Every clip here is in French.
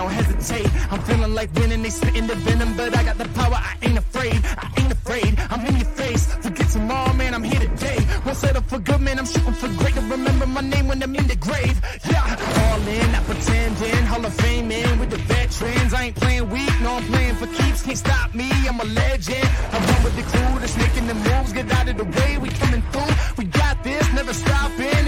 don't hesitate. I'm feeling like winning, they spitting the venom, but I got the power, I ain't afraid. I ain't afraid, I'm in your face. Forget tomorrow, man, I'm here today. Won't settle for good, man, I'm shooting for great. To remember my name when I'm in the grave. Yeah, all in, not pretending. Hall of Fame in with the veterans. I ain't playing weak, no, I'm playing for keeps. Can't stop me, I'm a legend. I run with the crew that's making the moves. Get out of the way, we coming through. We got this, never stopping,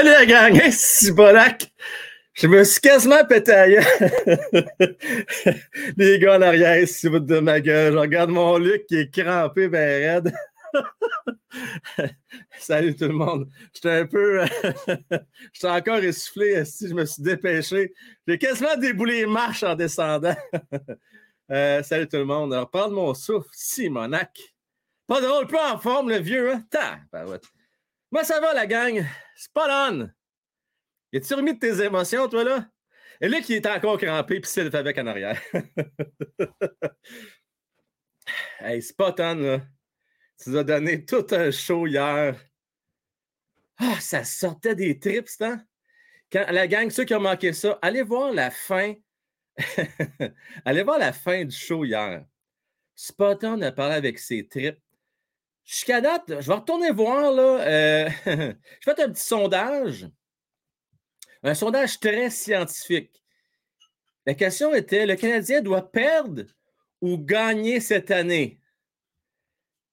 Salut la gang, Hey, c'est Bolac. Je me suis quasiment pété gueule. Les gars en arrière, au bout de ma gueule. Je regarde mon Luc qui est crampé, ben raide. Salut tout le monde. J'étais un peu. J'étais encore essoufflé. Si je me suis dépêché. J'ai quasiment déboulé les marches en descendant. Euh, salut tout le monde. Alors, parle de mon souffle. Simonac. Pas drôle, pas en forme, le vieux, hein? Moi, ça va, la gang. Spot on. Es-tu remis de tes émotions, toi, là? Et là, qui est encore crampé, puis c'est le avec en arrière. hey, spot on, là. Tu nous as donné tout un show hier. Ah, ça sortait des trips, hein? Quand, la gang, ceux qui ont manqué ça, allez voir la fin. allez voir la fin du show hier. Spot on a parlé avec ses tripes. Jusqu'à date, je vais retourner voir, là. euh, J'ai fait un petit sondage. Un sondage très scientifique. La question était le Canadien doit perdre ou gagner cette année?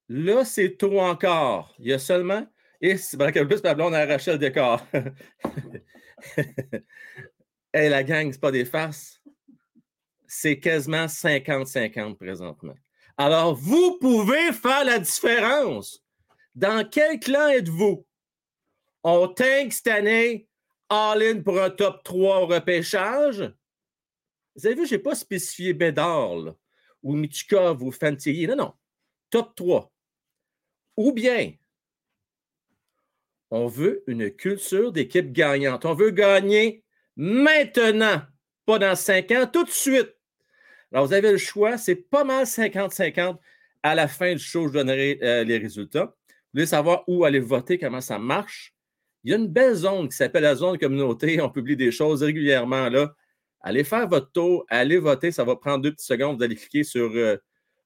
Là, c'est tôt encore. Il y a seulement. Et plus, ma blonde a arraché le décor. la gang, c'est pas des farces. C'est quasiment 50-50 présentement. Alors, vous pouvez faire la différence. Dans quel clan êtes-vous? On tank cette année all-in pour un top 3 au repêchage. Vous avez vu, je n'ai pas spécifié Bédard ou Michikov ou Fantilly. Non, non. Top 3. Ou bien, on veut une culture d'équipe gagnante. On veut gagner maintenant, pas dans 5 ans, tout de suite. Alors, vous avez le choix, c'est pas mal 50-50. À la fin du show, je donnerai euh, les résultats. Vous voulez savoir où aller voter, comment ça marche? Il y a une belle zone qui s'appelle la zone communauté. On publie des choses régulièrement là. Allez faire votre tour, allez voter. Ça va prendre deux petites secondes. Vous allez cliquer sur euh,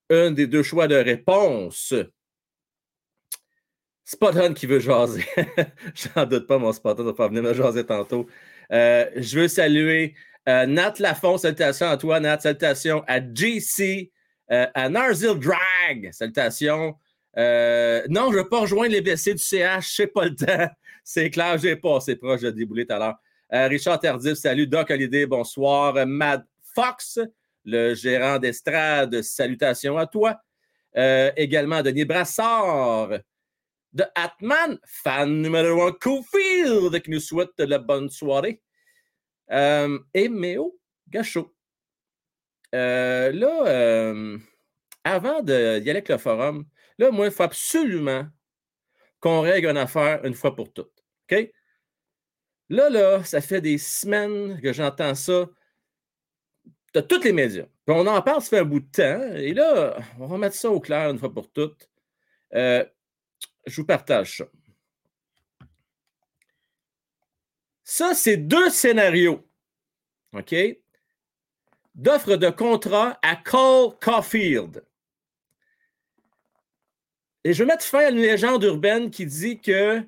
un des deux choix de réponse. Spot on qui veut jaser. J'en doute pas, mon Spot on va pas venir me jaser tantôt. Euh, je veux saluer euh, Nat Lafont. Salutations à toi, Nat. Salutations à JC, euh, à Narzil Drag. Salutations. non, je ne veux pas rejoindre les blessés du CH. Je n'ai pas le temps. C'est clair, j'ai pas assez proche de débouler tout à l'heure. Richard Tardif, salut. Doc Holiday, bonsoir. Mad Fox, le gérant d'estrade, salutations à toi. également, Denis Brassard de Atman, fan numéro un Cofield, qui nous souhaite la bonne soirée. Euh, et Méo Gachot. Euh, là, euh, avant d'y aller avec le forum, là, moi, il faut absolument qu'on règle une affaire une fois pour toutes. OK? Là, là, ça fait des semaines que j'entends ça de tous les médias. On en parle, ça fait un bout de temps. Et là, on va mettre ça au clair une fois pour toutes. Euh, je vous partage ça. Ça, c'est deux scénarios. OK? D'offre de contrat à Cole Caulfield. Et je vais mettre fin à une légende urbaine qui dit que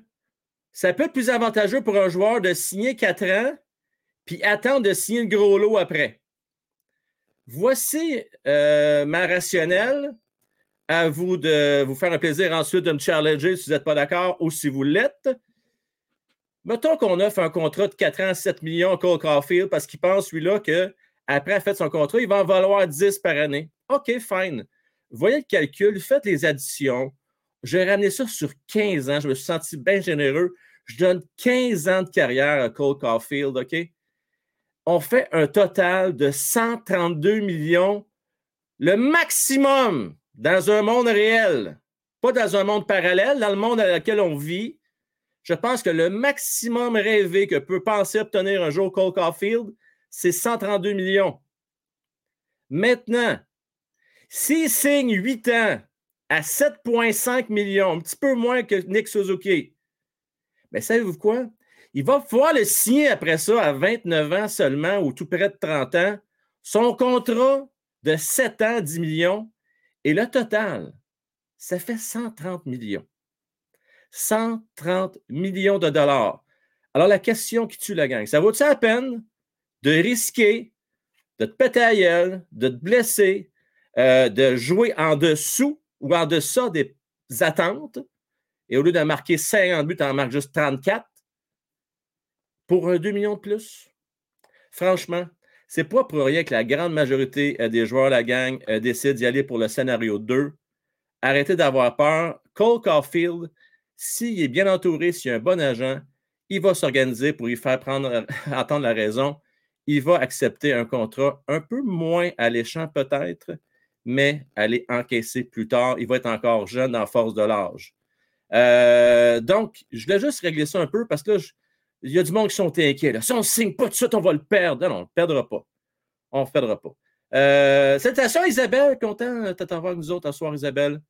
ça peut être plus avantageux pour un joueur de signer quatre ans puis attendre de signer le gros lot après. Voici euh, ma rationnelle à vous de vous faire un plaisir ensuite de me challenger si vous n'êtes pas d'accord ou si vous l'êtes. Mettons qu'on offre un contrat de 4 ans, 7 millions à Cole Caulfield parce qu'il pense, lui-là, qu'après avoir fait son contrat, il va en valoir 10 par année. OK, fine. Voyez le calcul, faites les additions. J'ai ramené ça sur 15 ans. Je me suis senti bien généreux. Je donne 15 ans de carrière à Cole Caulfield, OK? On fait un total de 132 millions, le maximum dans un monde réel, pas dans un monde parallèle, dans le monde dans lequel on vit, je pense que le maximum rêvé que peut penser obtenir un jour Cole Caulfield, c'est 132 millions. Maintenant, s'il signe 8 ans à 7,5 millions, un petit peu moins que Nick Suzuki, mais savez-vous quoi? Il va pouvoir le signer après ça à 29 ans seulement ou tout près de 30 ans. Son contrat de 7 ans, 10 millions, et le total, ça fait 130 millions. 130 millions de dollars. Alors, la question qui tue la gang, ça vaut-il la peine de risquer de te péter à gueule, de te blesser, euh, de jouer en dessous ou en deçà des attentes, et au lieu de marquer 50 buts, tu en marques juste 34 pour un 2 millions de plus? Franchement, c'est pas pour rien que la grande majorité euh, des joueurs de la gang euh, décident d'y aller pour le scénario 2. Arrêtez d'avoir peur. Cole Caulfield, s'il est bien entouré, s'il a un bon agent, il va s'organiser pour y faire prendre, entendre la raison. Il va accepter un contrat un peu moins alléchant peut-être, mais aller encaisser plus tard. Il va être encore jeune en force de l'âge. Euh, donc, je voulais juste régler ça un peu parce que là, il y a du monde qui sont inquiets. Si on ne signe pas tout de suite, on va le perdre. Non, on ne le perdra pas. On ne le perdra pas. Euh, salutations, Isabelle. Content de t'avoir nous autres ce soir, Isabelle.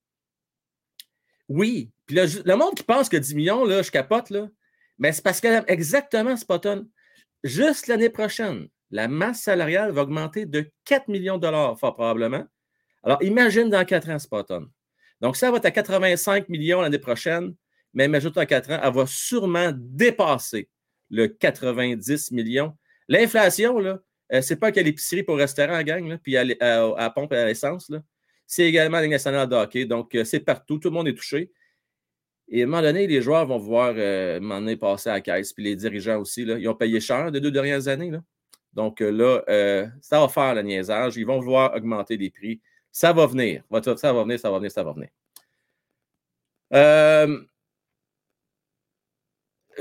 Oui. Puis le, monde qui pense que 10 millions, là, je capote. Mais c'est parce que exactement, Spotton. Juste l'année prochaine, la masse salariale va augmenter de 4 millions de dollars, fort probablement. Alors, imagine dans 4 ans, Spotton. Donc, ça va être à 85 millions l'année prochaine, mais imagine dans 4 ans, elle va sûrement dépasser le 90 millions. L'inflation, là, euh, c'est pas qu'à l'épicerie pour restaurant, gang, puis à, la pompe à l'essence. C'est également la Ligue nationale de hockey. Donc, euh, c'est partout. Tout le monde est touché. Et à un moment donné, les joueurs vont voir euh, passer à la caisse. Puis les dirigeants aussi, là, ils ont payé cher les deux dernières années. Là. Donc euh, là, ça va faire le niaisage. Ils vont vouloir augmenter les prix. Ça va venir. Ça va venir, ça va venir, ça va venir.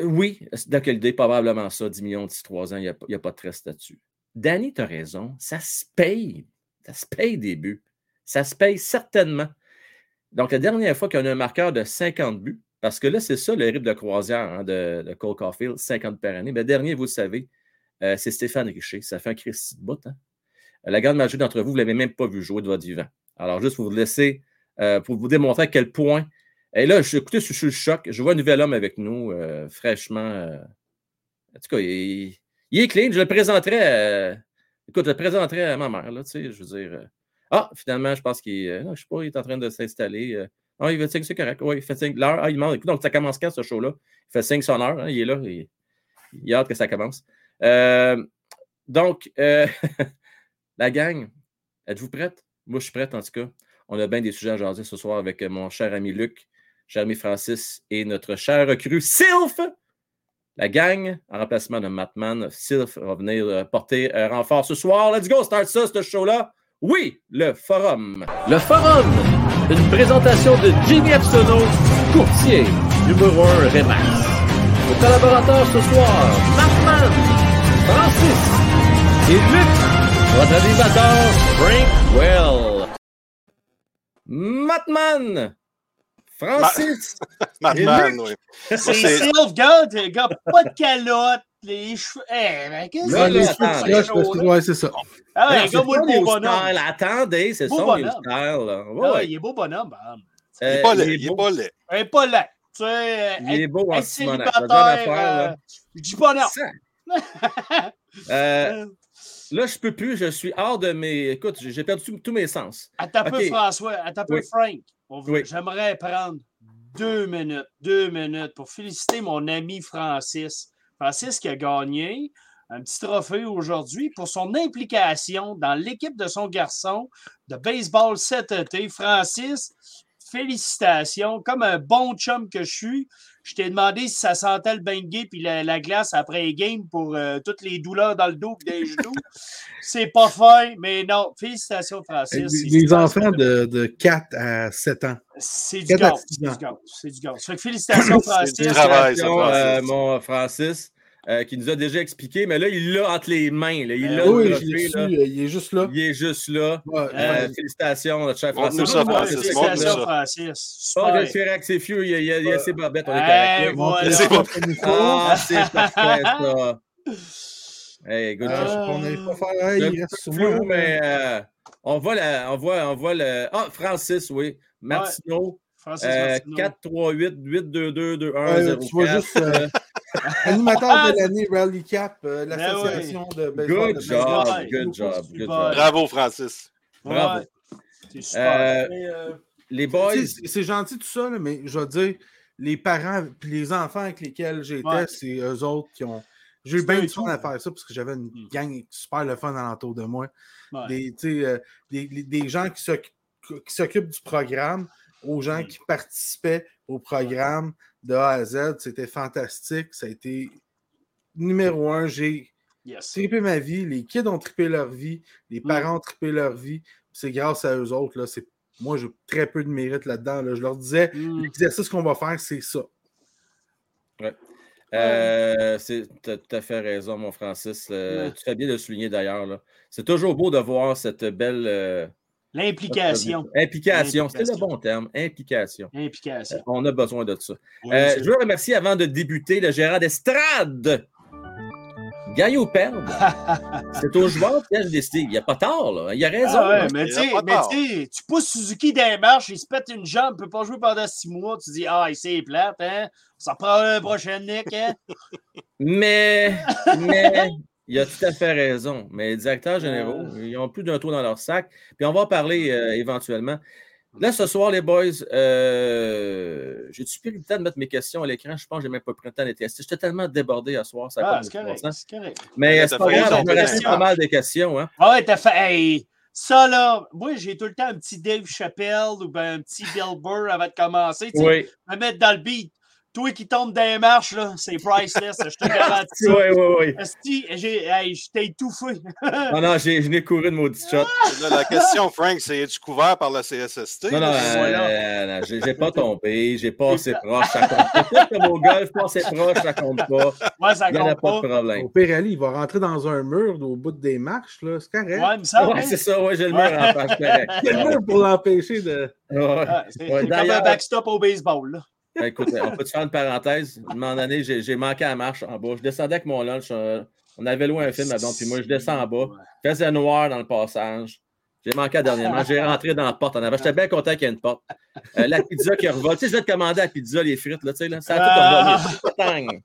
Oui, idée, probablement ça, 10 millions d'ici 3 ans, il n'y a, pas de stress là-dessus. Danny, tu as raison, ça se paye. Ça se paye des buts. Ça se paye certainement. Donc, la dernière fois qu'on a un marqueur de 50 buts, parce que là, c'est ça le rythme de croisière hein, de, Cole Caulfield, 50 par année. Mais dernier, vous le savez, euh, c'est Stéphane Richer. Ça fait un Christy de bout. Hein. La grande majorité d'entre vous, vous ne l'avez même pas vu jouer de votre vivant. Alors, juste pour vous laisser, euh, pour vous démontrer à quel point et là, je, écoutez, je suis le choc. Je vois un nouvel homme avec nous, euh, fraîchement. En tout cas, il, est clean. Je le présenterai. À, écoute, je le présenterai à ma mère, là, tu sais, je veux dire. Ah, finalement, je pense qu'il je sais pas, il est en train de s'installer. Ah, il fait signe, c'est correct. Oui, il fait signe. L'heure, ah, il demande. Donc, ça commence quand ce show-là? Il fait signe son heure. hein, il est là. Il, il a hâte que ça commence. Euh, donc, euh, la gang, êtes-vous prête? Moi, je suis prête en tout cas. On a bien des sujets à jaser ce soir avec mon cher ami Luc, cher ami Francis et notre cher recrue Sylph. La gang, en remplacement de Matman, Sylph va venir euh, porter renfort ce soir. Let's go, start ça, ce show-là. Oui, le forum. Le forum, une présentation de Jimmy Epsono, courtier, numéro 1 Remax. Nos collaborateurs ce soir, Matman, Francis et Luc, votre animateur Frank Well. Matman, Francis, Madman, Luc. oui. C'est Sylve, gars, pas de calotte, les cheveux. Eh, mais qu'est-ce Là, que ce show, là? Ouais, c'est ça. Ah ouais, c'est moi, le beau bonhomme. style. Attendez, c'est new bonhomme. style. là. Ouais, Ah il est beau bonhomme, Bam. Il est Euh, pas laid, il est beau. pas laid. Il est pas là. Tu sais, Il est beau en affaire, euh, là. je dis. Ça. Euh, là, je peux plus. Je suis hors de mes. Écoute, j'ai perdu tous- mes sens. Attends un peu. François. Attends un peu, Oui. Frank. Oui. J'aimerais prendre deux minutes, deux minutes pour féliciter mon ami Francis. Francis qui a gagné un petit trophée aujourd'hui pour son implication dans l'équipe de son garçon de baseball cet été. Francis, félicitations. Comme un bon chum que je suis, je t'ai demandé si ça sentait le bengay puis la, la glace après les games pour euh, toutes les douleurs dans le dos et des genoux. C'est pas fin, mais non. Félicitations, Francis. Les, C'est enfants de, de 4 à 7 ans. C'est du gaz. C'est du gaz. C'est félicitations, Francis. du travail. ça, Félicitations, Francis. euh, mon Francis, euh, qui nous a déjà expliqué, mais là, il l'a entre les mains. là. Il Euh, l'a oui, le je l'ai trophée, su, là. euh, il est juste là. Il est juste là. Ouais, Euh, ouais. félicitations, notre cher Francis. ça, Ouais, Francis, Félicitations. Francis. Oh, suis avec ses fieux, il y a, il y a- il y a ses barbettes, on est Hey, voilà. C'est pas- Ah, c'est parfait, ça. Hey, good Ah. job. On n'allait pas faire. Hey, C'est un il reste peu moi. flou, hein. mais euh, on, voit la, on, voit, on voit le. Ah, Francis, oui. Martineau, Francis euh, Martineau. 4, 3, 8, 8, 2, 2, 2, 1, Ouais, 0, tu vois 4. juste, euh, Animateur de l'année Rally Cap, euh, Ben l'association de baseball. Good de job, baseball. good job, good job. Bravo, Francis. Bravo. Ouais. C'est super. Euh, Mais, euh, les boys, c'est- gentil tout ça, là, mais je veux dire, les parents puis les enfants avec lesquels j'étais, Ouais. c'est eux autres qui ont. J'ai eu bien du fun à faire ça parce que j'avais une Mm. gang super le fun alentour de moi. Ouais. Des, euh, des, des- gens qui s'oc- qui s'occupent du programme, aux gens Mm. qui participaient au programme de A à Z. C'était fantastique. Ça a été numéro un. J'ai Yes. trippé ma vie. Les kids ont trippé leur vie. Les Mm. parents ont trippé leur vie. C'est grâce à eux autres. Là. C'est- Moi, j'ai très peu de mérite là-dedans. là. Je leur disais, Mm. l'exercice qu'on va faire, c'est ça. euh, c'est- t'as tout à fait raison, mon Francis. Euh, Ouais. Tu fais bien de le souligner d'ailleurs. là. C'est toujours beau de voir cette belle. euh, L'implication. Implication, c'était le bon terme. Implication. Implication. On a besoin de ça. Oui, Euh, je veux remercier avant de débuter le gérant d'estrade. Gagner ou perdre, c'est au joueur qui a décidé. Il n'y a pas tard, là. Il a raison. Ah ouais, là. mais tu y a sais, tu pousses Suzuki dans les marches, il se pète une jambe, il peut pas jouer pendant six mois, tu dis Ah, il c'est plate, hein? Ça prend un prochain Nick, hein? Mais, mais, il a tout à fait raison. Mais les directeurs généraux, ils ont plus d'un tour dans leur sac. Puis on va en parler euh, éventuellement. Là, ce soir, les boys, euh, j'ai-tu pris le temps de mettre mes questions à l'écran? Je pense que j'ai même pas pris le temps de les tester. J'étais tellement débordé à soir, ça Ah, c'est correct. Mais c'est pas grave, il me reste pas mal de questions. Hein? Ah ouais, t'as fait. Hey, ça là, moi j'ai tout le temps un petit Dave Chappelle ou ben un petit Bill Burr avant de commencer. Tu sais, Oui, me mettre dans le beat. Toi qui tombes dans les marches, là, c'est priceless, je te garantis. oui, oui, oui. Esti, j'ai, hey, je t'ai étouffé. Non, non, j'ai- je n'ai couru de maudit shot. Là, la question, Frank, c'est es-tu couvert par la CSST? Non, non, euh, euh, non, j'ai j'ai pas tombé, j'ai pas assez proche, ça compte pas. Peut-être comme au golf, pas assez proche, ça compte pas. Moi, ça Il n'y en a compte pas pas. de problème. Au pire, Ali, il va rentrer dans un mur au bout des marches. là, C'est correct. Ouais, mais ça, Ouais, c'est ça, ouais, j'ai le mur en face, correct. Il y a le mur pour l'empêcher de. Ouais. Ah, c'est Ouais, c'est comme un backstop au baseball. Là. Ben, Écoute, on peut te faire une parenthèse. À un moment donné, j'ai manqué à la marche en bas. Je descendais avec mon lunch. euh, on avait loué un film là-dedans, puis moi, je descends en bas. Faisait noir dans le passage. J'ai manqué à dernièrement. J'ai rentré dans la porte en avant. J'étais bien content qu'il y ait une porte. Euh, la pizza qui revole. Tu sais, je vais te commander la pizza, les frites, là, tu sais, là. Ça a tout revolé.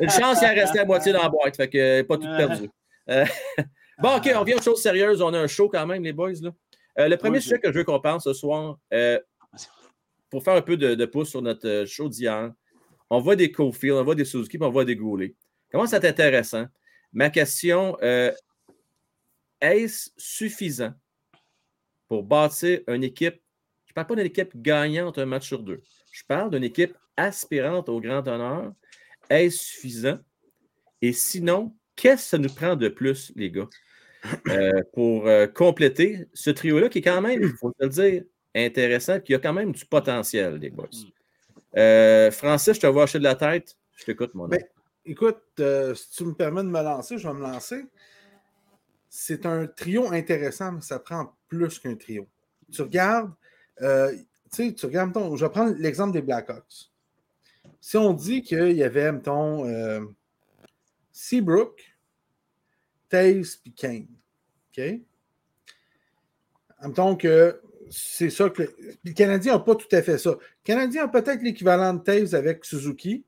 Une chance, il en restait à moitié dans la boîte. Fait que euh, pas tout perdu. Euh, bon, OK, on revient aux choses sérieuses. On a un show quand même, les boys, là. Euh, le premier Oui, sujet que je veux qu'on parle ce soir, euh, pour faire un peu de, de pouce sur notre euh, show d'hier, on voit des Cofield, on voit des Suzuki, puis on voit des Goulet. Comment ça intéressant? Ma question, euh, est-ce suffisant pour bâtir une équipe? Je ne parle pas d'une équipe gagnante un match sur deux. Je parle d'une équipe aspirante au grand honneur. Est-ce suffisant? Et sinon, qu'est-ce que ça nous prend de plus, les gars, euh, pour compléter ce trio-là qui est quand même, il faut le dire, intéressant, qui a quand même du potentiel, les boys. Euh, Francis, je te vois hocher de la tête. Je t'écoute, mon Ben, homme. Écoute, euh, si tu me permets de me lancer, je vais me lancer. C'est un trio intéressant, mais ça prend plus qu'un trio. Tu regardes, euh, tu sais, tu regardes, mettons, je vais prendre l'exemple des Blackhawks. Si on dit qu'il y avait, mettons, euh, Seabrook, Taze puis Kane, OK? Mettons que c'est ça que. Le, le Canadien n'a pas tout à fait ça. Le Canadien a peut-être l'équivalent de Taze avec Suzuki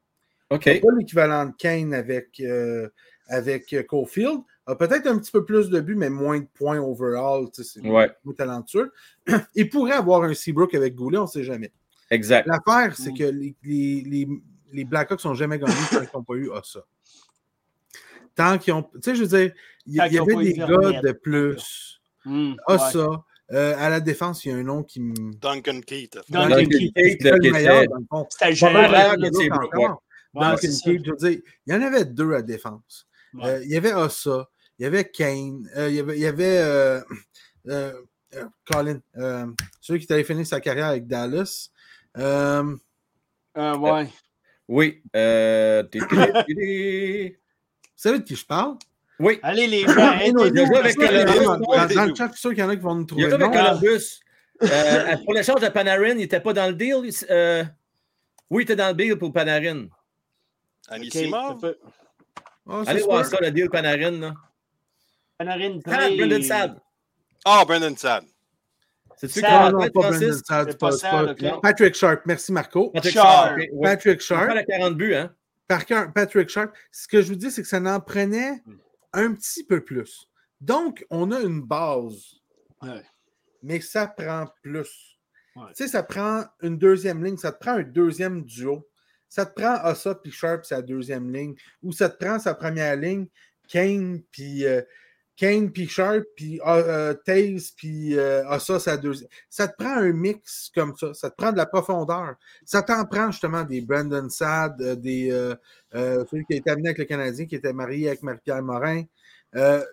OK. n'a pas l'équivalent de Kane avec, euh, avec euh, Caulfield. A peut-être un petit peu plus de buts, mais moins de points overall. tu sais, C'est Ouais. moins talentueux. Il pourrait avoir un Seabrook avec Goulet, on ne sait jamais. Exact. L'affaire, c'est Mm. que les, les, les, les Blackhawks n'ont jamais gagné tant qu'ils n'ont pas eu ça. Tant qu'ils ont. Tu sais, je veux dire, il y, ont avait des gars de plus. Ah, ouais. ça. Euh, à la défense, il y a un nom qui me. Duncan Keith. Duncan Duncan Keith, Keith, C'est le meilleur, dans le fond. C'est Duncan c'est ça. Keith, je veux dire, il y en avait deux à défense. Ouais. Euh, il y avait Ossa, il y avait Kane, euh, il y avait, il y avait euh, euh, euh, Colin, euh, celui qui avait fini sa carrière avec Dallas. Euh, Euh, ouais. Oui. Euh... savez de qui je parle? Oui. Allez, les gens, Il y a aidez-nous. avec dans, Columbus, dans- le chat, je suis sûr qu'il y en a qui vont nous Il trouver a joué le avec nom. Columbus. Euh, pour l'échange de Panarin, il n'était pas dans le deal. il- euh, Oui, il était dans le deal pour Panarin. C'est Allez voir ça, le deal Panarin. Là. Panarin, Sad, très- Brendan Sad. Ah, Brendan Sad. C'est-tu Sad. pas Francis? Brendan non. Patrick Sharp, merci Marco. Patrick Sharp. Patrick Il Sharp. fait la 40 buts, hein? Par cœur, Patrick Sharp, ce que je vous dis, c'est que ça n'en prenait un petit peu plus. Donc, on a une base, Ouais. mais ça prend plus. Ouais. Tu sais, ça prend une deuxième ligne, ça te prend un deuxième duo. Ça te prend Ossa puis Sharp, sa deuxième ligne, ou ça te prend sa première ligne, Kane puis euh, Kane puis Sharp, puis euh, euh, Taze puis euh, Ossa, sa deuxième. Ça te prend un mix comme ça, ça te prend de la profondeur. Ça t'en prend justement des Brandon Sad, euh, des euh, euh, celui qui a été amené avec le Canadien, qui était marié avec Marie-Pierre Morin. Euh,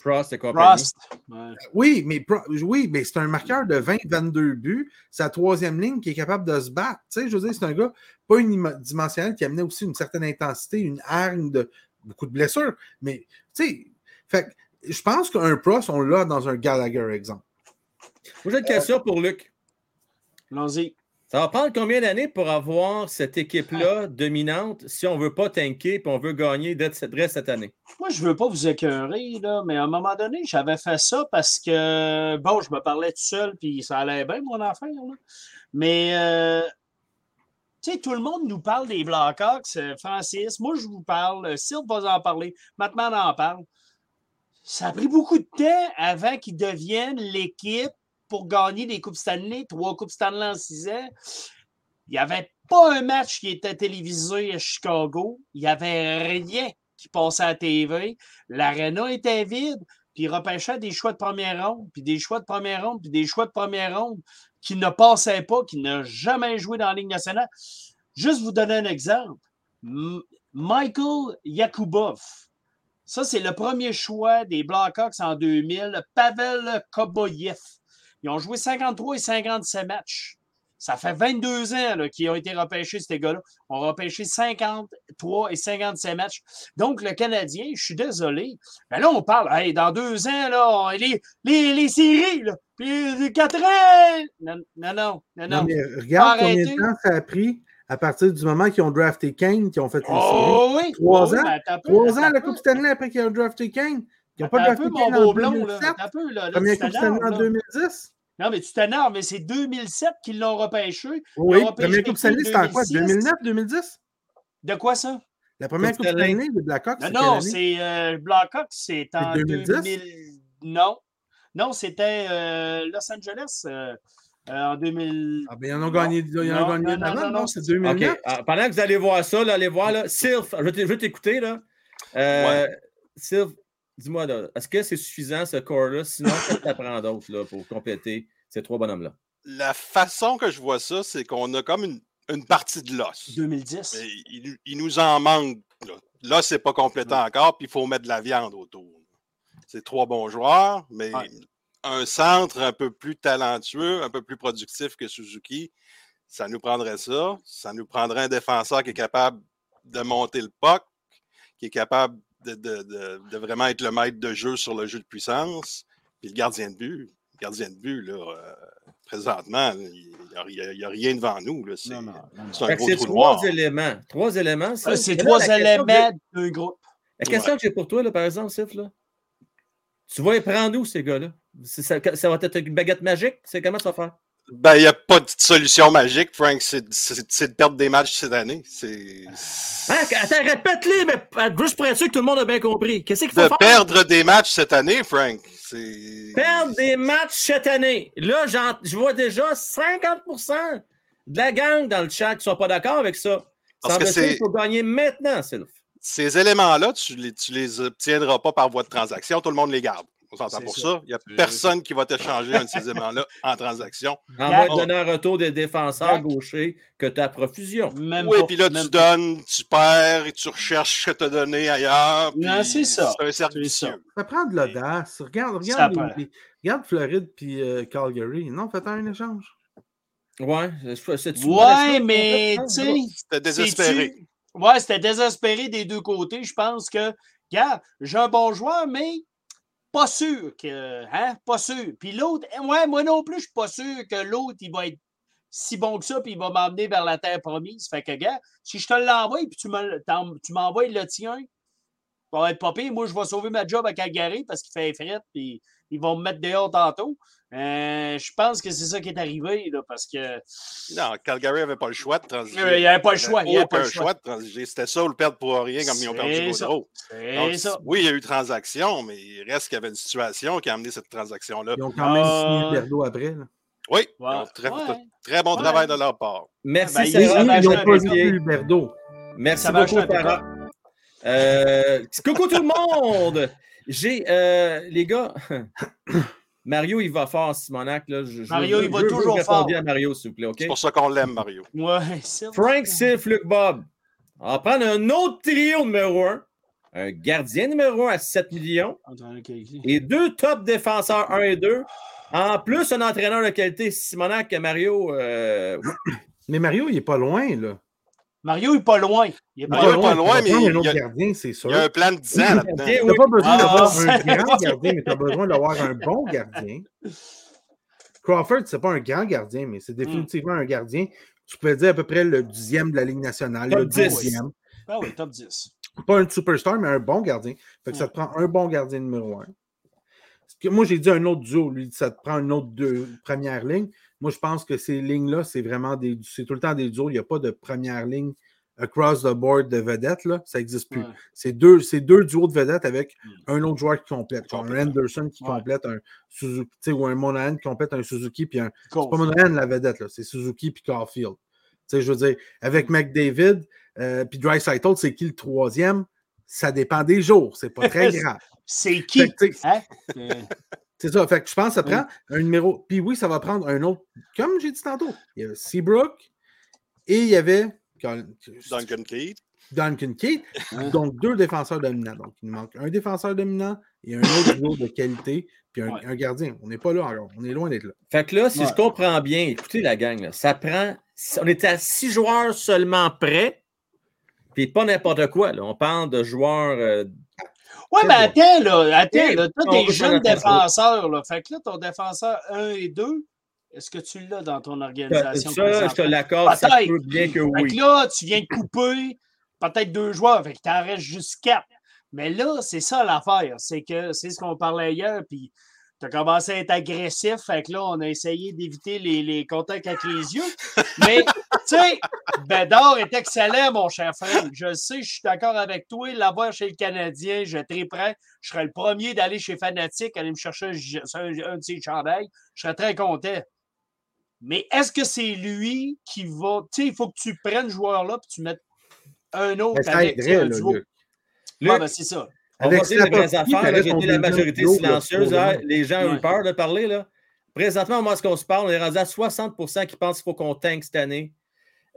Frost et compagnie. Frost. Ouais. oui, mais, oui, mais c'est un marqueur de 20-22 buts. Sa troisième ligne qui est capable de se battre. Tu sais, je veux dire, c'est un gars pas unidimensionnel qui amenait aussi une certaine intensité, une hargne de beaucoup de blessures. Mais, tu sais, fait que je pense qu'un pros, on l'a dans un Gallagher, exemple. Moi, j'ai une question pour Luc. Allons-y. Ça va prendre combien d'années pour avoir cette équipe-là dominante si on ne veut pas tanker et on veut gagner dès cette, année? Moi, je veux pas vous écœurer, là, mais à un moment donné, j'avais fait ça parce que, bon, je me parlais tout seul, puis ça allait bien, mon affaire. Là. Mais, euh, tu sais, tout le monde nous parle des Blackhawks, euh, Francis. Moi, je vous parle. euh, Sylve va en parler. Matman en parle. Ça a pris beaucoup de temps avant qu'ils deviennent l'équipe pour gagner des Coupes Stanley, trois Coupes Stanley en six ans. Il n'y avait pas un match qui était télévisé à Chicago. Il n'y avait rien qui passait à TV. L'aréna était vide, puis ils repêchaient des choix de première ronde, puis des choix de première ronde, puis des choix de première ronde qui ne passaient pas, qui n'ont jamais joué dans la Ligue nationale. Juste vous donner un exemple. Michael Yakubov. Ça, c'est le premier choix des Blackhawks en 2000. Pavel Koboyev. Ils ont joué 53 et 57 matchs. Ça fait 22 ans qu'ils ont été repêchés, ces gars-là. On a repêché 53 et 57 matchs. Donc, le Canadien, je suis désolé. Mais là, on parle, hey, dans deux ans, là, les, les, les séries, là, puis les quatre ans. Non, non, non, non. Non, non. mais regarde combien de temps ça a pris à partir du moment qu'ils ont drafté Kane, qu'ils ont fait les séries. Oh oui! Trois Oh oui, ans? Trois ans, la. Coupe Stanley après qu'ils ont drafté Kane. Ils n'ont pas un drafté peu, mon Kane en beau blond, là. 2007. Attends un peu, là. Là, Première Coupe Stanley en là. 2010. Non, mais tu t'énerves, mais c'est 2007 qu'ils l'ont repêché. Oui, repêché première Coupe Stanley, c'était en quoi? 2006? 2009, 2010? De quoi ça? La première Coupe Stanley. Des Blackhawks, Non, c'est non, c'est euh, Blackhawks, c'est en 2010? 2000. Non. Non, c'était euh, Los Angeles. euh, en 2000. Ah, ben, ils en ont gagné, ils en Non, ont gagné non, non, non, non? non, C'est c'est- 2009? OK. Ah, pendant que vous allez voir ça, là, allez voir, là. Sylph, je vais t'écouter, là. Euh, Sylph, dis-moi, là, est-ce que c'est suffisant, ce corps-là? Sinon, qu'est-ce que tu apprends d'autre, là, pour compléter ces trois bonhommes-là? La façon que je vois ça, c'est qu'on a comme une, une partie de l'os. 2010. Mais il, nous- il nous en manque. Là, Là, c'est pas complété encore, puis il faut mettre de la viande autour. C'est trois bons joueurs, mais Ouais. Un centre un peu plus talentueux, un peu plus productif que Suzuki, ça nous prendrait ça. Ça nous prendrait un défenseur qui est capable de monter le puck, qui est capable de, de- de- de vraiment être le maître de jeu sur le jeu de puissance. Puis le gardien de but, le gardien de but, là, euh, présentement, il n'y a, rien devant nous. là. C'est Non, non, non, non. c'est un gros trou trois noir. éléments. Trois éléments, ça. Ah, C'est là, trois éléments d'un groupe. La question que j'ai pour toi, là, par exemple, Sif, là, tu vas les prendre où, ces gars-là? Ça, ça va être une baguette magique? C'est comment ça va faire? Ben, il n'y a pas de solution magique, Frank. C'est de perdre des matchs cette année. C'est Hein, attends, répète-les, mais juste pour être sûr que tout le monde a bien compris. Qu'est-ce qu'il faut de faire? perdre des matchs cette année, Frank. Perdre des matchs cette année. Là, je vois déjà 50% de la gang dans le chat qui ne sont pas d'accord avec ça. Parce que c'est- qu'il faut gagner maintenant, Sylph. Ces éléments-là, tu les, tu les obtiendras pas par voie de transaction. Tout le monde les garde. On s'entend pour ça. ça. Il n'y a personne qui va t'échanger un de ces éléments-là en transaction. En va te donner un retour des défenseurs gauchers que tu as à profusion. Même Oui, puis là, même tu pas. donnes, tu perds et tu recherches ce que tu as donné ailleurs. Non, c'est ça. C'est un C'est ça. Ça prend de l'audace. Regarde, regarde, prend. les- les- regarde Floride puis euh, Calgary. Non, faites un échange. Ouais, c'est- c'est-tu Ouais, mais tu sais. C'était désespéré. Ouais, c'était désespéré des deux côtés. Je pense que, regarde, j'ai un bon joueur, mais pas sûr que. Hein? Pas sûr. Puis l'autre, eh, ouais, moi non plus, je suis pas sûr que l'autre, il va être si bon que ça, puis il va m'emmener vers la terre promise. Fait que, gars, si je te l'envoie, puis tu m'envoies le tien, ça va être pas pire. Moi, je vais sauver ma job à Calgary parce qu'il fait fret, puis ils vont me mettre dehors tantôt. Euh, je pense que c'est ça qui est arrivé, là, parce que. Non, Calgary n'avait pas le choix de transiger. Euh, il y avait pas le choix, il y avait pas le choix. de transiger. C'était ça ou le perdre pour rien comme ils ont perdu. Gaudreau. C'est Donc, ça. Oui, il y a eu transaction, mais il reste qu'il y avait une situation qui a amené cette transaction-là. Ils ont quand même Ah. signé Berdo après. là. Oui, ils Ouais. ont très, Ouais. très bon Ouais. travail de leur part. Merci, Ben, Sarah. ils n'ont pas vu Berdo. Merci Ça beaucoup, Sarah. Euh, coucou tout le monde! J'ai, euh, les gars, Mario, il va fort, Simonac. Là. Je, je- Mario, je- il va je toujours fort. à Mario, s'il vous plaît, OK? C'est pour ça qu'on l'aime, Mario. Ouais, Frank, Sylph, Luc, Bob. On va prendre un autre trio numéro un. Un gardien numéro un à 7 millions. Et deux top défenseurs 1 et 2. En plus, un entraîneur de qualité, Simonac, Mario. euh, Mais Mario, il n'est pas loin, là. Mario est pas loin. Il est pas Mario loin. est pas loin, mais il un autre y a- gardien, c'est sûr. Il y a un plan de 10 ans là-dedans. Tu n'as pas besoin Ah, d'avoir un grand gardien, mais tu as besoin d'avoir un bon gardien. Crawford, c'est pas un grand gardien, mais Hmm. c'est définitivement un gardien. Tu peux dire à peu près le dixième de la Ligue nationale, Top le 10. dixième. Ah oui, top 10. Pas un superstar, mais un bon gardien. Fait que ça te prend un bon gardien numéro un. Moi, j'ai dit un autre duo. Lui, ça te prend une autre deux, première ligne. Moi, je pense que ces lignes-là, c'est vraiment des. C'est tout le temps des duos. Il n'y a pas de première ligne across the board de vedettes. Là. Ça n'existe plus. Ouais. C'est deux, c'est deux duos de vedettes avec Mm. un autre joueur qui complète. Genre un. Anderson qui Ouais. complète un Suzuki, ou un Monahan qui complète un Suzuki, puis un. C'est pas Monahan la vedette, c'est Suzuki puis Caulfield. Je veux dire, avec McDavid euh, puis Dreisaitl, c'est qui le troisième? Ça dépend des jours, c'est pas très grave. C'est qui? Hein? C'est ça. Fait que je pense que ça prend un numéro. Puis oui, ça va prendre un autre. Comme j'ai dit tantôt, il y avait Seabrook et il y avait Duncan Keith. Duncan Keith. Donc deux défenseurs dominants. Donc il nous manque un défenseur dominant et un autre joueur de qualité, puis un, Ouais. un gardien. On n'est pas là encore. On est loin d'être là. Fait que là, si Ouais. je comprends bien, écoutez la gang, là, ça prend. On est à six joueurs seulement prêts, puis pas n'importe quoi. là. On parle de joueurs. euh, Ouais, mais attends, là, attends, là, jeunes faire attention. défenseurs, là. Fait que là, ton défenseur 1 et 2, est-ce que tu l'as dans ton ça, organisation? je te l'accorde, ça peut bien que Fait oui. que là, tu viens de couper peut-être deux joueurs, fait que t'en restes juste quatre. Mais là, c'est ça l'affaire. C'est que c'est ce qu'on parlait hier, puis tu as commencé à être agressif, fait que là, on a essayé d'éviter les, les contacts avec les yeux. Mais, tu sais, Bédard est excellent, mon cher frère. Je le sais, je suis d'accord avec toi. L'avoir chez le Canadien, je très prêt. Je serais le premier d'aller chez Fanatic, aller me chercher un, un- un de ses chandails. Je serais très content. Mais est-ce que c'est lui qui va. Tu sais, il faut que tu prennes ce joueur-là et tu mettes un autre avec un duo. Luc. Luc, ben, c'est ça. On va dire les vraies affaires, ton était la majorité là, silencieuse. hein. Les gens ont eu peur de parler. Là. Présentement, moi, ce qu'on se parle, on est rendu à 60% qui pensent qu'il faut qu'on tank cette année.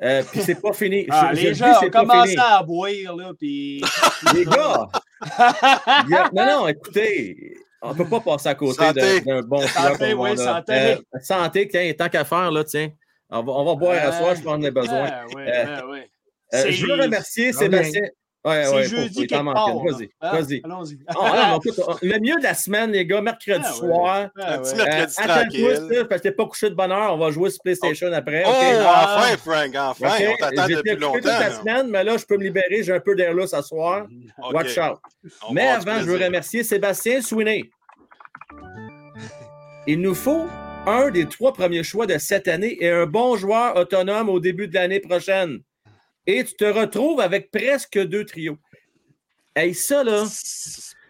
Euh, Puis c'est pas fini. Ah, Je- les gens ont commencé fini. à boire, là, puis. Les gars, a- non, non, écoutez, on ne peut pas passer à côté d'un bon Santé, oui, on santé. Euh, santé, tiens, tant qu'à faire, là, tiens. On va, on va boire à Ouais. soir, je pense qu'on en a besoin. Ouais, Euh, ouais, ouais. Euh, je veux remercier Sébastien. Ouais, C'est ouais, jeudi faut- faut-. Vas-y, Hein? vas-y. Allons-y. Ah, non, écoute, le mieux de la semaine, les gars, mercredi Ah, ouais. soir. Ah, Un petit ouais. mercredi Euh, attends-toi. Steve, parce que t'es pas couché de bonne heure. On va jouer sur PlayStation après. Oh, OK? Ah. enfin, Frank, enfin. On t'attend depuis longtemps. toute la semaine, mais là, je peux me libérer. J'ai un peu d'air là ce soir. Watch out. On Mais avant, je veux remercier Sébastien Sweeney. Il nous faut un des trois premiers choix de cette année et un bon joueur autonome au début de l'année prochaine. Et tu te retrouves avec presque deux trios. Hey, ça, là,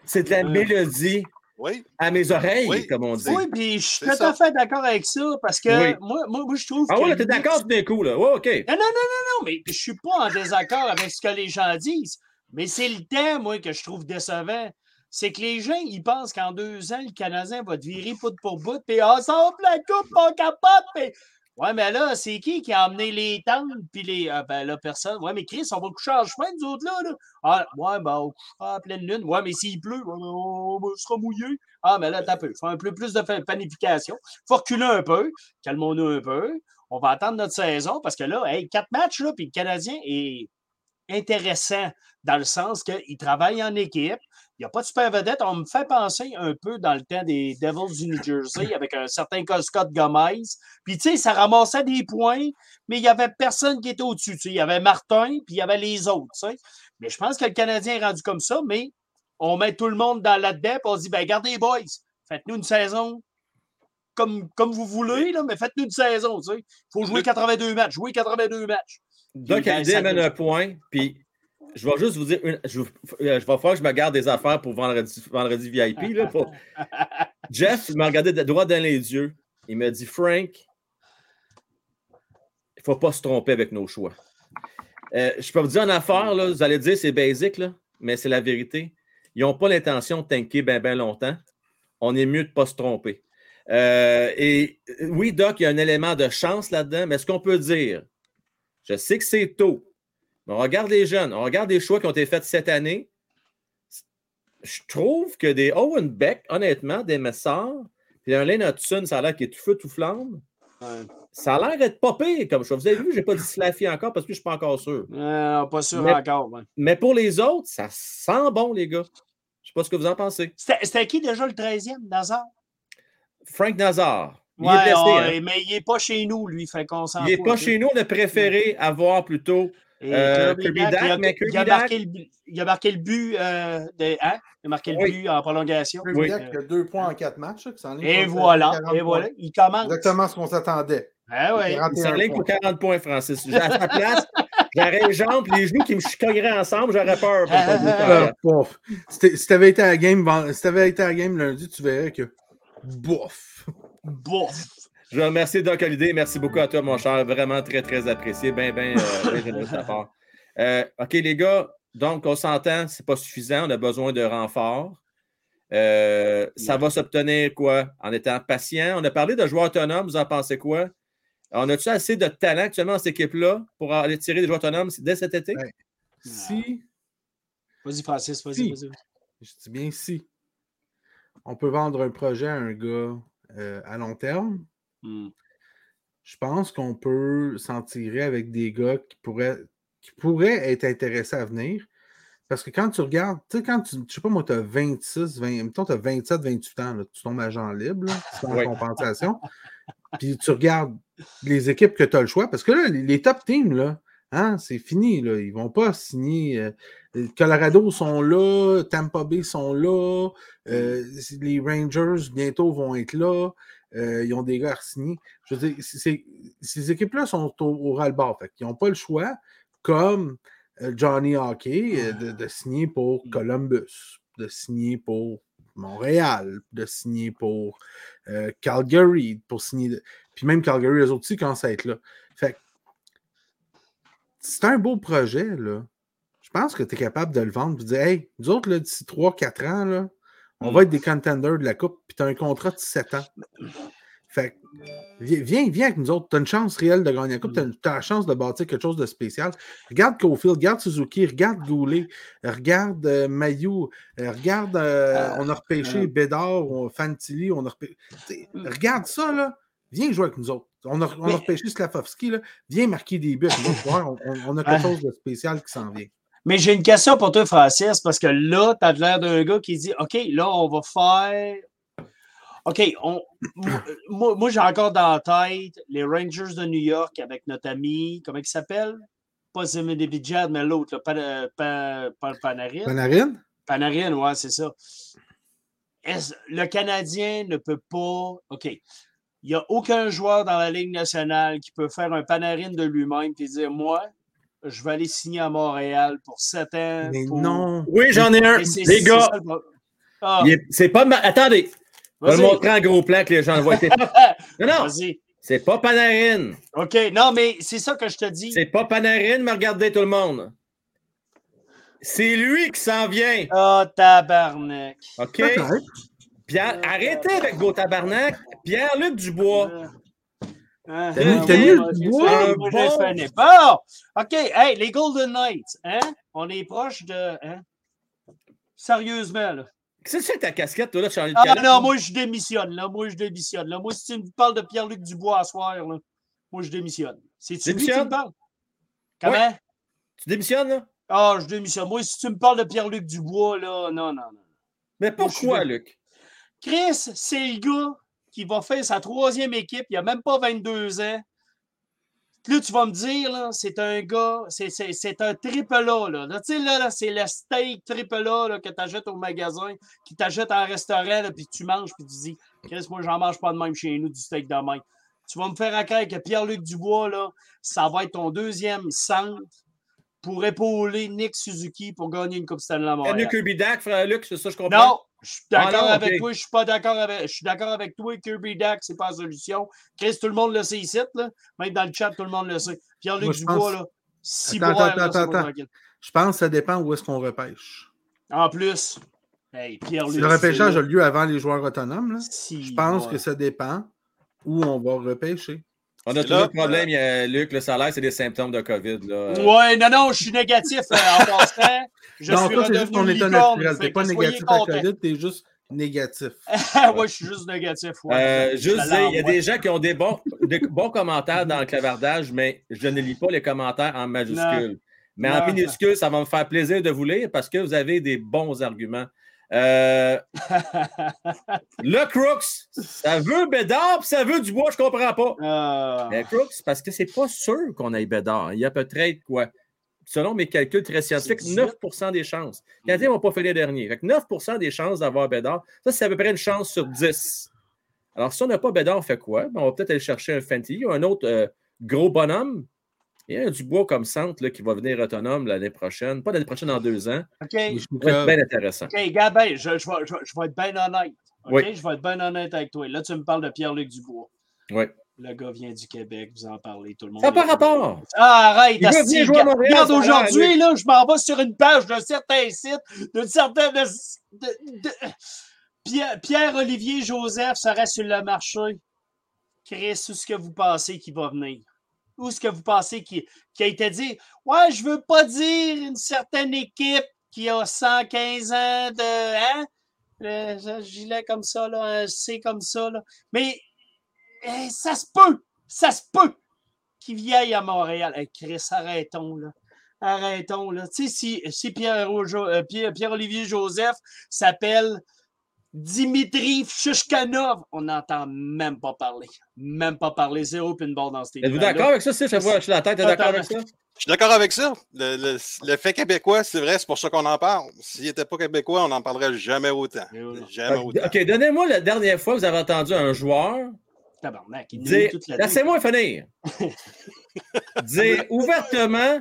c'est de la Euh. mélodie Oui, à mes oreilles, Oui, comme on dit. Oui, puis je suis tout ça. à fait d'accord avec ça parce que Oui. moi, moi, moi, je trouve Ah que. ouais, là, t'es d'accord tout d'un coup, là. Ouais, OK. Non, non, non, non, non, mais je suis pas en désaccord avec ce que les gens disent. Mais c'est le temps, moi, que je trouve décevant. C'est que les gens, ils pensent qu'en deux ans, le Canadien va te virer bout pour bout, puis ensemble, la coupe, pas capable. puis- Ouais, mais là, c'est qui qui a emmené les tentes, puis les. Ah, ben là, personne? Ouais, mais Chris, on va coucher en chemin, nous autres, là. là. Ah, ouais, ben, on couchera à pleine lune. Ouais, mais s'il pleut, on sera mouillé. Ah, mais là, t'as peu. Faut un peu plus de panification. Faut reculer un peu. Calmons-nous un peu. On va attendre notre saison parce que là, hey, quatre matchs, là, puis le Canadien est intéressant dans le sens qu'il travaille en équipe. Il n'y a pas de super vedette. On me fait penser un peu dans le temps des Devils du New Jersey avec un certain Scott Gomez. Puis, tu sais, ça ramassait des points, mais il n'y avait personne qui était au-dessus. Il y avait Martin, puis il y avait les autres. Mais je pense que le Canadien est rendu comme ça, mais on met tout le monde dans là-dedans, puis on dit, ben, regardez, les boys, faites-nous une saison comme, comme vous voulez, là, mais faites-nous une saison. Il faut jouer 82 matchs. Jouer 82 matchs. Donc, ben, l'idée ça amène un point, puis je vais juste vous dire, une, je, euh, je vais falloir que je me garde des affaires pour vendredi, vendredi VIP. Là, pour- Jeff m'a regardé droit dans les yeux. Il m'a dit, Frank, il ne faut pas se tromper avec nos choix. Euh, je peux vous dire en affaire, là, vous allez dire c'est basic, là, mais c'est la vérité. Ils n'ont pas l'intention de tanker bien ben longtemps. On est mieux de ne pas se tromper. Euh, et oui, Doc, il y a un élément de chance là-dedans, mais ce qu'on peut dire, je sais que c'est tôt, mais on regarde les jeunes, on regarde les choix qui ont été faits cette année. Je trouve que des Owen Beck, honnêtement, des Messars, puis un Lane Hudson, ça a l'air qu'il est tout feu, tout flamme. Ça a l'air d'être pas pire comme choix. Vous avez vu, je n'ai pas dit Slaffy encore parce que je ne suis pas encore sûr. Euh, pas sûr Mais- encore. ouais. Mais pour les autres, ça sent bon, les gars. Je ne sais pas ce que vous en pensez. C'était qui déjà le 13e, Nazar? Frank Nazar. Il Ouais, est blessé. on- hein. mais il n'est pas chez nous, lui. Fait qu'on Il n'est pas chez nous. On a préféré avoir plutôt. Et Euh, Kirby Kirby il a- il marqué le but- il a marqué le but euh, de. Hein? Il a marqué le Oui. but en prolongation. Kirby Oui. Dack, il a deux points en quatre matchs. Et voilà, 40 et points. voilà. Il commence. Exactement ce qu'on s'attendait. Ah ouais. 41 Il s'enligne points. pour 40 points, Francis. À sa place, j'aurais les jambes les genoux qui me chicogneraient ensemble, j'aurais peur. pour. Euh. Si t'avais été à la game, si t'avais été à la game lundi, tu verrais que bof. Bof. Je veux remercier Doc Holiday. Merci beaucoup à toi, mon cher. Vraiment très, très apprécié. Bien, bien, euh, bien de ta part. Euh, OK, les gars. Donc, on s'entend, c'est pas suffisant. On a besoin de renforts. Euh, ça va s'obtenir quoi? En étant patient. On a parlé de joueurs autonomes. Vous en pensez quoi? On a-tu assez de talent actuellement dans cette équipe-là pour aller tirer des joueurs autonomes dès cet été? Ouais. Si, Vas-y, Francis, vas-y, Si. vas-y. je dis bien si, on peut vendre un projet à un gars euh, à long terme, Hmm. je pense qu'on peut s'en tirer avec des gars qui pourraient, qui pourraient être intéressés à venir. Parce que quand tu regardes, tu sais, quand tu, je sais pas moi, tu as 26, 20, mettons, tu as 27, 28 ans, là, tu tombes agent libre, là, sans Oui. compensation. Puis tu regardes les équipes que tu as le choix, parce que là, les, top teams, là, hein, c'est fini, là, ils vont pas signer. euh, les Colorado sont là, Tampa Bay sont là, euh, les Rangers bientôt vont être là. Euh, ils ont des gars à signer. Je veux dire, ces équipes-là sont au. Fait qu'ils n'ont pas le choix, comme euh, Johnny Hockey, euh, de, de signer pour Columbus, de signer pour Montréal, de signer pour euh, Calgary, pour signer. de- Puis même Calgary, eux autres aussi commencent à être là. Fait c'est un beau projet, là. Je pense que tu es capable de le vendre et de dire Hey, nous autres, d'ici 3-4 ans, là, on va être des contenders de la Coupe, puis tu as un contrat de 7 ans. Fait viens, viens, avec nous autres. Tu as une chance réelle de gagner la Coupe, tu as, la chance de bâtir quelque chose de spécial. Regarde Cofield, regarde Suzuki, regarde Goulet, regarde euh, Mayu, euh, regarde, euh, Ah, on a repêché. Bédard, on- Fantilli, on a repêché. T'sais, Mm. Regarde ça, là. Viens jouer avec nous autres. On a, on a Mais- repêché Slavovski, là. Viens marquer des buts. on, on- on a quelque Ouais. chose de spécial qui s'en vient. Mais j'ai une question pour toi, Francis, parce que là, tu as l'air d'un gars qui dit OK, là, on va faire. OK, on... moi, j'ai encore dans la tête les Rangers de New York avec notre ami, comment il s'appelle? Pas Zemedebidjad, mais l'autre, Pan- Pan- Pan- Panarin. Panarin? Panarin, ouais, c'est ça. Le Canadien ne peut pas. OK. Il n'y a aucun joueur dans la Ligue nationale qui peut faire un Panarin de lui-même et dire Moi, je vais aller signer à Montréal pour 7 ans. Mais pour- non. Oui, j'en ai un. Les gars, Ah, c'est pas. ma- Attendez, je vais le montrer en gros plan que les gens le voient. C'est pas- Non, non, Vas-y. c'est pas Panarin. OK. Non, mais c'est ça que je te dis. C'est pas Panarin, mais regardez tout le monde. C'est lui qui s'en vient. Ah, tabarnak. OK? Pierre, arrêtez avec vos tabarnak. Pierre-Luc Dubois. Ah, T'as mis- t'as mis ouais, le bois? bon-. OK, hey, les Golden Knights, hein? On est proche de. Hein? Sérieusement, là. Qu'est-ce que c'est que ta casquette, toi, là, Charlie Ah non, moi, je démissionne, là. Moi, je démissionne, là. Moi, si tu me parles de Pierre-Luc Dubois à soir, là, moi, je démissionne. C'est-tu lui qui Démissionne? me parle? Comment? Tu démissionnes, là? Ah, je démissionne. Moi, si tu me parles de Pierre-Luc Dubois, là, non, non, non. Mais pourquoi. Luc? Chris, c'est le gars qui va faire sa troisième équipe. Il n'a même pas 22 ans. Là, tu vas me dire, c'est un gars, c'est, un triple A. Là. Là, tu sais, là, là, c'est le steak triple A là, que tu achètes au magasin, qui t'achètes en restaurant, là, puis tu manges, puis tu dis, Chris, moi, j'en mange pas de même chez nous, du steak de même. Tu vas me faire accroire que Pierre-Luc Dubois, là, ça va être ton deuxième centre pour épauler Nick Suzuki pour gagner une Coupe Stanley à Montréal. Kirby Dak, frère Luc, c'est ça, je comprends? Non, je suis d'accord Ah avec toi, je suis pas d'accord avec. Je suis d'accord avec toi, Kirby Dak, c'est pas la solution. Chris, tout le monde le sait ici, là. Même dans le chat, tout le monde le sait. Pierre-Luc Dubois, pense- là. Si Attends, boire, attends, là, attends. Je pense que ça dépend où est-ce qu'on repêche. En plus, hey, Pierre-Luc. Si le repêchage a lieu avant les joueurs autonomes, là, si je pense boire. que ça dépend où on va repêcher. On a toujours le problème, il y a- Luc, le salaire, c'est des symptômes de COVID. Là. Euh, Ouais, non, non, je suis négatif euh, en passant. Je non, suis toi, c'est juste ton état naturel. T'es pas négatif à. COVID, t'es juste négatif. ouais, je suis juste négatif. Ouais. Euh, juste dire, il y a des gens qui ont des bons, des bons commentaires dans le clavardage, mais je ne lis pas les commentaires en majuscule. Mais en minuscule, ça va me faire plaisir de vous lire parce que vous avez des bons arguments. Euh, le Crooks, ça veut Bédard, puis ça veut Dubois, je comprends pas. Ah. Le Crooks, parce que c'est pas sûr qu'on ait Bédard. Il y a peut-être quoi? Selon mes calculs très scientifiques, C'est 9% des chances. Les Canadiens ne vont pas faire les derniers. Fait que 9% des chances d'avoir Bédard, ça, c'est à peu près une chance sur 10. Alors, si on n'a pas Bédard, on fait quoi? Ben, on va peut-être aller chercher un Fenty, un autre euh, gros bonhomme. Il y a un Dubois comme centre là, qui va venir autonome l'année prochaine. Pas l'année prochaine, dans deux ans. OK. Ça va être bien intéressant. OK, Gabin, je, je, vais, je, vais- je vais être bien honnête. OK? Oui. Je vais être bien honnête avec toi. Là, tu me parles de Pierre-Luc Dubois. Oui. Le gars vient du Québec, vous en parlez, tout le monde. Ça n'a pas rapport. Ah, arrête, Il jouer à Montréal, Regarde, aujourd'hui, là, je m'en vais sur une page d'un certain site, d'un certain. de- de- de- Pierre- Pierre-Olivier Joseph serait sur le marché. Chris, où est-ce que vous pensez qu'il va venir? Où est-ce que vous pensez qu'il a été dit? Ouais, je veux pas dire une certaine équipe qui a 115 ans de. Hein? Le, le gilet comme ça, là, un C comme ça, là. Mais eh, ça se peut! Ça se peut! Qu'il vienne à Montréal. Hey, Chris, arrêtons, là. Arrêtons, là. Tu sais, si, si euh, Pierre, Pierre-Olivier Joseph s'appelle Dimitri Shushkanov, on n'entend même pas parler. Même pas parler. Zéro pinball dans ce Êtes-vous d'accord avec ça? Si je vois, je suis la tête, d'accord avec ça? Je suis d'accord avec ça. Le, le- le fait québécois, c'est vrai, c'est pour ça qu'on en parle. S'il n'était pas québécois, on n'en parlerait jamais autant. Jamais Ok, autant. OK, donnez-moi la dernière fois que vous avez entendu un joueur Tabarnak, il dire Laissez-moi finir. dire ouvertement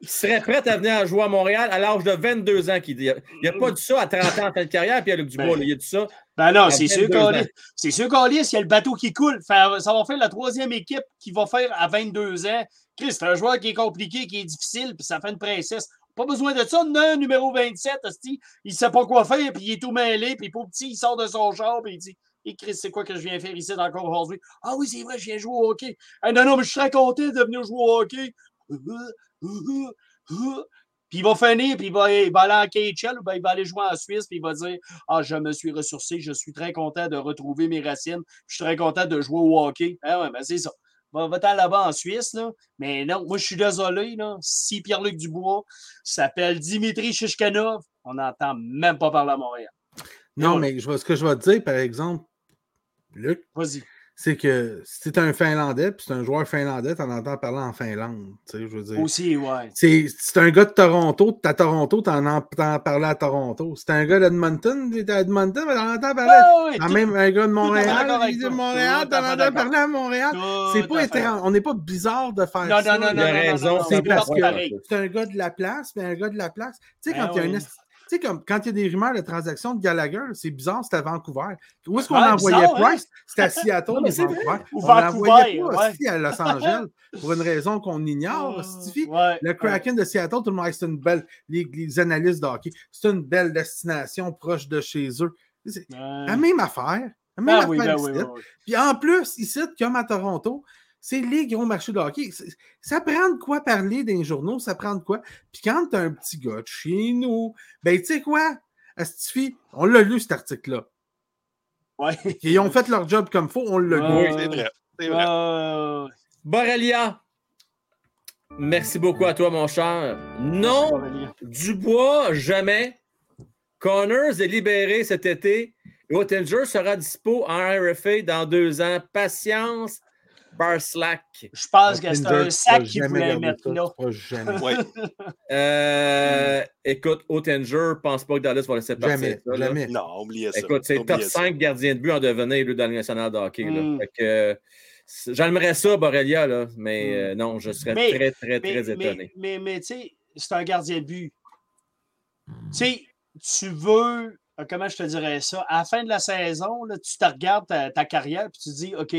qui serait prêt à venir jouer à Montréal à l'âge de 22 ans. Il n'a pas dit ça à 30 ans en de carrière, puis Luc Dubois, Ben. il a dit ça. Ben non, À c'est sûr 22 ans. qu'on C'est sûr qu'on lit, s'il y a le bateau qui coule. Ça va faire la troisième équipe qui va faire à 22 ans. Chris, c'est un joueur qui est compliqué, qui est difficile, puis ça fait une princesse. Pas besoin de ça. Non, numéro 27, hostie, il sait pas quoi faire, puis il est tout mêlé, puis pour petit, il sort de son char, puis il dit Et Chris, c'est quoi que je viens faire ici encore aujourd'hui? Ah oui, c'est vrai, je viens jouer au hockey. Ah non, non, mais je serais content de venir jouer au hockey. Puis il va finir, puis il va, il va aller en KHL, ou ben il va aller jouer en Suisse, puis il va dire Ah, je me suis ressourcé, je suis très content de retrouver mes racines, je suis très content de jouer au hockey. Ah ouais, ben c'est ça. Va, va-t'en là-bas en Suisse, là. Mais non, moi, je suis désolé, là. Si Pierre-Luc Dubois s'appelle Dimitri Shishkanov, on n'entend même pas parler à Montréal. Non, mais je ce que je vais te dire, par exemple, Luc, Vas-y. C'est que si tu un Finlandais, puis c'est un joueur finlandais, tu en entends parler en Finlande. Tu sais, je veux dire. Aussi, ouais. C'est c'est un gars de Toronto, t'es à Toronto, t'en entends parler à Toronto. C'est un gars d'Edmonton, t'es à Edmonton, mais t'en entends parler. Ah ouais, Ah, même un gars de Montréal, il dit. Montréal, t'en fait entends parler à Montréal. C'est pas étrange. On n'est pas bizarre de faire Non, ça. non, non, non, non, raison, c'est parce pas que- pareil. C'est un gars de la place, mais un gars de la place. Tu sais, Ben quand il y a oui. Tu sais, comme quand il y a des rumeurs de transaction de Gallagher, c'est bizarre, c'était à Vancouver. Où est-ce qu'on Ouais, envoyait bizarre, hein? Price? C'était à Seattle Non, mais c'est Vancouver. Ou On l'envoyait pas ouais. aussi à Los Angeles pour une raison qu'on ignore. Ouais, Le. Kraken de Seattle, tout le monde, c'est une belle. Les, les analystes de hockey, c'est une belle destination proche de chez eux. C'est la même affaire. La même Ah affaire oui, ben oui. Puis en plus, ici, comme à Toronto, c'est les gros marchés de hockey. Ça prend de quoi parler dans les journaux, ça prend de quoi. Puis quand t'as un petit gars de chez nous, ben tu sais quoi, Astifi, on l'a lu cet article-là. Ouais. Ils ont fait leur job comme faut, on l'a lu. C'est vrai. C'est vrai. Euh, Borrelia, merci beaucoup à toi, mon cher. Non, Dubois, jamais. Connors est libéré cet été. Ottinger sera dispo en RFA dans deux ans. Patience par Slack. Je pense que c'est un sac pourras qu'il jamais voulait garder mettre là. tu pourras jamais. Oui. Euh, écoute, Ottinger, je pense pas que Dallas va laisser partir. Jamais, ça, là. jamais. Non, oubliez ça. Écoute, c'est top ça. 5 gardiens de but en devenir lui, dans le national de hockey. là. Mm. Fait que, c'est- J'aimerais ça, Borrelia, là, mais Mm. euh, non, je serais Mais- très, très, Mais, très étonné. mais, mais, tu sais, c'est un gardien de but. Tu sais, tu veux, euh, comment je te dirais ça, à la fin de la saison, là, tu te regardes ta, ta carrière puis tu te dis, OK,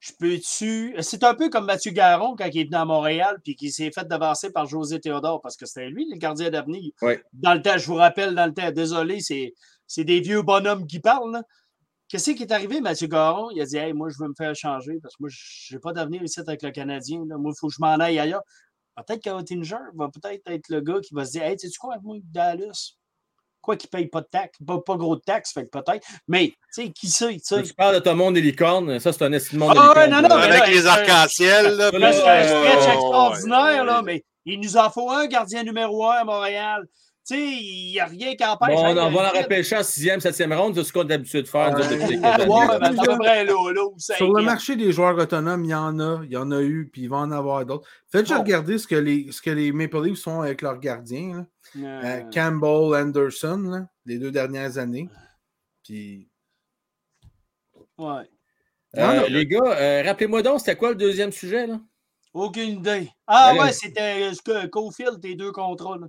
je peux-tu. C'est un peu comme Mathieu Garon quand il est venu à Montréal puis qu'il s'est fait devancer par José Théodore parce que c'était lui le gardien d'avenir. Ouais. Dans le temps, je vous rappelle, dans le temps, désolé, c'est des vieux bonhommes qui parlent. Qu'est-ce qui est arrivé, Mathieu Garon? Il a dit Hey, moi, je veux me faire changer parce que moi, je n'ai pas d'avenir ici avec le Canadien. là. Moi, il faut que je m'en aille ailleurs. Peut-être qu'Oettinger va peut-être être le gars qui va se dire Hey, tu sais quoi, moi, Dallas? Quoi qu'il ne paye pas de taxes, pas, pas gros de taxes, fait que peut-être. Mais, tu sais, qui sait, tu sais. Tu parles de ton monde des licornes, ça c'est un estime monde Ah des ouais, licornes. non, non, là. mais Avec là, les euh, arcs-en-ciel, là. ça, Là, c'est un Euh, sketch ouais, extraordinaire, ouais, là, mais il nous en faut un gardien numéro un à Montréal. Tu sais, il n'y a rien qui empêche. Bon, on va la repêcher en 6e, 7e ronde, c'est ce qu'on a l'habitude de faire. Sur le marché des joueurs autonomes, il y en a, il y en a eu, puis il va en avoir d'autres. Faites juste Bon. regarder ce que, les, ce que les Maple Leafs font avec leurs gardiens. là. Euh, Euh, Campbell, Anderson, là, les deux dernières années. Puis, ouais. Euh, Non, non. les gars, euh, rappelez-moi donc, c'était quoi le deuxième sujet? Là? Aucune idée. Ah ouais, c'était euh, ce que Cofield, tes deux contrats. Là.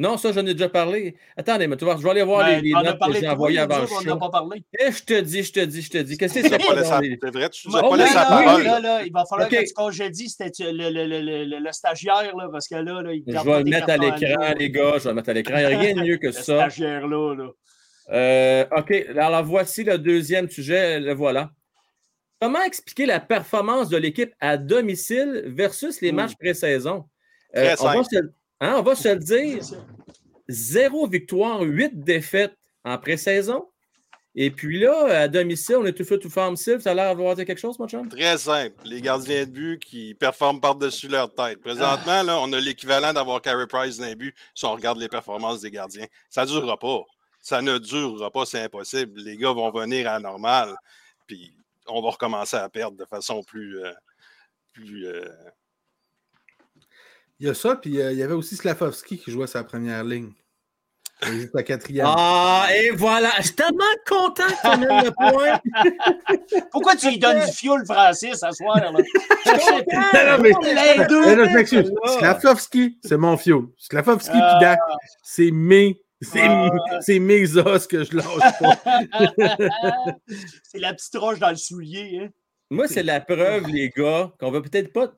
Non, ça, j'en ai déjà parlé. Attendez, mais tu vois, je vais aller voir Ben, les, les notes que j'ai envoyées avant le jour, on n'en a show. pas parlé. Et je te dis, je te dis, je te dis. Qu'est-ce que c'est ça? les- C'est vrai, tu Oh, n'as pas oui, laissé la oui, parole. là, là, il va falloir Ok. que tu congédies c'était le, le, le, le, le- le stagiaire, là, parce que là, là il Je garde vais pas le mettre à l'écran, les gars. Je vais le mettre à l'écran. Il n'y a rien de mieux que Le ça. stagiaire, là, là. Euh, OK, alors voici le deuxième sujet. Le voilà. Comment expliquer la performance de l'équipe à domicile versus les Mm. matchs pré-saison? Très on, va simple. se, hein, on va se le dire. Zéro victoire, huit défaites en pré-saison. Et puis là, à domicile, on est tout fait tout forme Ça a l'air d'avoir dit quelque chose, mon chum? Très simple. Les gardiens de but qui performent par-dessus leur tête. Présentement, là, on a l'équivalent d'avoir Carey Price dans les buts si on regarde les performances des gardiens. Ça ne durera pas. Ça ne durera pas, c'est impossible. Les gars vont venir à la normale, puis on va recommencer à perdre de façon plus. euh, plus euh, il y a ça, puis euh, il y avait aussi Slavovski qui jouait sa première ligne. Juste la quatrième. Ah, et voilà. Je suis tellement content que tu amènes le point. Pourquoi tu lui donnes du fioul, Francis, à soir? Là? Non, non, mais- Les deux. Je m'excuse. c'est mon fioul. Slavkovski Ah. puis Dak, c'est mes. C'est Ah. c'est mes os que je lâche pas. C'est la petite roche dans le soulier. Hein? Moi, c'est la preuve, les gars, qu'on va peut-être pas.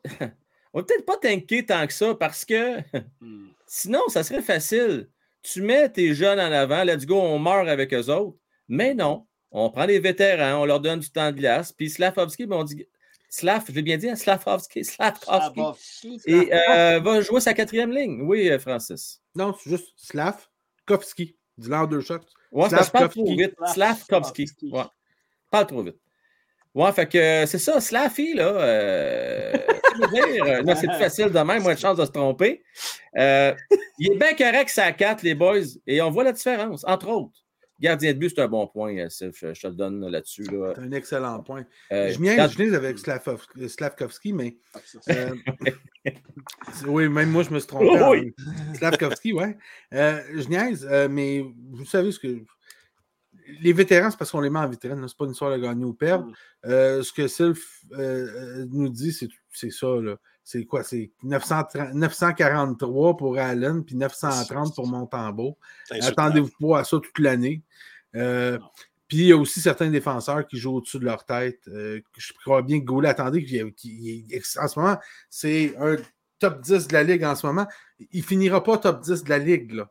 On va peut-être pas tanker tant que ça parce que Hmm. sinon, ça serait facile. Tu mets tes jeunes en avant, let's go, on meurt avec eux autres. Mais non, on prend les vétérans, on leur donne du temps de glace. Puis Slavkovski, ben, on dit. Slav, je l'ai bien dit, hein, Slavkovski. Slavkovski. Et euh, va jouer sa quatrième ligne. Oui, euh, Francis. Non, c'est juste Slavkovski. Dis-le en deux shots. Ouais, parle trop vite. Slavkovski. Ouais. Parle trop vite. Ouais, fait que euh, c'est ça, Slaffy, là. euh, dire, là, c'est plus facile de même, moins de chance de se tromper. Euh, il est bien correct, ça à 4, les boys, et on voit la différence, entre autres. Gardien de but, c'est un bon point, Sylph, je, je te le donne là-dessus. Là. C'est un excellent point. Euh, je quand- niaise avec Slavkov- Slavkovski, mais. euh, oui, même moi, je me suis trompé. Oh, en- oui. Slavkovski, ouais. Euh, je niaise, euh, mais vous savez ce que. Les vétérans, c'est parce qu'on les met en vitrine. C'est pas une histoire de gagner ou perdre. Mm. Euh, ce que Sylph euh, euh, nous dit, c'est ça. là. C'est quoi? C'est 930 943 pour Allen, puis 930 pour Montembeau. Attendez-vous pas à ça toute l'année. Euh, puis il y a aussi certains défenseurs qui jouent au-dessus de leur tête. Je crois bien que Goulet, attendez, qu'il- qu'il- en ce moment, c'est un top 10 de la Ligue en ce moment. Il finira pas top 10 de la Ligue. Là,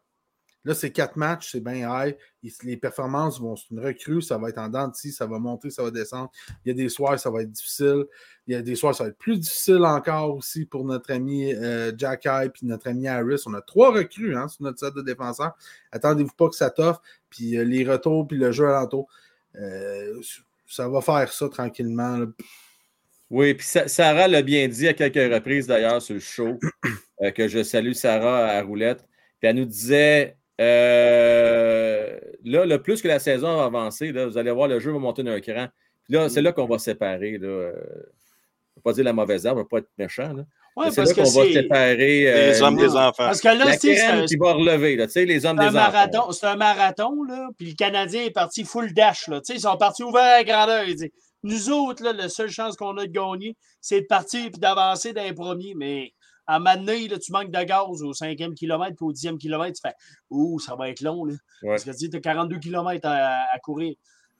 là c'est quatre matchs, c'est bien high. Les performances vont, c'est une recrue, ça va être en dents ça va monter, ça va descendre. Il y a des soirs, ça va être difficile. Il y a des soirs, ça va être plus difficile encore aussi pour notre ami euh, Jack High puis notre ami Harris. On a trois recrues hein, sur notre set de défenseurs. Attendez-vous pas que ça t'offre. Puis euh, les retours, puis le jeu alentour. Euh, ça va faire ça tranquillement. Oui, puis Sa- Sarah l'a bien dit à quelques reprises d'ailleurs sur le show, que je salue Sarah à Roulette. Puis elle nous disait euh, là, le plus que la saison va avancer, là, vous allez voir, le jeu va monter d'un cran. Puis là, c'est là qu'on va se séparer. Là. euh, Je ne vais pas dire la mauvaise herbe, je ne vais pas être méchant. Là. Ouais, c'est là qu'on va séparer Les euh, hommes, des enfants. parce que là, la c'est crème un- qui va relever, là, tu sais, les hommes c'est des un enfants. marathon, c'est un marathon, là, puis le Canadien est parti full dash, là. Tu sais, ils sont partis ouverts à grandeur. Il dit, nous autres, là, la seule chance qu'on a de gagner, c'est de partir et d'avancer dans les premiers, mais à donné, là, tu manques de gaz au cinquième kilomètre puis au dixième kilomètre, tu fais « Ouh, ça va être long, là. Ouais. Parce que tu as 42 km à, à courir.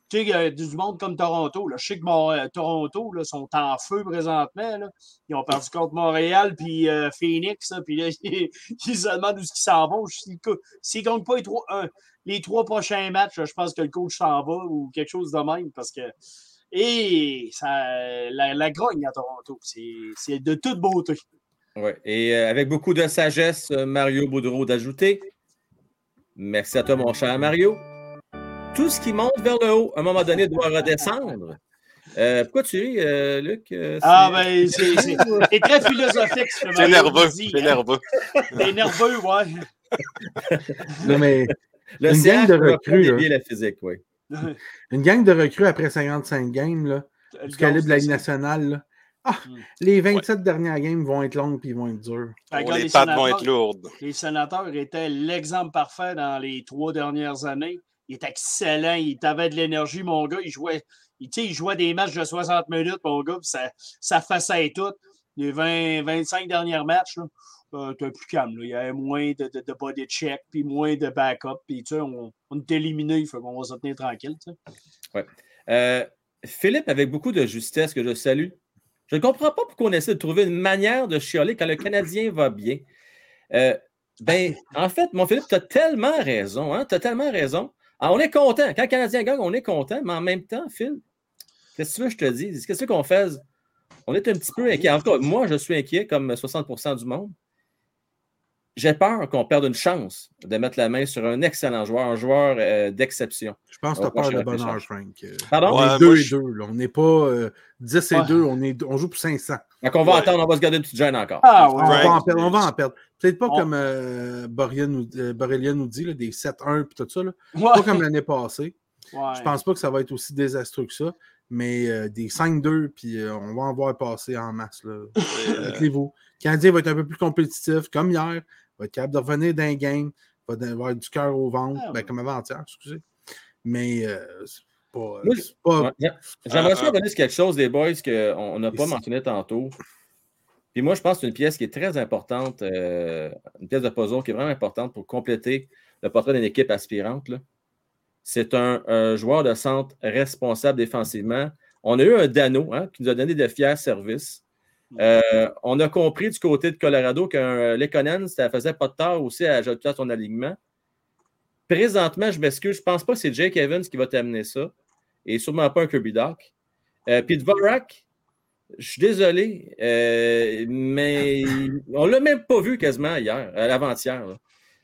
Tu sais, il y a du monde comme Toronto. Là. Je sais que mon, euh, Toronto là, sont en feu présentement. Là. Ils ont perdu contre Montréal puis euh, Phoenix. Puis là, ils, ils se demandent où ils s'en vont. S'ils ne gagnent pas les trois, un- les trois prochains matchs, je pense que le coach s'en va ou quelque chose de même. Parce que et ça, la, la grogne à Toronto, c'est de toute beauté. Ouais. Et euh, avec beaucoup de sagesse, euh, Mario Boudreau d'ajouter. Merci à toi, mon cher Mario. Tout ce qui monte vers le haut, à un moment donné, doit redescendre. Euh, pourquoi tu ris, euh, Luc? Euh, Ah, ben, c'est très philosophique. ce que C'est Mario nerveux. dit, C'est hein. nerveux. T'es nerveux, ouais. Non, mais le une gang de recrues, la physique, oui. une gang de recrues après 55 games, là, du calibre de la Ligue nationale, là. Ah, Mm. les 27 dernières games vont être longues puis vont être dures. Oh, les les pattes vont sénateurs- être lourdes. Les sénateurs étaient l'exemple parfait dans les trois dernières années. Il était excellent, il avait de l'énergie, mon gars. Il jouait, il, tu sais, il jouait des matchs de 60 minutes, mon gars, puis ça, ça faisait tout. Les 20, 25 derniers matchs, là, euh, t'es plus calme. là. Il y avait moins de, de, de body check, puis moins de backup. Puis, tu sais, on, on est éliminé, il faut qu'on va se tenir tranquille. tu sais. Euh, Philippe, avec beaucoup de justesse, que je salue, je ne comprends pas pourquoi on essaie de trouver une manière de chialer quand le Canadien va bien. Euh, ben, en fait, mon Philippe, tu as tellement raison. Hein? Tu as tellement raison. Ah, on est content. Quand le Canadien gagne, on est content, mais en même temps, Phil, qu'est-ce que tu veux que je te dise? Qu'est-ce qu'on fait? On est un petit peu inquiet. En tout cas, moi, je suis inquiet, comme 60% du monde. J'ai peur qu'on perde une chance de mettre la main sur un excellent joueur, un joueur euh, d'exception. Je pense que On tu as peur de bonheur. Frank. Euh, Pardon? On Ouais, est moi, 2 et je- 2. On n'est pas euh, 10 et Ouais. 2. On, est, on joue pour 500. Donc, on va Ouais. attendre, on va se garder une petite gêne encore. Ah, On va, en perdre, on va en perdre. Peut-être pas On- comme euh, Borrelia nous, euh, Borrelia nous dit, là, des 7-1 et tout ça. là. Ouais. Pas comme l'année passée. Ouais. Je pense pas que ça va être aussi désastreux que ça. Mais euh, des 5-2, puis euh, on va en voir passer en masse. Là. Et, euh. Le Canadien va être un peu plus compétitif, comme hier. Va être capable de revenir d'un game. va avoir du cœur au ventre, Ah, ben, ouais. comme avant-hier, excusez. Mais euh, c'est pas. Pas- Ouais, J'aimerais Ah, ça revenir sur quelque chose des boys qu'on n'a pas mentionné tantôt. Puis moi, je pense que c'est une pièce qui est très importante, euh, une pièce de puzzle qui est vraiment importante pour compléter le portrait d'une équipe aspirante. là. C'est un, un joueur de centre responsable défensivement. On a eu un Dano hein, qui nous a donné de fiers services. Euh, on a compris du côté de Colorado que Lekonen, ça faisait pas de tort aussi à ajouter à son alignement. Présentement, je m'excuse, je ne pense pas que c'est Jake Evans qui va t'amener ça. Et sûrement pas un Kirby Doc. Euh, puis Dvorak, je suis désolé, euh, mais on ne l'a même pas vu quasiment hier, à l'avant-hier. là.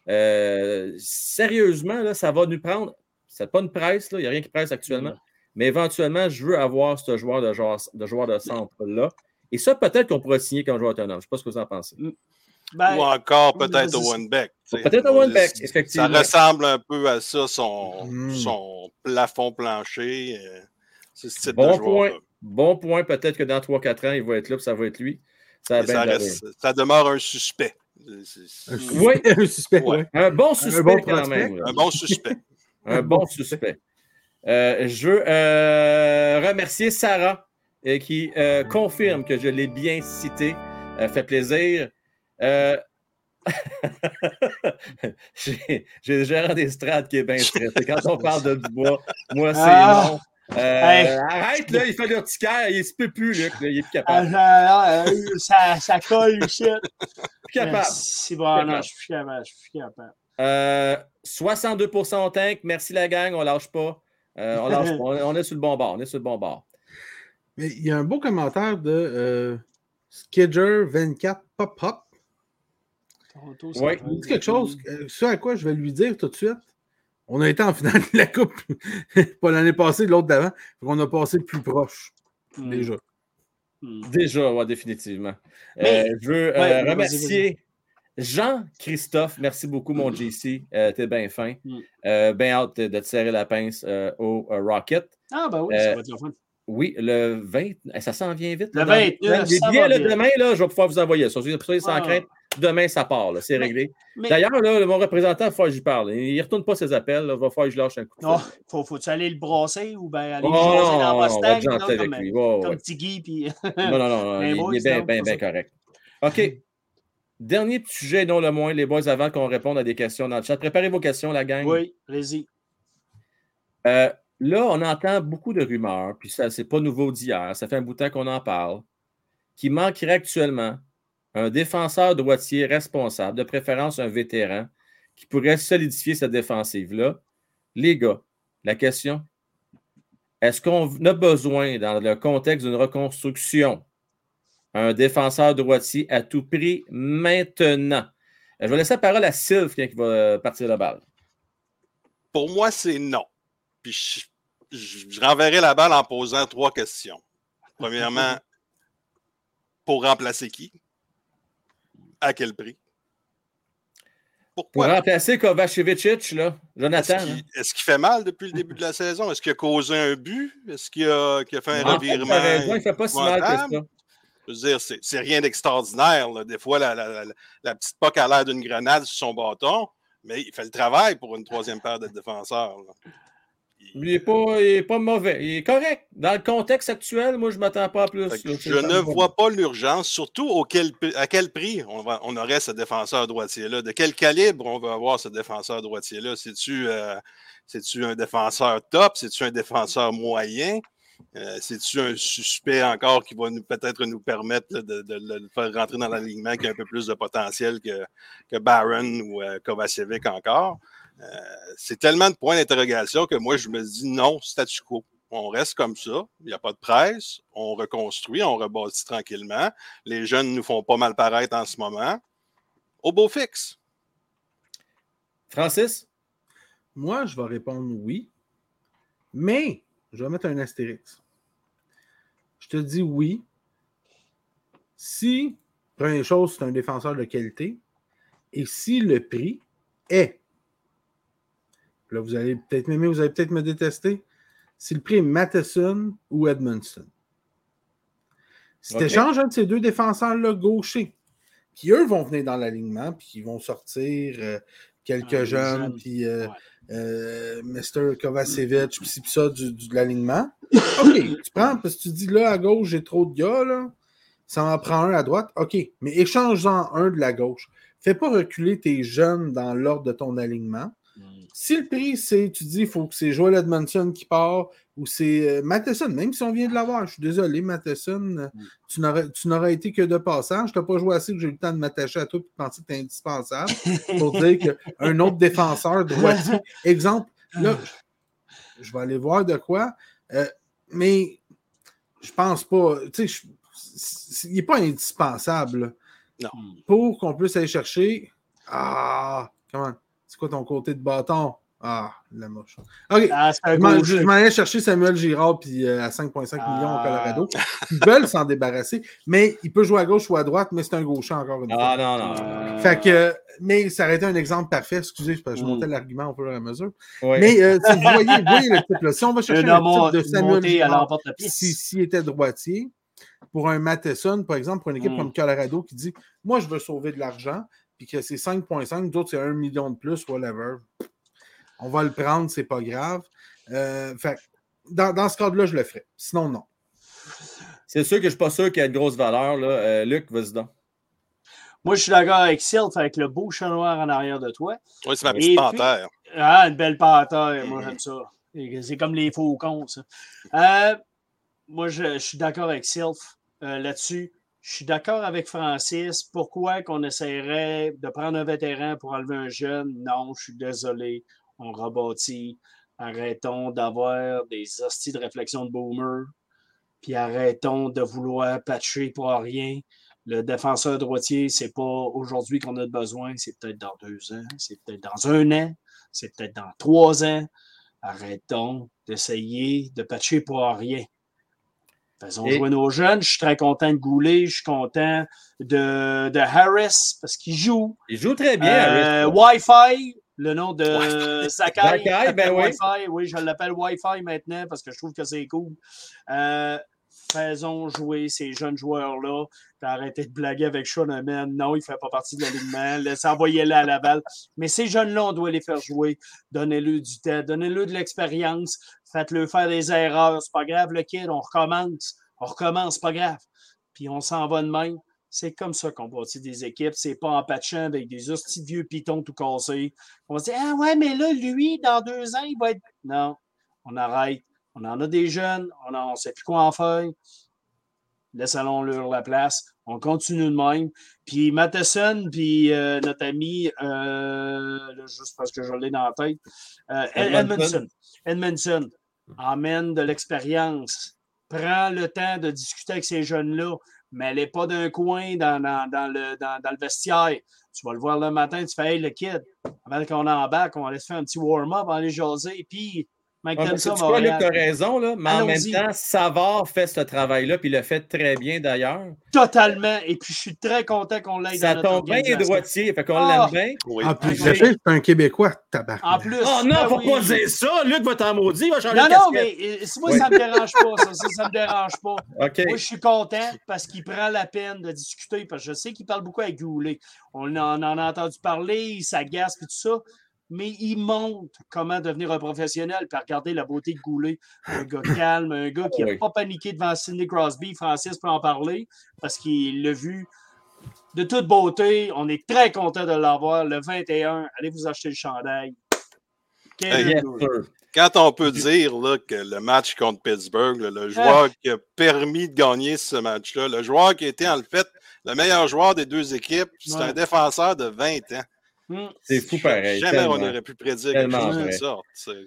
Euh, sérieusement, là, ça va nous prendre. C'est pas une presse, là, il n'y a rien qui presse actuellement. Mais éventuellement, je veux avoir ce joueur de, joueur, de, joueur de centre-là. Et ça, peut-être qu'on pourrait signer comme joueur autonome. Je ne sais pas ce que vous en pensez. Ben, Ou encore oui, peut-être au tu sais. Peut-être au one-back, Ça effectivement. ressemble un peu à ça, son, Mm. son plafond plancher. euh, C'est ce type Bon de point. Bon point, peut-être que dans 3-4 ans, il va être là, puis ça va être lui. Ça, ça, reste- ça demeure un suspect. Un Oui. suspect, un suspect, Ouais. Un bon suspect bon quand même. Un bon suspect. Un bon suspect. Euh, je veux euh, remercier Sarah euh, qui confirme que je l'ai bien cité. Fait plaisir. J'ai le gérant des strates qui est bien stressé. Quand on parle de Dubois, moi, c'est Ah. non. Hey. Arrête, là, il fait l'urticaire. Il ne se peut plus, Luc. là, il est plus ah, capable. ah, ah, ça, ça colle, shit. Plus capable. C'est bon, non, je suis plus capable. Je suis plus capable. Euh, 62% au tank. Merci la gang. On lâche pas. Euh, on, lâche pas. On, on est sur le bon bord. On est sur le bon bord. Mais il y a un beau commentaire de euh, Skidger24 Pop Pop. Ça Il dit quelque chose, euh, ce à quoi je vais lui dire tout de suite. On a été en finale de la Coupe, pas l'année passée, l'autre d'avant. On a passé le plus proche, Hmm. déjà. Hmm. Déjà, ouais, définitivement. Mais- Euh, je veux euh, Ouais, remercier Jean-Christophe. Merci beaucoup, mon JC. Euh, T'es bien fin. Mm. Euh, bien hâte de te serrer la pince euh, au Rocket. Ah, ben oui, ça va être le fun. Oui, le 20. eh, Ça s'en vient vite. Le là, dans- 29, Les ça billets, va là, vite. demain, là, je vais pouvoir vous envoyer ça. Soyez sans Ah. crainte. Demain, ça part. C'est réglé. Mais- D'ailleurs, mon représentant, il falloir que j'y parle. Il ne retourne pas ses appels. Il va falloir que je lâche un coup de Oh, fil. faut, faut-tu aller le brasser ou bien aller Oh, le brasser non, dans Mustang? non, avec comme, lui. Ouais, ouais, comme ouais. Tiggy, puis... Non, non, non, non, Les il, il est bien, non, bien, bien correct. OK. Dernier petit sujet, non le moins, les boys, avant qu'on réponde à des questions dans le chat. Préparez vos questions, la gang. oui, allez-y. Euh, là, on entend beaucoup de rumeurs, puis ça, c'est pas nouveau d'hier, ça fait un bout de temps qu'on en parle, qui manquerait actuellement un défenseur droitier responsable, de préférence un vétéran, qui pourrait solidifier cette défensive-là. Les gars, la question, est-ce qu'on a besoin, dans le contexte d'une reconstruction, un défenseur droitier à tout prix maintenant? Euh, Je vais laisser la parole à Sylve qui va euh, partir la balle. Pour moi, c'est non. Puis je, je- je renverrai la balle en posant trois questions. Premièrement, pour remplacer qui? À quel prix? Pour remplacer Kovacevic, là, Jonathan. Est-ce qu'il est-ce qu'il fait mal depuis le début de la saison? Est-ce qu'il a causé un but? Est-ce qu'il a, qu'il a fait un En revirement? raison, il ne fait pas si mal que ça. Je veux dire, c'est rien d'extraordinaire. Des fois, la, la- la- la petite poque a l'air d'une grenade sur son bâton, mais il fait le travail pour une troisième paire de défenseurs. là. Il- n'est pas, il est pas mauvais. Il est correct. Dans le contexte actuel, moi, je ne m'attends pas à plus. Là. je ne vois pas l'urgence, surtout auquel, à quel prix on, va, on aurait ce défenseur droitier-là? De quel calibre on va avoir ce défenseur droitier-là? C'est-tu euh, un défenseur top? C'est-tu un défenseur moyen? Euh, C'est-tu un suspect encore qui va nous peut-être nous permettre là, de, de le faire rentrer dans l'alignement qui a un peu plus de potentiel que, que Barron ou euh, Kovacevic encore? Euh, c'est tellement de points d'interrogation que moi, je me dis non, statu quo. On reste comme ça, il n'y a pas de presse, on reconstruit, on rebâtit tranquillement. Les jeunes nous font pas mal paraître en ce moment. Au beau fixe. Francis? Moi, je vais répondre oui, mais je vais mettre un astérix. Je te dis oui. Si, première chose, c'est un défenseur de qualité, et si le prix est, là, vous allez peut-être m'aimer, vous allez peut-être me détester, si le prix est Matheson ou Edmondson. Si Ok. tu échanges un de ces deux défenseurs-là gauchers, qui eux vont venir dans l'alignement, puis qui vont sortir euh, quelques Ah, jeunes, jeunes. puis euh, Ouais. Euh, Mr. Kovacevic, puis ça du, du- de l'alignement. OK, tu prends, parce que tu dis là, à gauche, j'ai trop de gars, là. Ça en prend un à droite. OK, mais échange-en un de la gauche. Fais pas reculer tes jeunes dans l'ordre de ton alignement. Mm. Si le prix, c'est, tu dis, il faut que c'est Joel Edmondson qui part ou c'est euh, Matheson, même si on vient de l'avoir, je suis désolé, Matheson, euh, tu n'aurais, tu n'aurais été que de passage. Tu n'as pas joué assez que j'ai eu le temps de m'attacher à toi et de penser que tu es indispensable pour dire qu'un autre défenseur droitier, exemple, là, je, je vais aller voir de quoi, euh, mais je pense pas, tu sais, je- il n'est pas indispensable là, Mm. pour qu'on puisse aller chercher. Ah, comment? C'est quoi ton côté de bâton? Ah, la moche. OK. Ah, Je m'en- allais chercher Samuel Girard puis, euh, à 5,5 millions au Ah. Colorado. Ils veulent s'en débarrasser, mais il peut jouer à gauche ou à droite, mais c'est un gaucher encore une fois. Ah non, non. Fait que, mais ça aurait été un exemple parfait. Excusez, parce que je Mm. montais l'argument au fur et à mesure. Mais euh, si vous voyez, voyez le type là. Si on va chercher homme type de Samuel Girard, l'emporte-pièce. si- s'il était droitier, pour un Matheson, par exemple, pour une équipe Mm. comme Colorado qui dit Moi, je veux sauver de l'argent, puis que c'est 5,5, d'autres, c'est 1 million de plus, whatever. On va le prendre, c'est pas grave. Euh, fait dans, dans ce cadre-là, je le ferais. Sinon, non. C'est sûr que je suis pas sûr qu'il y a de grosse valeur. Là. Euh, Luc, vas-y donc. Moi, je suis d'accord avec Sylph, avec le beau chat noir en arrière de toi. Oui, c'est ma Et petite puis- panthère. Ah, une belle panthère. Moi, j'aime ça. Et C'est comme les faucons, ça. Euh, moi, je, je suis d'accord avec Sylph euh, là-dessus. Je suis d'accord avec Francis. Pourquoi qu'on essaierait de prendre un vétéran pour enlever un jeune? Non, je suis désolé. On rebâtit. Arrêtons d'avoir des hosties de réflexion de boomer. Puis arrêtons de vouloir patcher pour rien. Le défenseur droitier, c'est pas aujourd'hui qu'on a besoin, c'est peut-être dans deux ans, c'est peut-être dans un an, c'est peut-être dans trois ans. Arrêtons d'essayer de patcher pour rien. Faisons Et- jouer nos jeunes. Je suis très content de Goulet. Je suis content de, de Harris parce qu'il joue. Il joue très bien. Euh. Wi-Fi, le nom de Sakai. Sakai, ben oui. Wi-Fi. Oui, je l'appelle Wi-Fi maintenant parce que je trouve que c'est cool. Euh, faisons jouer ces jeunes joueurs-là. Puis arrêtez de blaguer avec Sean Amen. Non, il ne fait pas partie de l'alignement. Laissez envoyer-le à Laval. Mais ces jeunes-là, on doit les faire jouer. Donnez-le du temps. Donnez-le de l'expérience. Faites-le faire des erreurs. C'est pas grave, le kid. On recommence. On recommence. Pas grave. Puis on s'en va de même. C'est comme ça qu'on bâtit des équipes. C'est pas en patchant avec des hosties vieux pitons tout cassés. On va se dire Ah ouais, mais là, lui, dans deux ans, il va être. Non, on arrête. On en a des jeunes, on ne sait plus quoi en faire. Laissons-leur la place. On continue de même. Puis Matheson, puis euh, notre ami, euh, là, juste parce que je l'ai dans la tête, euh, Ed- Edmondson. Edmondson. Amène de l'expérience. Prends le temps de discuter avec ces jeunes-là. Mets-les pas d'un coin dans, dans, dans le, dans, dans le vestiaire. Tu vas le voir le matin, tu fais Hey, le kid, avant qu'on embarque, on va aller se faire un petit warm-up, aller jaser. Puis, Mike Ouais, quoi, Luc, as raison, là, mais en même temps, Savard fait ce travail-là, puis il le fait très bien d'ailleurs. Totalement. Et puis, je suis très content qu'on l'aille Ça tombe bien, il est organisation. droitier, fait qu'on Ah! l'aime bien. Oui. En plus, oui. le fait, c'est un Québécois, tabac. En plus. Oh non, ben faut oui. pas dire ça! Luc va t'en maudire, il va changer Non, de non, mais euh, moi, ça me dérange pas. Ça, ça, ça me dérange pas. Moi, je suis content parce qu'il prend la peine de discuter, parce que je sais qu'il parle beaucoup avec Goulet. On en, en a entendu parler, il s'agace et tout ça. Mais il montre comment devenir un professionnel, puis regarder la beauté de Goulet. Un gars calme, un gars qui n'a Oui. pas paniqué devant Sidney Crosby. Francis peut en parler parce qu'il l'a vu de toute beauté. On est très content de l'avoir. Le 21, allez vous acheter le chandail. Yes, sir. Quand on peut dire là, que le match contre Pittsburgh, là, le joueur qui a permis de gagner ce match-là, le joueur qui était en fait le meilleur joueur des deux équipes, c'est Ouais. un défenseur de 20 ans. Hmm. C'est fou pareil. Jamais on aurait pu prédire quelque chose de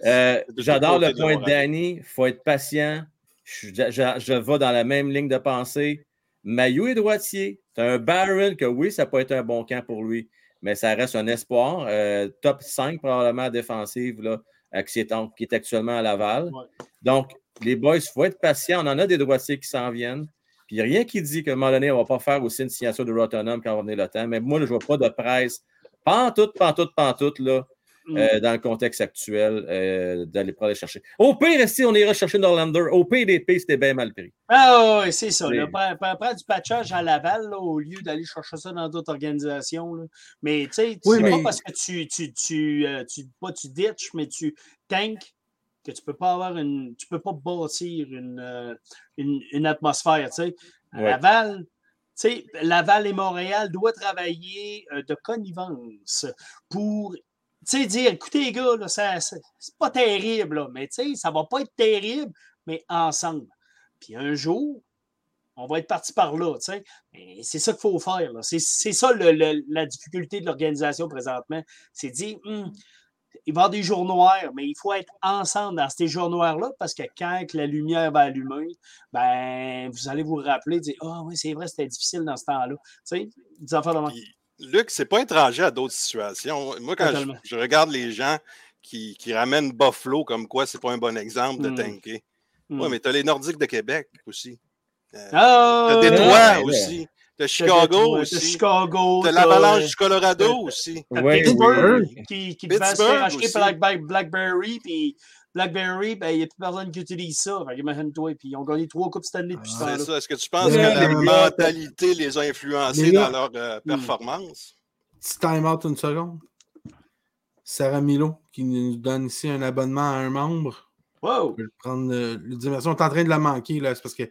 Euh, J'adore le point de. Danny. Il faut être patient. Je, suis- je, je vais dans la même ligne de pensée. Maillot est droitier. C'est un Baron que oui, ça peut être un bon camp pour lui, mais ça reste un espoir. Euh, top 5 probablement défensive là, qui, est en- qui est actuellement à Laval. Ouais. Donc, les boys, il faut être patient. On en a des droitiers qui s'en viennent. Puis rien qui dit qu'à un moment donné, on ne va pas faire aussi une signature de Rotterdam quand on va venir le temps. Mais moi, je ne vois pas de presse. Pantoute, pantoute, pantoute, là. Mm. euh, dans le contexte actuel euh, d'aller pour aller chercher. Au pire, si on ira chercher Norlander, au PDP, c'était bien mal pris. Ah oui, c'est ça. Prends, prends- prends du patchage à Laval là, au lieu d'aller chercher ça dans d'autres organisations. là. Mais tu sais, Oui, c'est mais- pas parce que tu, tu, tu, euh, tu, pas tu ditches, mais tu tanks que tu peux pas avoir une. Tu peux pas bâtir une, euh, une, une atmosphère. tu sais. À Ouais. Laval, sais, Laval et Montréal doivent travailler euh, de connivence pour dire écoutez, les gars, c'est pas terrible, mais tu sais, ça va pas être terrible, mais ensemble. Puis un jour, on va être parti par là, C'est ça qu'il faut faire. C'est ça la difficulté de l'organisation présentement. C'est dire, Hum, il va y avoir des jours noirs, mais il faut être ensemble dans ces jours noirs-là parce que quand que la lumière va allumer, ben, vous allez vous rappeler, dire, ah oui, c'est vrai, c'était difficile dans ce temps-là. Tu sais, des affaires de. Puis, Luc, c'est pas étranger à d'autres situations. Moi, quand je, regarde les gens qui, qui ramènent Buffalo comme quoi c'est pas un bon exemple de Mm. tanker. Hum. Oui, mais t'as les Nordiques de Québec aussi. Euh, Ah, t'as Détroit ouais. aussi. T'as Chicago t'as aussi. Chicago. T'as t'as- l'Avalanche du Colorado aussi. T'as Oui, Pittsburgh oui. qui, qui devait se Pittsburgh faire acheter aussi. par Black- BlackBerry, puis BlackBerry, ben, il n'y a plus personne qui utilise ça. Fait qu'imagine-toi, puis ils ont gagné trois Coupes Stanley depuis temps-là. ça. Est-ce que tu penses Mais que la les gars, mentalité les a influencés dans leur euh, performance? Petit time out une seconde. Sarah Milo qui nous donne ici un abonnement à un membre. Wow! Je vais le prendre. euh, lui dire merci. On est en train de la manquer, là. C'est parce que euh,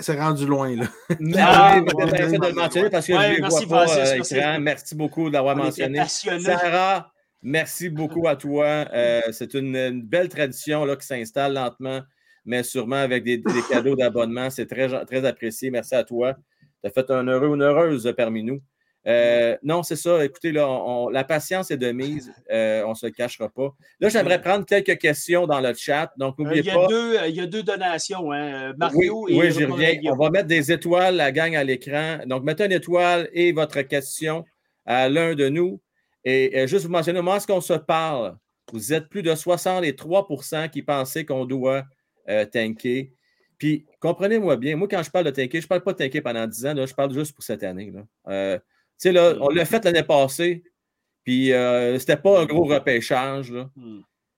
c'est rendu loin, là. Bien fait de le mentionner parce que ouais, je les merci, vois pas Francis, euh, merci. écran. Merci beaucoup d'avoir mentionné. Sarah, merci beaucoup à toi. Euh, c'est une, une belle tradition là, qui s'installe lentement, mais sûrement avec des, des cadeaux d'abonnement. C'est très, très apprécié. Merci à toi. Tu as fait un heureux, une heureuse parmi nous. Euh, non, c'est ça. Écoutez, là, on- la patience est de mise. Euh, on ne se le cachera pas. Là, j'aimerais prendre quelques questions dans le chat. Donc, Euh, n'oubliez Il y, pas. a deux, il y a deux donations, hein, Oui, Mario et oui, j'y reviens. On va mettre des étoiles, la gang, à l'écran. Donc, mettez une étoile et votre question à l'un de nous. Et juste vous mentionner, comment est-ce qu'on se parle? Vous êtes plus de 63% qui pensaient qu'on doit tanker. Puis, comprenez-moi bien, moi, quand je parle de tanker, je ne parle pas de tanker pendant 10 ans, là, je parle juste pour cette année. Là. Tu sais, là, on l'a fait l'année passée, puis euh, c'était pas un gros repêchage. Là.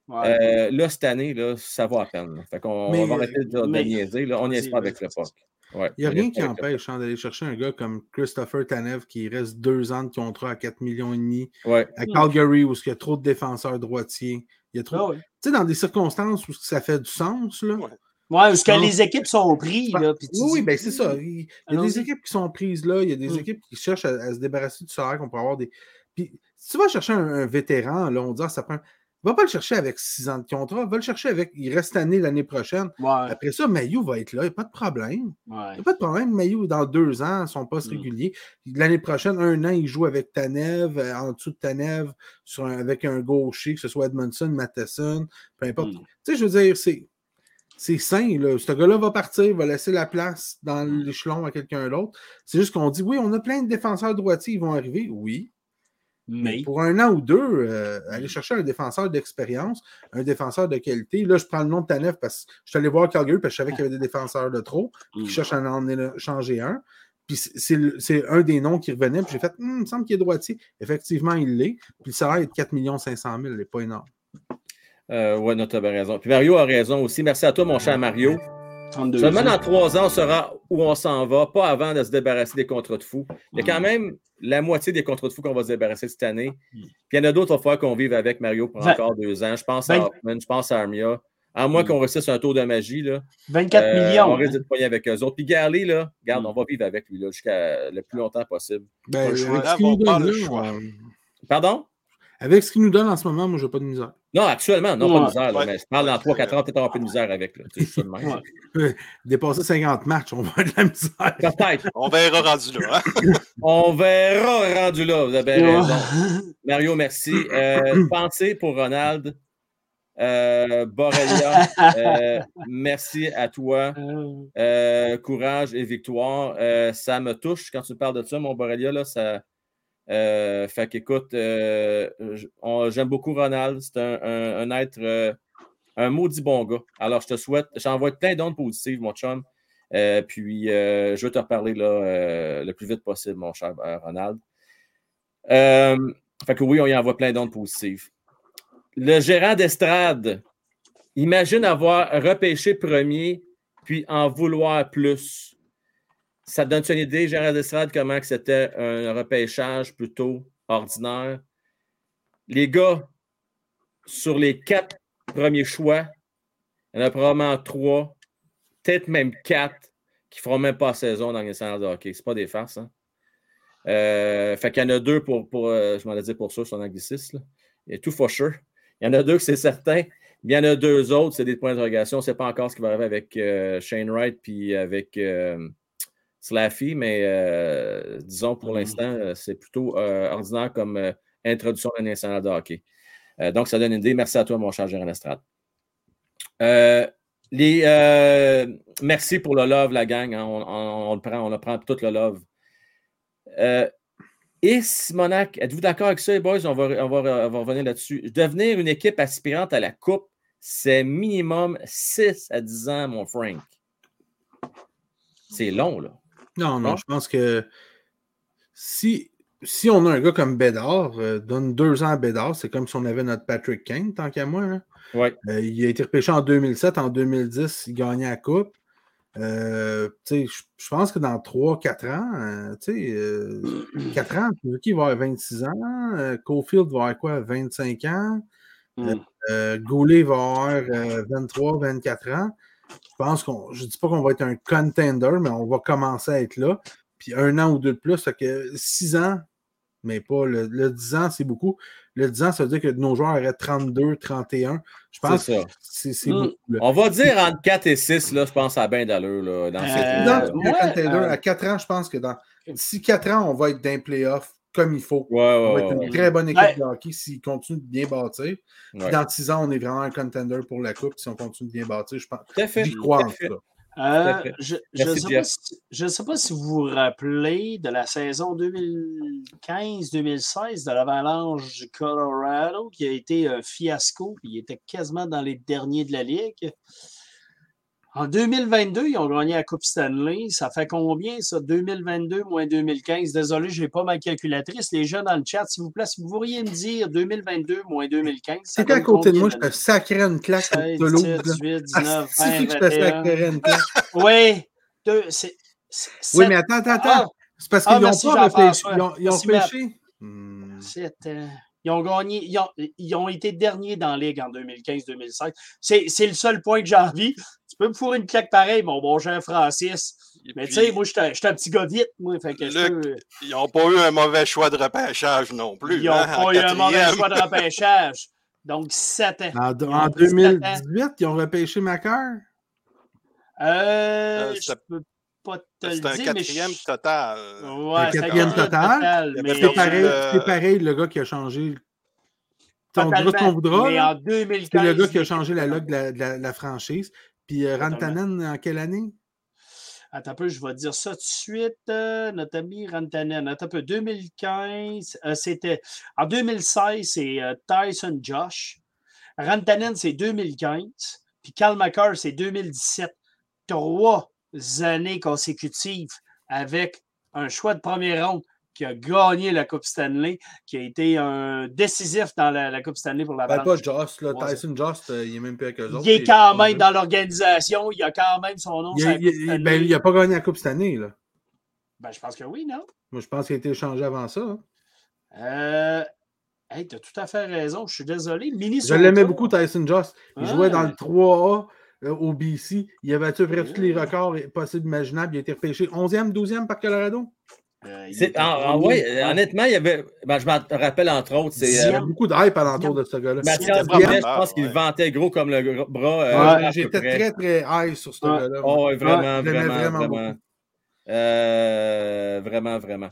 Ouais. Euh, là, cette année, là, ça va à peine. là. Fait qu'on Mais, on va arrêter de, de mais- niaiser. Là. On niaise Vas-y, pas avec le. Ouais, Il n'y a rien qui empêche hein, d'aller chercher un gars comme Christopher Tanev qui reste deux ans de contrat à 4 millions et demi. Ouais. à Hmm. Calgary où il y a trop de défenseurs droitiers. Il y a trop... Ah ouais. Tu sais, dans des circonstances où ça fait du sens, là. Ouais. Parce que les équipes sont prises. Là, Oui, ben c'est ça. Il y a des équipes qui sont prises là, il y a des Mm. équipes qui cherchent à, à se débarrasser du salaire qu'on peut avoir des. Puis si tu vas chercher un, un vétéran, là, on dit ah, ça prend. Va pas le chercher avec six ans de contrat, va le chercher avec. Il reste année l'année prochaine. Ouais, Après ça, Mayu va être là, il n'y a pas de problème. Il ouais. n'y a pas de problème. Mayu, dans deux ans, son poste Mm. régulier. L'année prochaine, un an, il joue avec Tanev, euh, en dessous de Tanev, sur un- avec un gaucher, que ce soit Edmondson, Matheson, peu importe. Mm. Tu sais, je veux dire, c'est. C'est sain, là. Ce gars-là va partir, va laisser la place dans Mm. l'échelon à quelqu'un d'autre. C'est juste qu'on dit, oui, on a plein de défenseurs droitiers, ils vont arriver. Oui. Mais, Pour un an ou deux, euh, aller chercher un défenseur d'expérience, un défenseur de qualité. Là, je prends le nom de Tanev parce que je suis allé voir Calgary parce que je savais qu'il y avait des défenseurs de trop Mm. qui cherchent à en changer un. Puis c'est- un des noms qui revenait. Puis j'ai fait, Hum, il me semble qu'il est droitier. Effectivement, il l'est. Puis le salaire est de 4 500 000. Il n'est pas énorme. Euh, ouais, non, tu as bien raison. Puis Mario a raison aussi. Merci à toi, mon cher Mario. 32 Seulement ans. dans trois ans, on saura où on s'en va, pas avant de se débarrasser des contrats de fous. Il y a quand Mm. même la moitié des contrats de fous qu'on va se débarrasser cette année. Mm. Puis il y en a d'autres, il va falloir qu'on vive avec Mario pour encore deux ans. Je pense à Hoffman, je pense à Armia. À moins Mm. qu'on réussisse un tour de magie, là. 24 Euh, millions. On hein. risque de poigner avec eux autres. Puis Garley, là, regarde, Mm. on va vivre avec lui là, jusqu'à le plus longtemps possible. Ben, Pas le choix. Là, on choix. Pardon? avec ce qu'il nous donne en ce moment, moi, je n'ai pas de misère. Non, actuellement, non, pas de misère. là, Ouais. mais je parle dans 3-4 ans, peut-être un peu de misère avec. Là. Ouais. Dépasser 50 matchs, on va avoir de la misère. Peut-être. On verra rendu là. hein. On verra rendu là. Vous avez Ouais. raison. Mario, merci. Euh, pensée pour Ronald. Euh, Borrelia, euh, merci à toi. Euh, courage et victoire. Euh, ça me touche quand tu parles de ça, mon Borrelia. Là, ça, euh, fait qu'écoute, euh, j'aime beaucoup Ronald. C'est un, un- être, euh, un maudit bon gars. Alors, je te souhaite, j'envoie plein d'ondes positives, mon chum. Euh, puis, euh, je vais te reparler là, euh, le plus vite possible, mon cher euh, Ronald. Euh, fait que oui, on y envoie plein d'ondes positives. le gérant d'estrade, imagine avoir repêché premier, puis en vouloir plus. Ça te donne une idée, gérant d'estrade, comment c'était un repêchage plutôt ordinaire? Les gars, sur les quatre premiers choix, il y en a probablement trois, peut-être même quatre, qui ne feront même pas saison dans les salles de hockey. Ce pas des farces. Hein? Euh, fait qu'il y en a deux pour, euh, je m'en ai dit pour ça, son anglicisme. A tout for sure. Il y en a deux que c'est certain. Il y en a deux autres, c'est des points d'interrogation. On ne sait pas encore ce qui va arriver avec euh, Shane Wright puis avec Slaffy, mais disons pour mm. l'instant, c'est plutôt ordinaire comme introduction à nationale de hockey. donc, ça donne une idée. Merci à toi, mon cher Gérard Estrade. les, merci pour le love, la gang. Hein. On, le prend, on le prend tout le love. Euh, et Simonac, êtes-vous d'accord avec ça, boys? On va, on va, revenir là-dessus. Devenir une équipe aspirante à la Coupe, c'est minimum 6 à 10 ans, mon Frank. C'est long, là. Non, non, je pense que si, si on a un gars comme Bédard, euh, donne deux ans à Bédard, c'est comme si on avait notre Patrick Kane, tant qu'à moi. Hein. Ouais. Euh, il a été repêché en 2007, en 2010, il gagnait la Coupe. Euh, je pense que dans 3-4 ans, euh, euh, 4 ans, qui va avoir 26 ans, Cofield va avoir quoi, 25 ans, mm. Goulet va avoir 23-24 ans. Je pense qu'on, je ne dis pas qu'on va être un contender, mais on va commencer à être là. Puis un an ou deux de plus, ça que 6 ans, mais pas le, le 10 ans, c'est beaucoup. Le 10 ans, ça veut dire que nos joueurs auraient 32, 31. Je pense que c'est hmm. beaucoup. On va dire entre 4 et 6, là, je pense à bien d'allure. Dans cette euh, À 4 ans, je pense que dans d'ici 4 ans, on va être d'un playoff comme il faut. Ouais, ouais, on va être une très bonne équipe de hockey s'ils continuent de bien bâtir. dans 6 ans, on est vraiment un contender pour la Coupe si on continue de bien bâtir. Je pense. J'y crois en tout cas. Euh, je ne sais, pas si vous vous rappelez de la saison 2015-2016 de l'Avalanche du Colorado qui a été un fiasco. Il était quasiment dans les derniers de la Ligue. En 2022, ils ont gagné la Coupe Stanley. Ça fait combien, ça? 2022 moins 2015. Désolé, je n'ai pas ma calculatrice. Les gens dans le chat, s'il vous plaît, si vous pourriez me dire 2022 moins 2015. C'est à côté de moi, je te sacrer une claque de l'eau. 18, 19, 20, 21. Oui. c'est, oui, mais attends, attends, attends. Ah! C'est parce qu'ils n'ont ah, pas réfléchi. Ils ont, ils ont pêché. Hmm. Ils ont gagné, ils ont, ils ont, été derniers dans la Ligue en 2015-2016. C'est le seul point que j'ai envie peux me fourrer une claque pareille, mon bon cher Francis. mais tu sais, moi, je suis un petit gars vite, moi. Fait que Ils n'ont pas eu un mauvais choix de repêchage non plus. Ils n'ont hein, pas eu un mauvais choix de repêchage. Donc, 7 ans. En, 2018, ils ont repêché Macar? Euh, euh je peux pas te le dire. C'est un quatrième total. Ouais, un quatrième total. C'est pareil, le... pareil, le gars qui a changé ton voudra, Mais en 2015. C'est le gars qui a changé la log de la, la franchise. Puis euh, Rantanen, en quelle année? Attends un peu, je vais dire ça tout de suite. Euh, notre ami Rantanen. Attends un peu, 2015, euh, c'était. En 2016, c'est Tyson Josh. Rantanen, c'est 2015. Puis Cal McCarr, c'est 2017. Trois années consécutives avec un choix de première ronde qui a gagné la Coupe Stanley, qui a été un décisif dans la, Coupe Stanley pour la ben, pas Joss, là, Tyson Joss, euh, il est même eux autres. Il est quand même dans l'organisation, il a quand même son nom. Il, ben, il n'a pas gagné la Coupe Stanley, là. Ben, je pense que oui, non? Moi, je pense qu'il a été échangé avant ça. Hein. Euh. Hey, tu as tout à fait raison, je suis désolé. Je l'aimais beaucoup, Tyson Joss. Il jouait dans le 3A euh, au BC. Il a battu à peu tous les records possibles imaginables? Il a été repêché 11e, 12e par Colorado? Euh, ah, oui, honnêtement, il y avait. Ben, je me rappelle entre autres. Il y avait beaucoup de hype alentour de ce gars-là. Mathias je pense qu'il vantait gros comme le bras. Euh, j'étais très, très high sur ce gars-là. Oh, vraiment, vraiment, vraiment. Euh, vraiment, vraiment.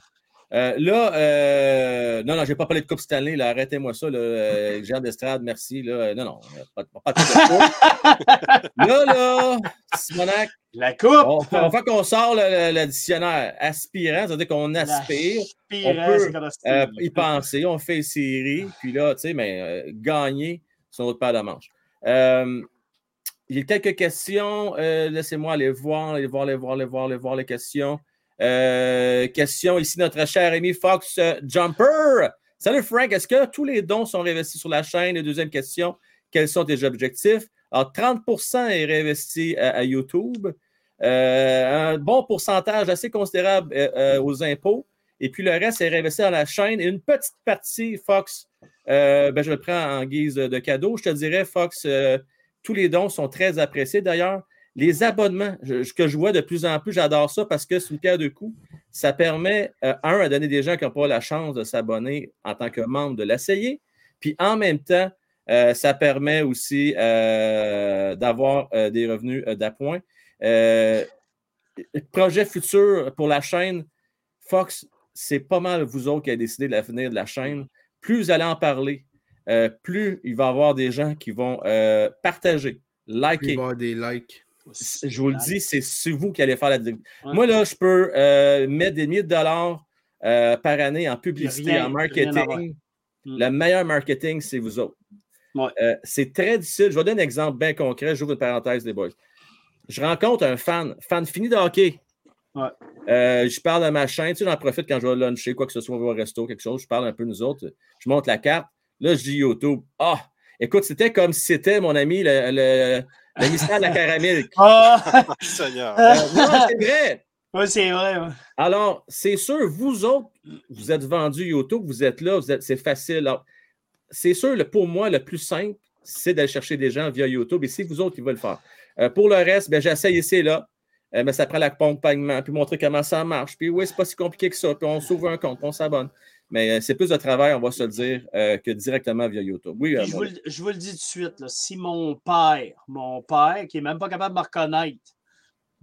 Euh, là, euh, non, non, je n'ai pas parlé de Coupe Stanley. Arrêtez-moi ça. Là, euh, Jean d'Estrade, merci. Là. Non, non, pas, pas, de Là, là, Simonac. La Coupe. On, on fait qu'on sort le, dictionnaire aspirant, c'est-à-dire qu'on aspire. on peut euh, y penser. On fait série. Puis là, tu sais, mais gagner son autre paire de manches. il y a quelques questions. Laissez-moi aller voir, aller voir, aller voir, aller voir, aller voir les questions. Euh, question ici, notre cher ami Fox euh, Jumper. Salut Frank, est-ce que tous les dons sont réinvestis sur la chaîne? Deuxième question, quels sont tes objectifs? Alors, 30% est réinvesti à, à YouTube. Euh, un bon pourcentage assez considérable euh, euh, aux impôts. Et puis le reste est réinvesti dans la chaîne. Et une petite partie, Fox, euh, ben, je le prends en guise de cadeau. Je te dirais, Fox, euh, tous les dons sont très appréciés. D'ailleurs, les abonnements, je- ce que je vois de plus en plus, j'adore ça parce que c'est une pierre de coups. Ça permet, euh, un, à donner des gens qui n'ont pas la chance de s'abonner en tant que membre de l'essayer. Puis en même temps, euh, ça permet aussi euh, d'avoir des revenus d'appoint. Projet futur pour la chaîne, Fox, c'est pas mal vous autres qui avez décidé de l'avenir de la chaîne. Plus vous allez en parler, plus il va y avoir des gens qui vont partager, Il va y liker. avoir des likes. Je vous le dis, c'est vous qui allez faire la. Ouais. Moi, là, je peux euh, mettre des milliers de dollars euh, par année en publicité, rien- en à marketing. Mm. Le meilleur marketing, c'est vous autres. Ouais. Euh, c'est très difficile. Je vais donner un exemple bien concret. J'ouvre une parenthèse, les boys. Je rencontre un fan, fan fini de hockey. Ouais. Euh, je parle de ma chaîne. Tu sais, j'en profite quand je vais luncher, quoi que ce soit, au resto, quelque chose. Je parle un peu nous autres. Je monte la carte. Là, je dis YouTube. Ah, écoute, c'était comme si c'était mon ami, le, le, le mystère de la caramel. Ah! Seigneur. Euh, non, c'est vrai. Oui, c'est vrai. ouais. Alors, c'est sûr, vous autres, vous êtes vendus YouTube, vous êtes là, vous êtes- c'est facile. Alors, c'est sûr, le- pour moi, le plus simple, c'est d'aller chercher des gens via YouTube et c'est vous autres qui veulent le faire. Euh, pour le reste, ben, j'essaye ici et là, euh, mais ça prend l'accompagnement, puis montrer comment ça marche. Puis oui, c'est pas si compliqué que ça, puis on s'ouvre un compte, puis on s'abonne. Mais euh, c'est plus de travail, on va se le dire, euh, que directement via YouTube. Oui, euh, je, vous, le- je vous le dis tout de suite, là, si mon père, mon père, qui est même pas capable de me reconnaître,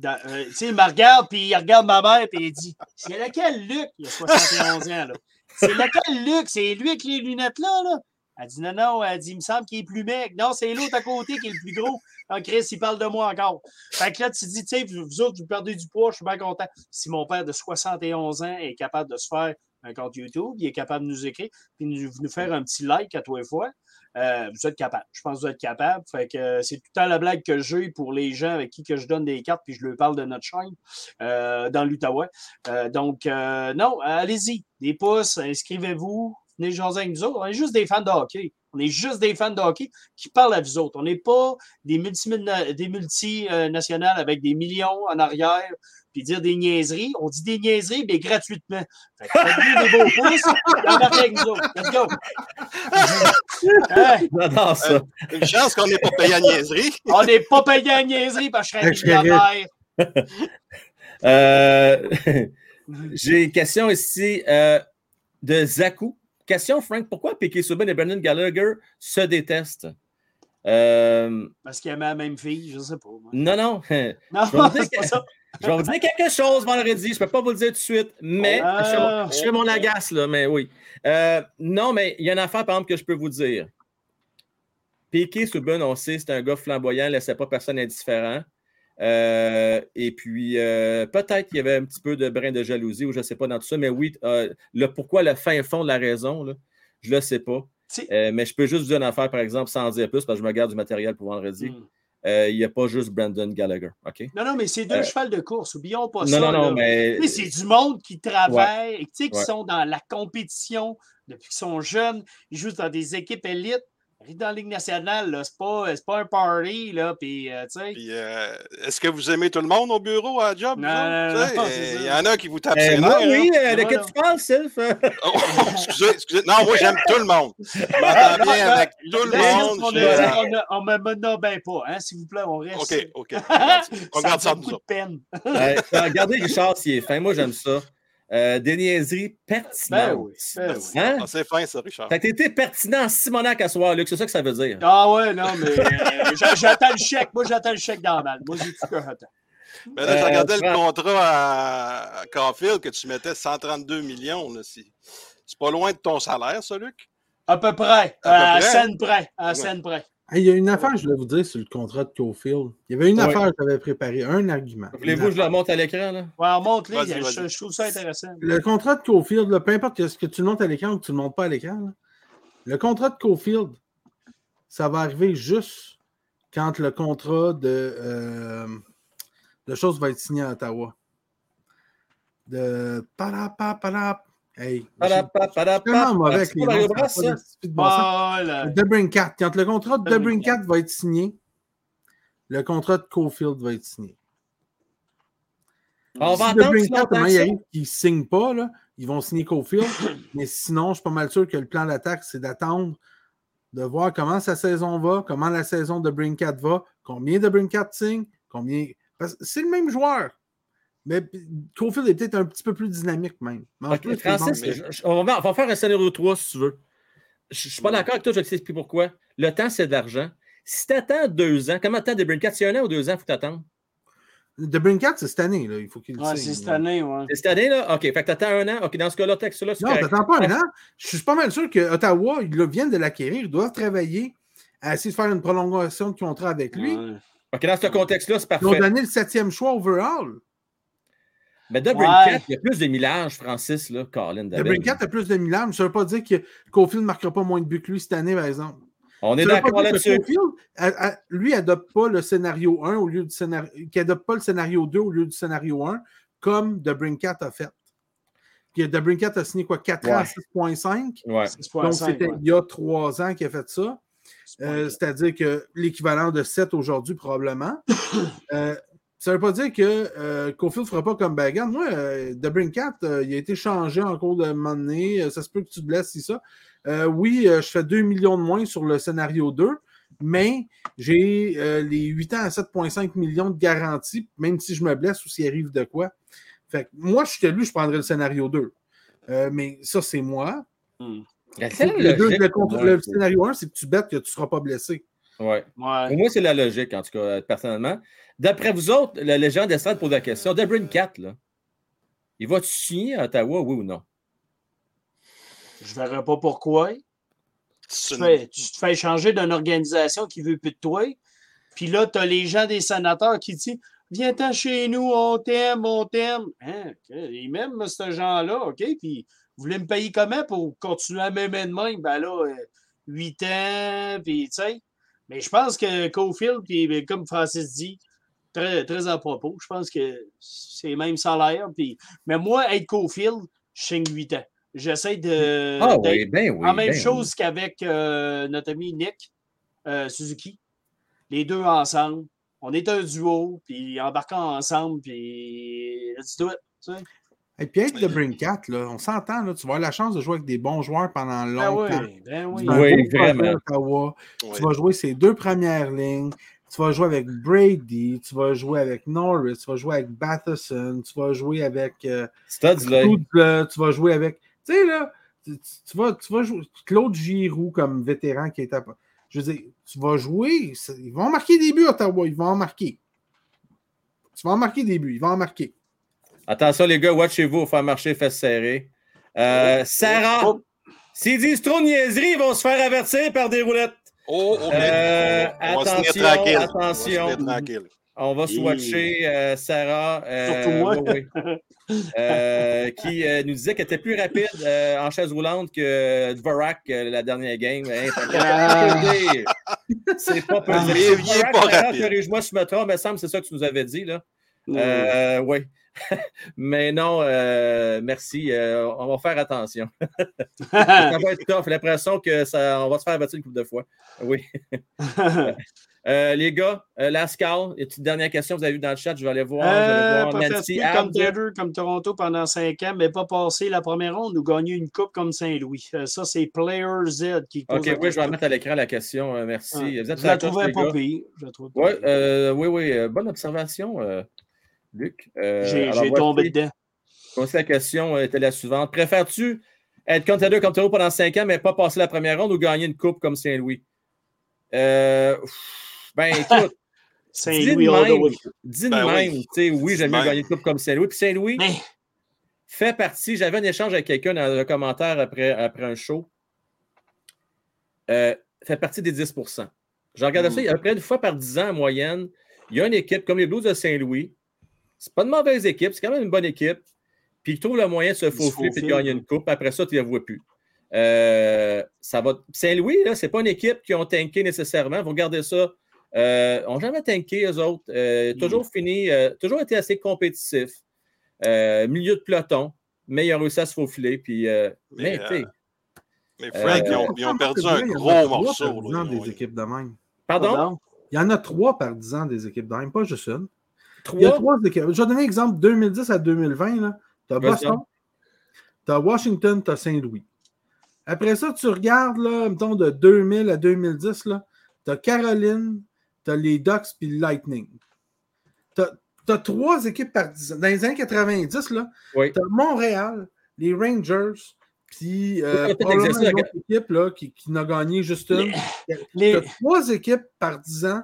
euh, il me regarde, puis il regarde ma mère, puis il dit C'est lequel Luc? Il a 71 ans, là. C'est lequel Luc? C'est lui avec les lunettes là, là? Elle dit Non, non, elle dit Il me semble qu'il est plus mec. Non, c'est l'autre à côté qui est le plus gros. Ah, Chris, il parle de moi encore. Fait que là, tu dis, tu sais, vous vous autres, vous perdez du poids, je suis bien content. Si mon père de 71 ans est capable de se faire un compte YouTube, il est capable de nous écrire, puis nous, nous faire un petit like à tous les fois, euh, vous êtes capable. Je pense que vous êtes capable. Euh, c'est tout le temps la blague que j'ai pour les gens avec qui que je donne des cartes puis je leur parle de notre chaîne euh, dans l'Outaouais. Donc, non, allez-y. Des pouces, inscrivez-vous. Venez jaser avec nous autres. On est juste des fans de hockey. On est juste des fans de hockey qui parlent à vous autres. On n'est pas des multinationales des avec des millions en arrière puis dire des niaiseries. On dit des niaiseries, mais gratuitement. Fait que faites-nous des beaux pouces et embarquez avec nous autres. Let's go! Hey, J'adore ça. Une chance qu'on n'est pas payé à niaiserie. on n'est pas payé à niaiserie parce que je serais millionnaire. Euh, J'ai une question ici euh, de Zaku. Question, Frank, pourquoi Piquet Subban et Brendan Gallagher se détestent? Euh, Parce qu'il aimait la même fille, je sais pas. moi. non, non. Non, c'est pas ça. Je vais vous dire quelque chose vendredi. Je ne peux pas vous le dire tout de suite, mais Ah. je, fais mon, fais mon agace, là, mais oui. Euh, non, mais il y a une affaire, par exemple, que je peux vous dire. Piqué Subban, on sait, c'est un gars flamboyant, ne laissait pas personne indifférent. Euh, et puis, euh, peut-être qu'il y avait un petit peu de brin de jalousie ou je ne sais pas dans tout ça, mais oui, le pourquoi, le fin fond de la raison, là, je ne le sais pas. Euh, mais je peux juste vous dire une affaire, par exemple, sans en dire plus, parce que je me garde du matériel pour vendredi. Hmm. Euh, il n'y a pas juste Brandon Gallagher. OK? Non, non, mais c'est deux Euh, chevals de course. Oublions pas Non, ça. non, non, là. mais. Tu sais, C'est du monde qui travaille, et tu sais, qui Ouais. sont dans la compétition depuis qu'ils sont jeunes. Ils jouent dans des équipes élites. Dans la Ligue nationale, c'est pas, c'est pas un party, là, puis, euh, tu sais. Puis, euh, est-ce que vous aimez tout le monde au bureau, à la job? Non, non, non. Il y en a qui vous tapent Eh, ses nerfs, oui, hein? euh, de quoi tu parles, Sylph? Oh, excusez, excusez. Non, moi, j'aime tout le monde. Je m'entends bien avec tout le monde. On, dit on me bien pas, hein, s'il vous plaît, on reste. OK, OK. On regarde ça. On ça nous de peine. Euh, regardez Richard s'il est fin. Moi, j'aime ça. Euh, des niaiseries pertinentes. Ben oui, ben oui. Hein? Ah, c'est fin, ça, Richard. Que t'étais pertinent en Simonac à soir, Luc. C'est ça que ça veut dire. Ah ouais, non, mais euh, j'a- j'attends le chèque. Moi, j'attends le chèque dans la balle. Moi, j'ai tout que j'attends. Mais là, je Euh, regardais le contrat à, à Caulfield que tu mettais 132 millions. là, C'est c'est pas loin de ton salaire, ça, Luc? À peu près. À peu À, près? scène près. À Ouais. scène près. Hey, il y a une affaire je voulais vous dire sur le contrat de Cofield. Il y avait une Ouais. affaire que j'avais préparée, un argument. Voulez-vous que je le monte à l'écran, là? Ouais, on monte les. Vas-y, Je, trouve ça intéressant. Le contrat de Cofield, là, peu importe ce que tu le montes à l'écran ou que tu ne le montes pas à l'écran, là, le contrat de Cofield, ça va arriver juste quand le contrat de, euh, de choses va être signé à Ottawa. De parap, Hey. Debrincat. Quand le contrat de Debrincat. Va être signé, le contrat de Cofield va être signé. On va si ça. arrive qu'ils ne signent pas, là, ils vont signer Cofield. mais sinon, je suis pas mal sûr que le plan d'attaque, c'est d'attendre de voir comment sa saison va, comment la saison de Brincat va, combien de Brincat signe, combien. Parce que c'est le même joueur. Mais Cofield est peut-être un petit peu plus dynamique même. Francis, mais- je- je- on, va, on va faire un scénario 3 si tu veux. Je ne suis pas d'accord avec toi, je vais t'expliquer pourquoi. Le temps, c'est de l'argent. Si tu attends deux ans, comment t'attends des Brincat? C'est un an ou deux ans, il faut t'attendre? De Brincat, c'est cette année. Là. Il faut qu'il le Ouais, c'est cette là. année, ouais. C'est cette année, là? OK, fait que t'attends un an. OK, dans ce cas-là, texte-là, c'est Non, t'attends pas un an. Je suis pas mal sûr que Ottawa, ils viennent de l'acquérir. Ils doivent travailler à essayer de faire une prolongation de contrat avec lui. Ouais. OK, dans ce contexte-là, c'est Ils ont parfait. donné le septième choix overall. Mais de Ouais. Brincat, il y a plus de millage, Francis, là, Colin. Le David. Brincat a plus de Milan. Ça ne veut pas dire que Cofield ne marquera pas moins de buts que lui cette année, par exemple. On est d'accord là-dessus. Cofield, lui, adopte pas le scénario 1 au lieu du scénario. Qui adopte pas le scénario 2 au lieu du scénario 1, comme The Brincat a fait. Puis The Brincat a signé quoi 4 ans à Ouais. 6.5. Ouais. 6.5, Donc, c'était ouais. il y a 3 ans qu'il a fait ça. Euh, C'est-à-dire que l'équivalent de 7 aujourd'hui, probablement. Euh, ça ne veut pas dire que euh, Cofield ne fera pas comme Bagan. Moi, euh, The Brincat, euh, il a été changé en cours de monnaie. Euh, ça se peut que tu te blesses, si ça. Euh, oui, euh, je fais 2 millions de moins sur le scénario 2, mais j'ai euh, les 8 ans à 7,5 millions de garantie, même si je me blesse ou s'il arrive de quoi. Fait que moi, je suis lui, je prendrais le scénario 2. Euh, mais ça, c'est moi. Hmm. Le, deux- le contre- le scénario 1, c'est que tu bêtes que tu ne seras pas blessé. Ouais. Ouais. Pour moi, c'est la logique, en tout cas, euh, personnellement. D'après vous autres, la légende d'Estrade pose la question. De Brincat, là, il va-tu signer à Ottawa, oui ou non? Je verrais pas pourquoi. Tu, une- fais- tu te fais changer d'une organisation qui veut plus de toi. Puis là, tu as les gens des sénateurs qui disent Viens-t'en chez nous, on t'aime, on t'aime. Hein? Ils m'aiment, ce gens-là, OK? Puis vous voulez me payer comment pour continuer à m'aimer de même? Ben là, euh, 8 ans, puis tu sais. Mais je pense que Cofield, puis ben, comme Francis dit, très, très à propos, je pense que c'est le même salaire. Puis... Mais moi, être Cofield, je signe 8 ans. J'essaie de. ah oui, ben oui. en même ben chose qu'avec euh, notre ami Nick euh, Suzuki. Les deux ensemble. On est un duo, puis embarquons ensemble, puis let's do it. tu sais. Et puis avec The Brincat, là, on s'entend, là, tu vas avoir la chance de jouer avec des bons joueurs pendant Ben longtemps. oui, ben oui. Tu vas Oui, vraiment. Ottawa. Ouais. Tu vas jouer ses deux premières lignes. Tu vas jouer avec Brady, tu vas jouer avec Norris, tu vas jouer avec Batherson, tu vas jouer avec euh, tu vas jouer avec. Tu sais, là, tu, vas, tu vas jouer Claude Giroux comme vétéran qui est à. Je veux dire, tu vas jouer. Ils vont marquer des buts, Ottawa. Ils vont en marquer. Tu vas en marquer des buts. Ils vont en marquer. Attention, les gars, watchez-vous, au faire marcher, fesses serrées. Euh, Sarah, Oh, s'ils disent trop de niaiseries, ils vont se faire avertir par des roulettes. Oh, oh, Euh, on va se attention, attention. On va se. On va Et- swatcher euh, Sarah. euh, Surtout moi. oui, oui. Euh, qui euh, nous disait qu'elle était plus rapide euh, en chaise roulante que Dvorak euh, la dernière game. Hein, Ah. c'est pas Il possible. est pas rapide. Corrige-moi si je me trompe, mais semble c'est ça que tu nous avais dit. Là. Mm. Euh, oui. mais non, euh, merci. euh, on va faire attention. ça va être tough. L'impression que ça, on va se faire abattre une couple de fois. Oui. Euh, les gars, Lascal, une petite dernière question, vous avez vu dans le chat, je vais aller voir. vais voir Nancy comme. Denver, comme Toronto pendant 5 ans, mais pas passé la première ronde ou gagner une coupe comme Saint-Louis. Ça, c'est Player Z qui Ok, oui, je vais mettre à l'écran la question. merci. Vous êtes Je la sur trouvais les pas gars. pire. Je la trouvais pas Ouais, pire. euh, oui, oui, bonne observation, Luc. Euh, J'ai tombé dedans. voici la question euh, était la suivante. Préfères-tu être contender comme Toronto pendant 5 ans, mais pas passer la première ronde ou gagner une coupe comme Saint-Louis? Euh, ben, écoute, Saint-Louis même, dis de Ben oui. même, tu sais, oui, j'aime mieux gagner une coupe comme Saint-Louis. Puis Saint-Louis Mais fait partie, j'avais un échange avec quelqu'un dans le commentaire après, après un show, Euh, fait partie des 10 Je regardais Mm. ça, il y a à peu près une fois par 10 ans en moyenne, il y a une équipe comme les Blues de Saint-Louis. C'est pas une mauvaise équipe, c'est quand même une bonne équipe. Puis ils trouvent le moyen de se faufiler et de gagner une coupe. Après ça, tu ne les vois plus. Euh, ça va... Saint-Louis, là, c'est pas une équipe qui ont tanké nécessairement. Vous regardez ça. Euh, ont jamais tanké, eux autres. Euh, Mm. Toujours fini, euh, toujours été assez compétitifs. Euh, milieu de peloton. mais il a réussi à se faufiler. Puis, euh, mais, Mais, euh, Mais Frank, Euh, ils, ont, ils ont perdu Il y en a un trois gros par morceau. dix là, ans ils ont- des équipes de même. pardon, Pardon? Il y en a trois par 10 ans des équipes de même, pas juste une. Il y a trois. équipes. Je vais donner un exemple 2010 à 2020. Tu as Boston, tu as Washington, tu as Saint-Louis. Après ça, tu regardes, là, mettons, de 2000 à 2010, tu as Caroline, tu as les Ducks puis le Lightning. Tu as, trois équipes par 10 ans. Dans les années 90, là, Oui. tu as Montréal, les Rangers, puis euh, une autre équipe là, qui, qui n'a gagné juste une. Les- Tu as trois équipes par 10 ans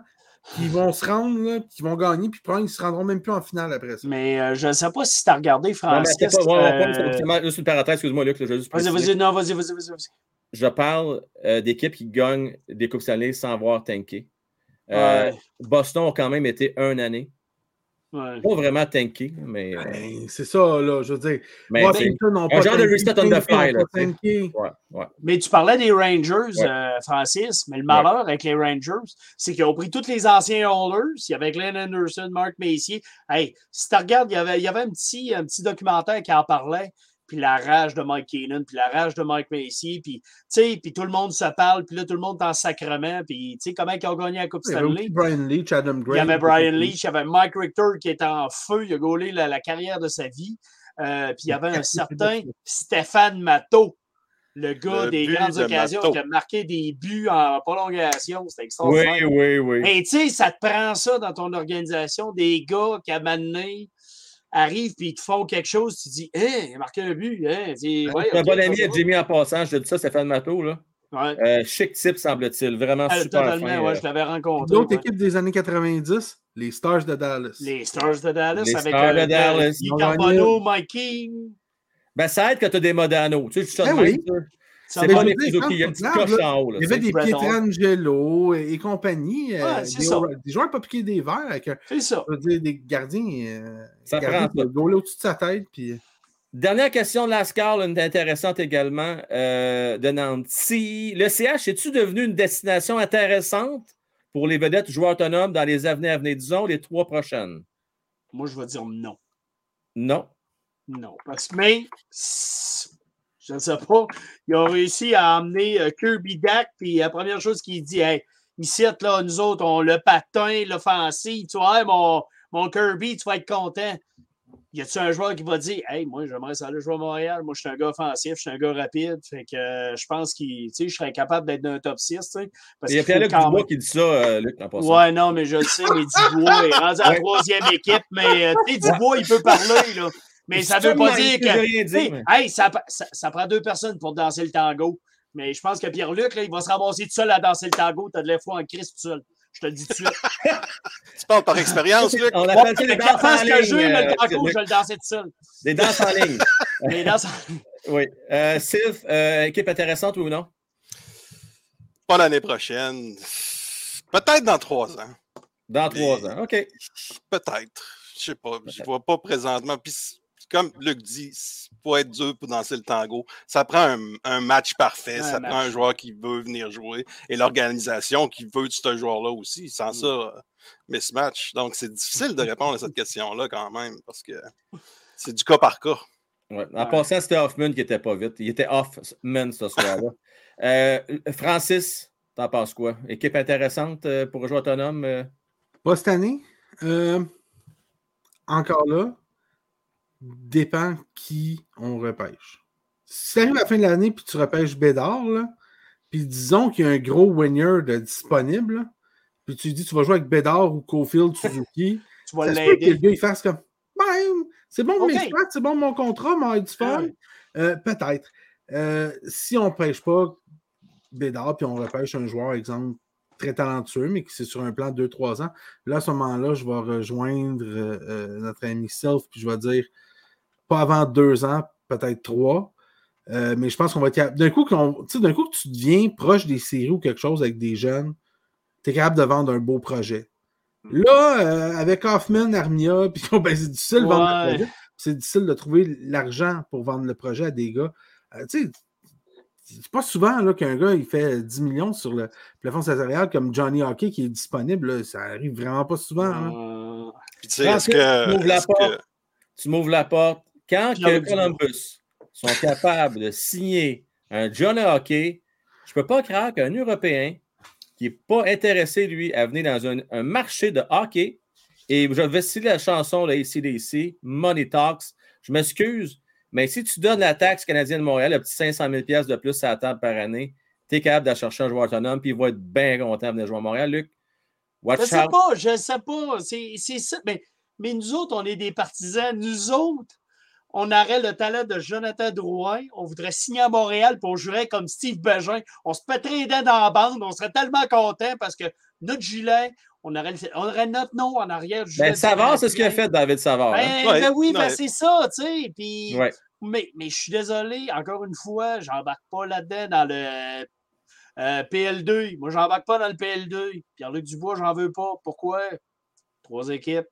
qui vont se rendre, là, qui vont gagner, puis probablement ils se rendront même plus en finale après ça. Mais euh, je ne sais pas si tu as regardé Non, mais pas, pas- euh, pas- juste une parenthèse, excuse-moi, Luc, Vas-y, vas-y, non, vas-y, vas-y, vas-y. vas-y. Je parle euh, d'équipes qui gagnent des Coupes Stanley sans avoir tanké. Euh, Ouais, Boston a quand même été une année. Ouais. Pas vraiment tanké, mais. euh, Ben, c'est ça, là, je veux dire. mais Washington n'ont pas genre de reset on the fly, là, ouais, ouais. Mais tu parlais des Rangers, euh, Francis, mais le malheur avec les Rangers, c'est qu'ils ont pris tous les anciens Holders. Il y avait Glenn Anderson, Mark Messier. Hey, si tu regardes, il y avait, il y avait un, petit, un petit documentaire qui en parlait. Puis la rage de Mike Keenan, puis la rage de Mike Messier, puis tu sais, puis tout le monde se parle, puis là, tout le monde est en sacrement, puis tu sais, comment ils ont gagné la Coupe Il y avait Stanley? aussi Brian Leach, Adam Gray. Il y avait Brian Leach, il y avait Mike Richter qui était en feu, il a gaulé la, la carrière de sa vie. Euh, puis il y avait un certain Stéphane Matteau, le gars Le des grandes de occasions Matteau. qui a marqué des buts en prolongation. C'était Oui, extraordinaire. oui, oui. Et tu sais, ça te prend ça dans ton organisation, des gars qui à Mané arrivent puis ils te font quelque chose, tu dis, hein, il a marqué un but, hein, dis, ouais, un bon ami à Jimmy en passant, je te dis ça, Stéphane Matteau, là. Ouais. Euh, chic type, semble-t-il. Vraiment Ah, super totalement, fin. ouais, euh. je l'avais rencontré. D'autres ouais. équipes des années 90, les Stars de Dallas. Les Stars de Dallas Les avec Stars de euh, Dallas. Ont Carbonneau, Mike King. Ben, ça aide quand tu as des Modano. Tu sais, je de Eh oui. C'est pas les dire, Suzuki, il y a une quand petite tu coche regardes, en haut. Là, Il y avait des. Pietrangelo et, et compagnie. euh, Ouais, des, ça. des joueurs pas piqués des verres avec C'est ça. je veux dire, des gardiens. Euh, Ça gardiens prend gaulaient au-dessus de sa tête. Puis, Dernière question de Lascar, une intéressante également, euh, de Nancy. Le CH, est-tu devenu une destination intéressante pour les vedettes joueurs autonomes dans les années à venir, disons, les trois prochaines? Moi, je vais dire non. Non. Non. Parce que, mais, je ne sais pas, ils ont réussi à emmener euh, Kirby Dak, puis la première chose qu'il dit, hey, ici, là, nous autres, on le patin, l'offensive, tu vois, hey, mon, mon Kirby, tu vas être content. Y a-tu un joueur qui va dire, hey, moi, j'aimerais ça aller jouer à Montréal, moi, je suis un gars offensif, je suis un gars rapide, fait que euh, je pense qu'il, sais, je serais capable d'être dans un top 6, tu sais. Parce Il y a Pierre-Luc Dubois même- qui dit ça, euh, Luc, en passant. Ouais, non, mais je le sais, mais Dubois est rendu à la troisième équipe, mais euh, tu sais, Dubois, il peut parler, là. Mais ça veut pas dire que. tu dire, mais- Hey, ça, ça, ça prend deux personnes pour danser le tango. Mais je pense que Pierre-Luc, là, il va se ramasser tout seul à danser le tango. T'as de la foi en Christ tout seul. Je te le dis tout de suite. Tu parles par expérience, Luc? On appelle ça des danses en que ligne. je mais euh, le tango, Luc. je vais le danser tout seul. Des danses en ligne. Mais dans Oui. Euh, Sylve, euh, équipe intéressante oui ou non? Pas l'année prochaine. Peut-être dans trois ans. Dans trois ans. OK. Peut-être. Je sais pas. Je vois pas présentement. Puis, comme Luc dit, il faut être dur pour danser le tango. Ça prend un, un match parfait. Un ça match. prend un joueur qui veut venir jouer. Et l'organisation qui veut de ce joueur-là aussi. Sans Mm. ça, euh, mismatch. Donc, c'est difficile de répondre à cette question-là quand même. Parce que c'est du cas par cas. Ouais. En Ouais. passant, c'était Hoffman qui était pas vite. Il était off-man ce soir-là. Euh, Francis, t'en penses quoi? Équipe intéressante euh, pour jouer autonome? euh? pas cette année. Euh, encore là, dépend qui on repêche. Si tu arrives à la fin de l'année puis tu repêches Bédard, là, puis disons qu'il y a un gros winner de disponible, là, puis tu dis tu vas jouer avec Bédard ou Cofield Suzuki, tu vas peut que le l'aider. gars il fasse comme Ben, c'est bon Ok. mes stats, c'est bon mon contrat, mais du fun. Ouais. Euh, Peut-être. Euh, si on ne pêche pas Bédard, puis on repêche un joueur, exemple, très talentueux, mais qui c'est sur un plan de 2-3 ans, là, à ce moment-là, je vais rejoindre euh, notre ami Self, puis je vais dire pas avant deux ans, peut-être trois. Euh, mais je pense qu'on va être capable. D'un coup, d'un coup que tu deviens proche des séries ou quelque chose avec des jeunes, tu es capable de vendre un beau projet. Là, euh, avec Hoffman, Armia, puis ben, c'est difficile de vendre le Ouais. projet. C'est difficile de trouver l'argent pour vendre le projet à des gars. Euh, tu sais, c'est pas souvent là, qu'un gars il fait 10 millions sur le plafond salarial comme Johnny Hockey qui est disponible. là. Ça arrive vraiment pas souvent. hein. Euh, Puis, tu sais, Ah, est-ce ok. que. Ouvre la est-ce porte. que- Tu m'ouvres la porte. Quand que Columbus sont capables de signer un John Hockey, je ne peux pas croire qu'un Européen qui n'est pas intéressé, lui, à venir dans un, un marché de hockey, et je vais citer la chanson de ACDC, Money Talks, je m'excuse, mais si tu donnes la taxe canadienne de Montréal, le petit 500 000 de plus à la table par année, tu es capable de chercher un joueur autonome, puis il va être bien content de venir jouer à Montréal, Luc. Je Watch sais out. pas, je sais pas. C'est c'est ça. Mais, mais nous autres, on est des partisans. Nous autres, on aurait le talent de Jonathan Drouin. On voudrait signer à Montréal on jouerait comme Steve Bégin. On se pèterait les dents dans la bande. On serait tellement contents parce que notre gilet, on aurait, le- on aurait notre nom en arrière du gilet. Ben, Savard, c'est ce qu'il a fait, David Savard. hein? Ben, Ouais, ben oui, ben c'est ça, tu sais. Puis, Ouais. mais, mais je suis désolé, encore une fois, j'embarque pas là-dedans dans le euh, PL2. Moi, j'embarque pas dans le PL2. Pierre-Luc Dubois, j'en veux pas. Pourquoi? Trois équipes,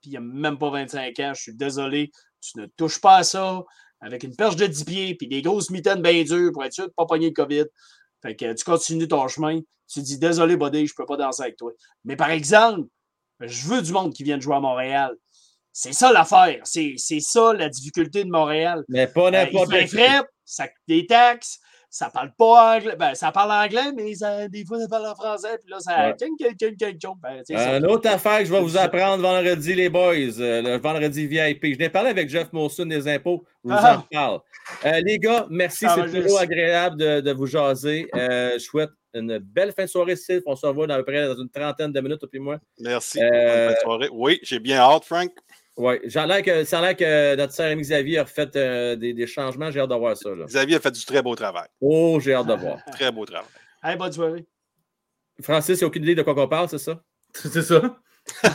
puis il n'y a même pas 25 ans. Je suis désolé. Tu ne touches pas à ça avec une perche de 10 pieds, puis des grosses mitaines bien dures pour être sûr de ne pas pogner le COVID. Fait que tu continues ton chemin. Tu dis, désolé, buddy, je peux pas danser avec toi. Mais par exemple, je veux du monde qui vienne jouer à Montréal. C'est ça l'affaire. C'est ça la difficulté de Montréal. Mais pas Euh, n'importe qui. frais, ça coûte des taxes, ça parle pas anglais. Ben, ça parle anglais, mais ça- des fois, ça parle en français. Puis là, ça. Ouais. Ben, c'est ça. Une autre affaire que je vais vous apprendre vendredi, les boys, euh, le vendredi VIP. Je n'ai parlé avec Jeff Molson des impôts. Je vous Ah. en parle. Euh, les gars, merci. C'est toujours agréable de, de vous jaser. Euh, je souhaite une belle fin de soirée, Steve. On se revoit dans, à peu près dans une trentaine de minutes, puis moi. Merci. Euh, Bonne soirée. Oui, j'ai bien hâte, Frank. Oui, ça a l'air que, notre sœur ami Xavier a refait euh, des, des changements. J'ai hâte de voir ça. là. Xavier a fait du très beau travail. Oh, j'ai hâte de voir. Très beau travail. Hey, bonne soirée. Francis, il n'y a aucune idée de quoi qu'on parle, c'est ça? C'est ça. Euh,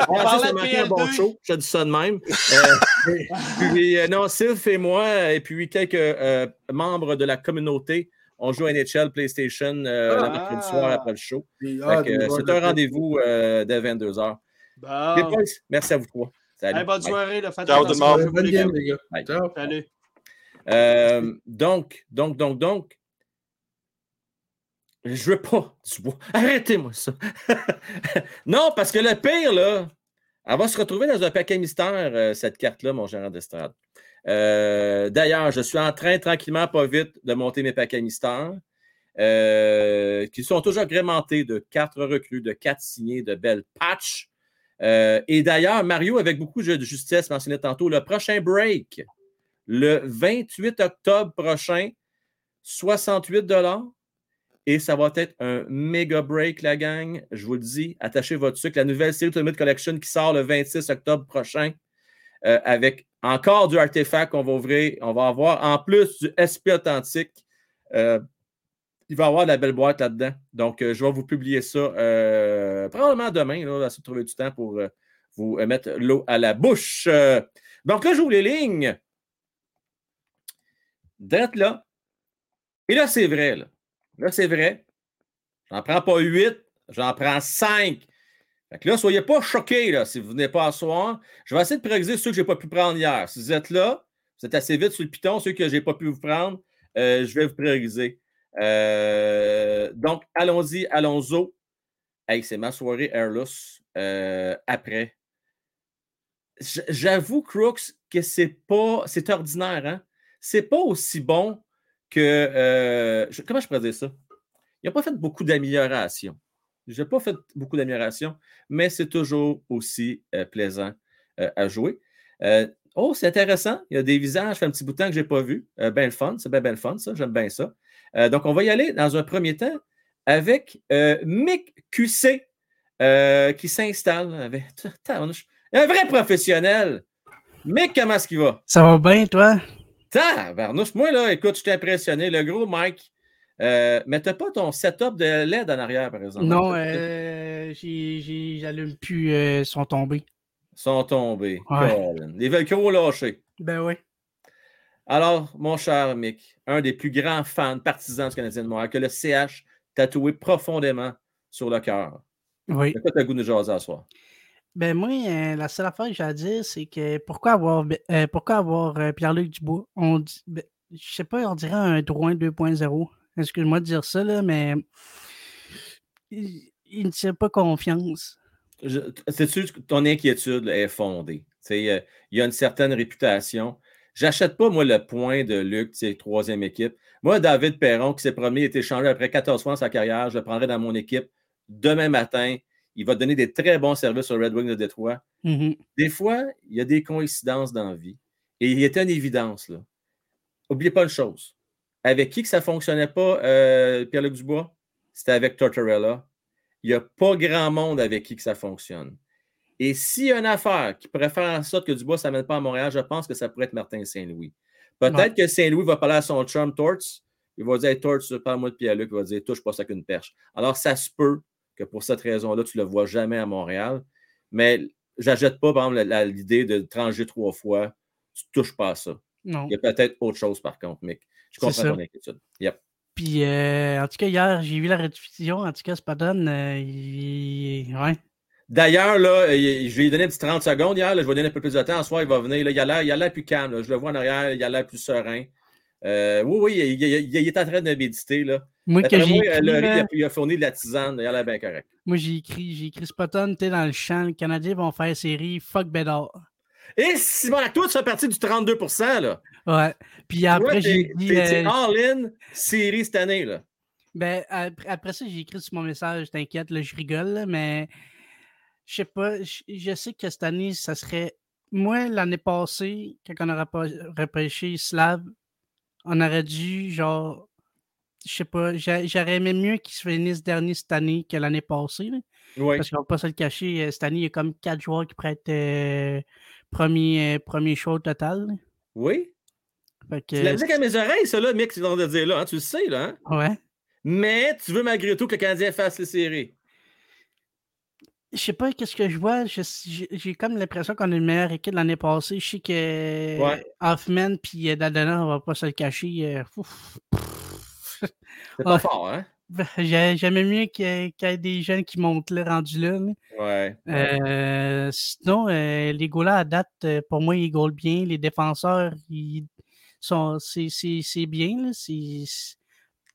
Francis parlait a de un bon PL2. show. Je dis ça de même. Euh, puis, euh, non, Sylph et moi, et puis quelques euh, membres de la communauté, on joue à NHL PlayStation euh, Ah. le mercredi soir après le show. Fait ah, euh, c'est un rendez-vous euh, dès 22h. Les Bon. boys, merci à vous trois. Salut. Hey, bonne Bye. soirée. Faites Ciao, tout le Bonne game, les gars. Bye. Ciao. Salut. Euh, donc, donc, donc, donc. Je veux pas du bois. Arrêtez-moi ça. non, parce que le pire, là, elle va se retrouver dans un paquet mystère, euh, cette carte-là, mon gérant d'estrade. Euh, D'ailleurs, je suis en train, tranquillement, pas vite, de monter mes paquets mystères, euh, qui sont toujours agrémentés de quatre recrues, de quatre signés, de belles patchs. Euh, et d'ailleurs, Mario, avec beaucoup de justesse, mentionnait tantôt, le prochain break, le 28 octobre prochain, 68 Et ça va être un méga break, la gang. Je vous le dis, attachez votre sucre. La nouvelle série Ultimate Collection qui sort le 26 octobre prochain euh, avec encore du artefact qu'on va ouvrir. On va avoir en plus du SP authentique. Euh, il va y avoir de la belle boîte là-dedans. Donc, euh, je vais vous publier ça euh, probablement demain. Là, va se trouver du temps pour euh, vous mettre l'eau à la bouche. Donc là, j'ouvre les lignes. D'être là. Et là, c'est vrai. Là, c'est vrai. J'en prends pas huit, j'en prends cinq. Fait que là, soyez pas choqués là, si vous venez pas à. Je vais essayer de prioriser ceux que je n'ai pas pu prendre hier. Si vous êtes là, vous êtes assez vite sur le piton, ceux que je n'ai pas pu vous prendre, je vais vous prioriser. Euh, donc, allons-y, allons-y. Hey, c'est ma soirée Airless euh, après. J'avoue, Crooks, que c'est pas. C'est ordinaire, hein? C'est pas aussi bon que. euh, comment je pourrais ça? Il n'a pas fait beaucoup d'améliorations. Je n'ai pas fait beaucoup d'améliorations, mais c'est toujours aussi plaisant à jouer. Oh, c'est intéressant. Il y a des visages, ça fait un petit bout de temps que je n'ai pas vu. Euh, ben le fun, c'est bien, ben le fun, ça. J'aime bien ça. Euh, donc, on va y aller dans un premier temps avec euh, Mick QC euh, qui s'installe. Avec... Un vrai professionnel. Mick, comment est-ce qu'il va? Ça va bien, toi? Tabarnouche, moi, là, écoute, je t'ai impressionné. Le gros Mike. Euh, mais t'as pas ton setup de LED en arrière, par exemple. Non, euh, j'allume plus, euh, ils sont tombés. sont tombés. Ouais. Les velcro lâchés. Ben oui. Alors, mon cher Mick, un des plus grands fans, partisans du Canadien de Montréal, que le CH tatoué profondément sur le cœur. Oui. De quoi t'as le goût de nous jaser à soir? Ben moi, euh, la seule affaire que j'ai à dire, c'est que pourquoi avoir, euh, pourquoi avoir euh, Pierre-Luc Dubois? On dit, ben, je sais pas, on dirait un Drouin 2.0. Excuse-moi de dire ça, là, mais il, il ne tient pas confiance. Sais-tu que ton inquiétude là, est fondée? il y a une certaine réputation. J'achète pas, moi, le point de Luc, c'est troisième équipe. Moi, David Perron, qui s'est promis, a été changé après 14 fois dans sa carrière, je le prendrai dans mon équipe demain matin. Il va donner des très bons services au Red Wing de Détroit. Mhm. Des fois, il y a des coïncidences dans la vie. Et il était une évidence. Là. N'oubliez pas une chose. Avec qui que ça ne fonctionnait pas, euh, Pierre-Luc Dubois? C'était avec Tortorella. Il n'y a pas grand monde avec qui que ça fonctionne. Et s'il y a une affaire qui pourrait faire en sorte que Dubois ne s'amène pas à Montréal, je pense que ça pourrait être Martin Saint-Louis. Peut-être que Saint-Louis va parler à son chum Torts. Il va dire hey, Torts, parle-moi de Pierre-Luc. Il va dire touche pas ça qu'une perche. Alors, ça se peut que pour cette raison-là, tu ne le vois jamais à Montréal. Mais je n'achète pas, par exemple, l'idée de trancher trois fois. Tu ne touches pas à ça. Non. Il y a peut-être autre chose, par contre, Mick. Je comprends ton inquiétude. Yep. Puis, euh, en tout cas, hier, j'ai vu la rediffusion. En tout cas, Spadon, euh, il... Ouais. D'ailleurs, là, je lui ai donné un petit 30 secondes hier. là, je vais donner un peu plus de temps. Ce soir, il va venir. Là, il a l'air il a l'air plus calme. là. Je le vois en arrière. Il a l'air plus serein. Euh, oui, oui, il, il- il- il est en train de méditer. Là. Moi, que D'après j'ai moi, écrit, le riz, là, il, a, fourni de la tisane. Il a l'air bien correct. moi, j'ai écrit, j'ai écrit Spotton, tu sais, dans le champ, les Canadiens vont faire série, fuck Bédard. Et Simon, toi, tu fais partie du 32 là. Ouais. Puis après, j'ai t'es- dit. t'es- t'es euh, all-in série cette année. Là. Ben, après, après ça, j'ai écrit sur mon message, t'inquiète, là, je rigole, là, mais je sais pas, je, sais que cette année, ça serait. Moi, l'année passée, quand on a repa- repêché Slav, on aurait dû, genre, je sais pas, j'a- j'aurais aimé mieux qu'il se finisse dernier cette année que l'année passée, là, Oui. parce qu'on va pas se le cacher, euh, cette année, il y a comme quatre joueurs qui être euh, premier, euh, premier au total. là. Oui. Fait que, C'est la musique à mes oreilles, ça, là, Mick, c'est le de dire là. hein, tu le sais, là. hein? ouais. Mais tu veux malgré tout que le Canadien fasse les séries. Je sais pas qu'est-ce que je vois. J'ai comme l'impression qu'on est une meilleure équipe de l'année passée. Je sais que Ouais. Hoffman puis euh, Dadona, on va pas se le cacher. euh. C'est Ouais. pas fort, hein? J'ai- J'aimais mieux qu'il y, ait- qu'il y ait des jeunes qui montent là, rendus là. Ouais. Euh, sinon, euh, les goals à date, pour moi, ils goalent bien. Les défenseurs, ils sont c'est bien. là,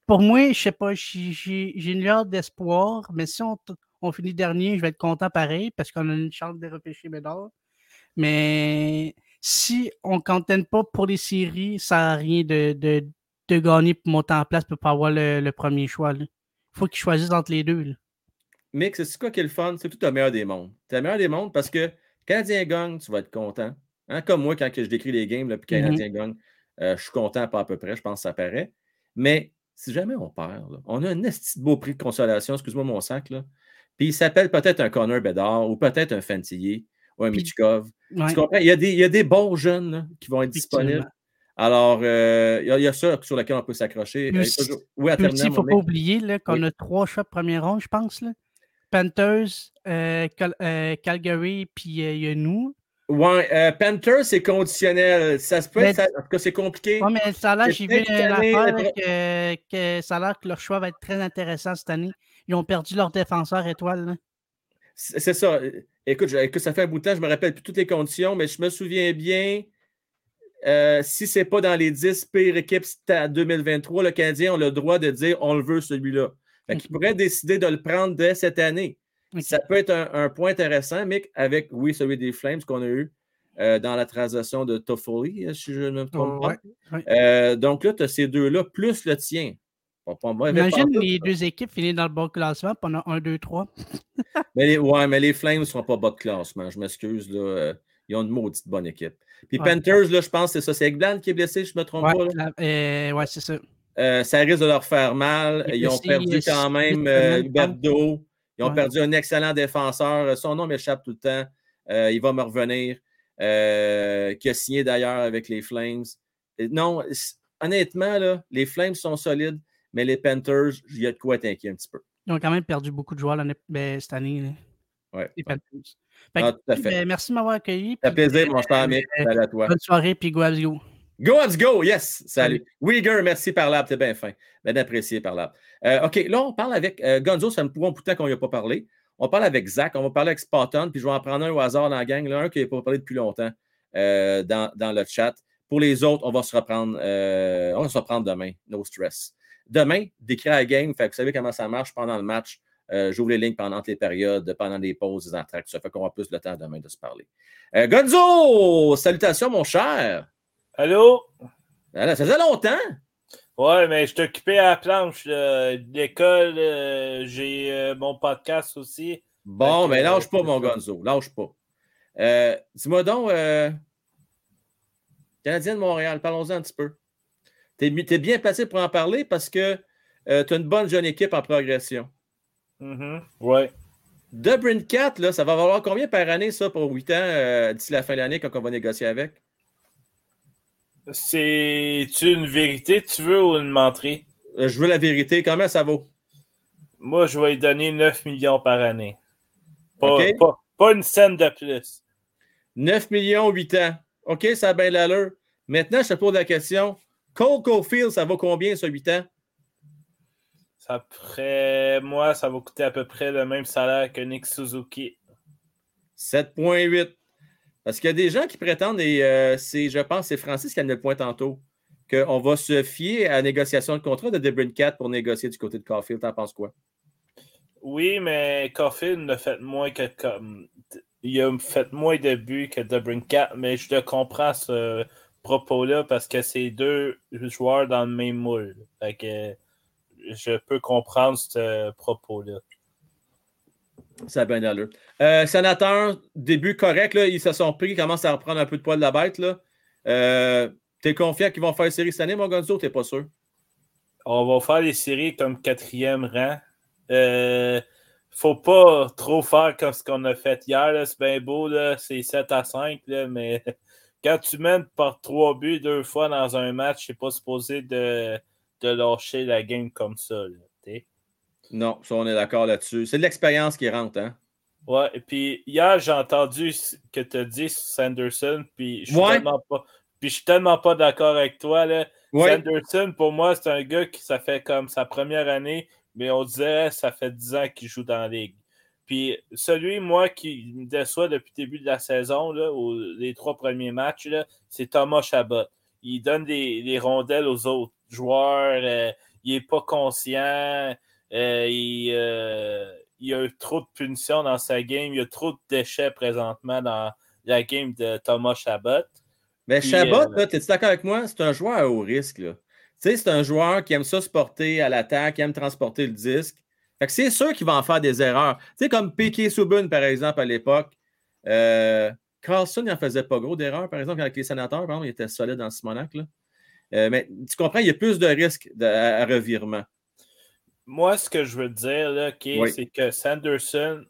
Pour moi, je sais pas, j'ai une lueur d'espoir, mais si on, on finit dernier, je vais être content pareil parce qu'on a une chance de repêcher Bédard. Mais si on ne contente pas pour les séries, ça n'a rien de, de, de gagner pour monter en place pour pas avoir le, le premier choix. Il faut qu'ils choisissent entre les deux. là. Mick, c'est quoi qui est le fun? C'est tout le meilleur des mondes. C'est le meilleur des mondes parce que Canadien gagne, tu vas être content. Hein, Comme moi, quand je décris les games, là, puis Mhm. Canadien gagne, euh, je suis content, pas à peu près, je pense que ça paraît. Mais si jamais on perd, là, on a un esti de beau prix de consolation, excuse-moi mon sac, là. Puis il s'appelle peut-être un Connor Bedard ou peut-être un Fantillier ou un Michkov. Ouais, Tu comprends? Il y a des, il y a des bons jeunes là, qui vont être disponibles. Alors, euh, il, y a, il y a ça sur lequel on peut s'accrocher. Euh, toujours- Oui, à il ne faut pas oublier qu'on Oui. a trois choix de première ronde, je pense. Là. Panthers, euh, Cal- euh, Calgary, puis il y a nous. Ouais, euh, Panther, c'est conditionnel. Ça se peut Mais- être, ça- en tout cas, c'est compliqué. Ouais, mais ça a l'air, j'ai vu peut-être une cette année, affaire la là, que, que ça a l'air que leur choix va être très intéressant cette année. Ils ont perdu leur défenseur étoile. là. C'est ça. Écoute, je- écoute, ça fait un bout de temps, je me rappelle plus toutes les conditions, mais je me souviens bien. euh, si ce n'est pas dans les 10 pires équipes c'était à 2023, le Canadien a le droit de dire on le veut celui-là. Fait Ok. pourrait décider de le prendre dès cette année. Ça peut être un, un point intéressant, Mick, avec, oui, celui des Flames qu'on a eu euh, dans la transaction de Toffoli, euh, si je ne me trompe Oh, pas. ouais, ouais. Euh, donc là, tu as ces deux-là, plus le tien. Pas, pas mauvais Imagine les ça. deux équipes finissent dans le bon classement, puis on a 1, 2, 3. Mais les, ouais, mais les Flames ne seront pas bas de classement. Je m'excuse. Là, euh, ils ont une maudite bonne équipe. Puis Ouais. Panthers, là, je pense que c'est ça. C'est Eggblad qui est blessé, je ne me trompe Ouais, pas. là? euh, ouais, c'est ça. Euh, ça risque de leur faire mal. Ils ont perdu quand même. Huberdeau. Ils ont Ouais. perdu un excellent défenseur. Son nom m'échappe tout le temps. Euh, il va me revenir. Euh, qui a signé d'ailleurs avec les Flames. Et non, honnêtement, là, les Flames sont solides, mais les Panthers, il y a de quoi être inquiet un petit peu. Ils ont quand même perdu beaucoup de joueurs ben, cette année. là, Ouais. les Panthers. Fait Ah, tout à fait. ben, merci de m'avoir accueilli. Ça fait puis, plaisir, mon cher Mick. euh, Salut à toi. Bonne soirée, puis go, go. Go, let's go! Yes! Salut. Uyghur, merci par là, t'es bien fin. Bien apprécié par là. Euh, OK, là, on parle avec euh, Gonzo, ça me prend un bout de temps qu'on n'y a pas parlé. On parle avec Zach, on va parler avec Spotton, puis je vais en prendre un au hasard dans la gang, là, un qui n'a pas parlé depuis longtemps euh, dans, dans le chat. Pour les autres, on va se reprendre, euh, on va se reprendre demain, no stress. Demain, décrire la game, fait que vous savez comment ça marche pendant le match. Euh, J'ouvre les lignes pendant les périodes, pendant les pauses, des entractes. Ça fait qu'on aura plus le temps demain de se parler. Euh, Gonzo! Salutations, mon cher! Allô? Voilà, ça faisait longtemps! Ouais, mais je t'occupais à la planche euh, de l'école. euh, J'ai mon podcast aussi. Bon, mais lâche pas, mon Gonzo. Lâche pas. Dis-moi donc, euh, Canadien de Montréal, parlons-en un petit peu. Tu es, bien placé pour en parler parce que tu as une bonne jeune équipe en progression. Mhm, Ouais. De Brincat, là, ça va valoir combien par année, ça, pour 8 ans euh, d'ici la fin de l'année quand on va négocier avec? C'est-tu une vérité, tu veux, ou une menterie? Euh, je veux la vérité. Combien ça vaut? Moi, je vais lui donner 9 millions par année. Pas, OK. pas, pas une scène de plus. 9 millions, 8 ans. OK, ça a bien l'allure. Maintenant, je te pose la question. Cole Caulfield, ça vaut combien, ça, 8 ans? Ferait, moi, ça va coûter à peu près le même salaire que Nick Suzuki. 7,8. Parce qu'il y a des gens qui prétendent, et euh, c'est, je pense, c'est Francis qui a mis le point tantôt, qu'on va se fier à la négociation de contrat de Debrincat pour négocier du côté de Caulfield. T'en penses quoi? Oui, mais Caulfield a fait moins que comme. Il a fait moins de buts que DeBrincat, mais je te comprends ce propos-là parce que c'est deux joueurs dans le même moule. Fait que je peux comprendre ce propos-là. Ça a bien d'allure. Euh, sénateur, début correct, là, ils se sont pris, ils commencent à reprendre un peu de poil de la bête. Là. Euh, T'es confiant qu'ils vont faire une série cette année, mon Gonzo, t'es pas sûr? On va faire les séries comme quatrième rang. Euh, faut pas trop faire comme ce qu'on a fait hier. là. C'est bien beau, là. c'est 7 à 5, là, mais quand tu mènes par trois buts deux fois dans un match, c'est pas supposé de, de lâcher la game comme ça. là. Non, ça, on est d'accord là-dessus. C'est de l'expérience qui rentre, hein? Ouais, et puis hier, j'ai entendu ce que tu as dit sur Sanderson, puis je suis Ouais. tellement pas. Puis je suis tellement pas d'accord avec toi. Là. Ouais. Sanderson, pour moi, c'est un gars qui ça fait comme sa première année, mais on dirait ça fait 10 ans qu'il joue dans la ligue. Puis celui, moi, qui me déçoit depuis le début de la saison, là, les trois premiers matchs, là, c'est Thomas Chabot. Il donne des, des rondelles aux autres joueurs. euh, il n'est pas conscient. euh, il, euh, il a eu trop de punitions dans sa game. Il y a trop de déchets présentement dans la game de Thomas Chabot. Mais Puis, Chabot, euh, t'es-tu d'accord avec moi? C'est un joueur à haut risque. là. Tu sais, c'est un joueur qui aime ça se porter à l'attaque, qui aime transporter le disque. C'est sûr qu'il va en faire des erreurs. Tu sais, comme Piquet Subban, par exemple, à l'époque. Euh, Carlson, il en faisait pas gros d'erreurs, par exemple, avec les sénateurs, par exemple, il était solide dans Simonac. Là. Euh, mais tu comprends, il y a plus de risques de- à, à revirement. Moi, ce que je veux dire, là, Oui. c'est que Sanderson,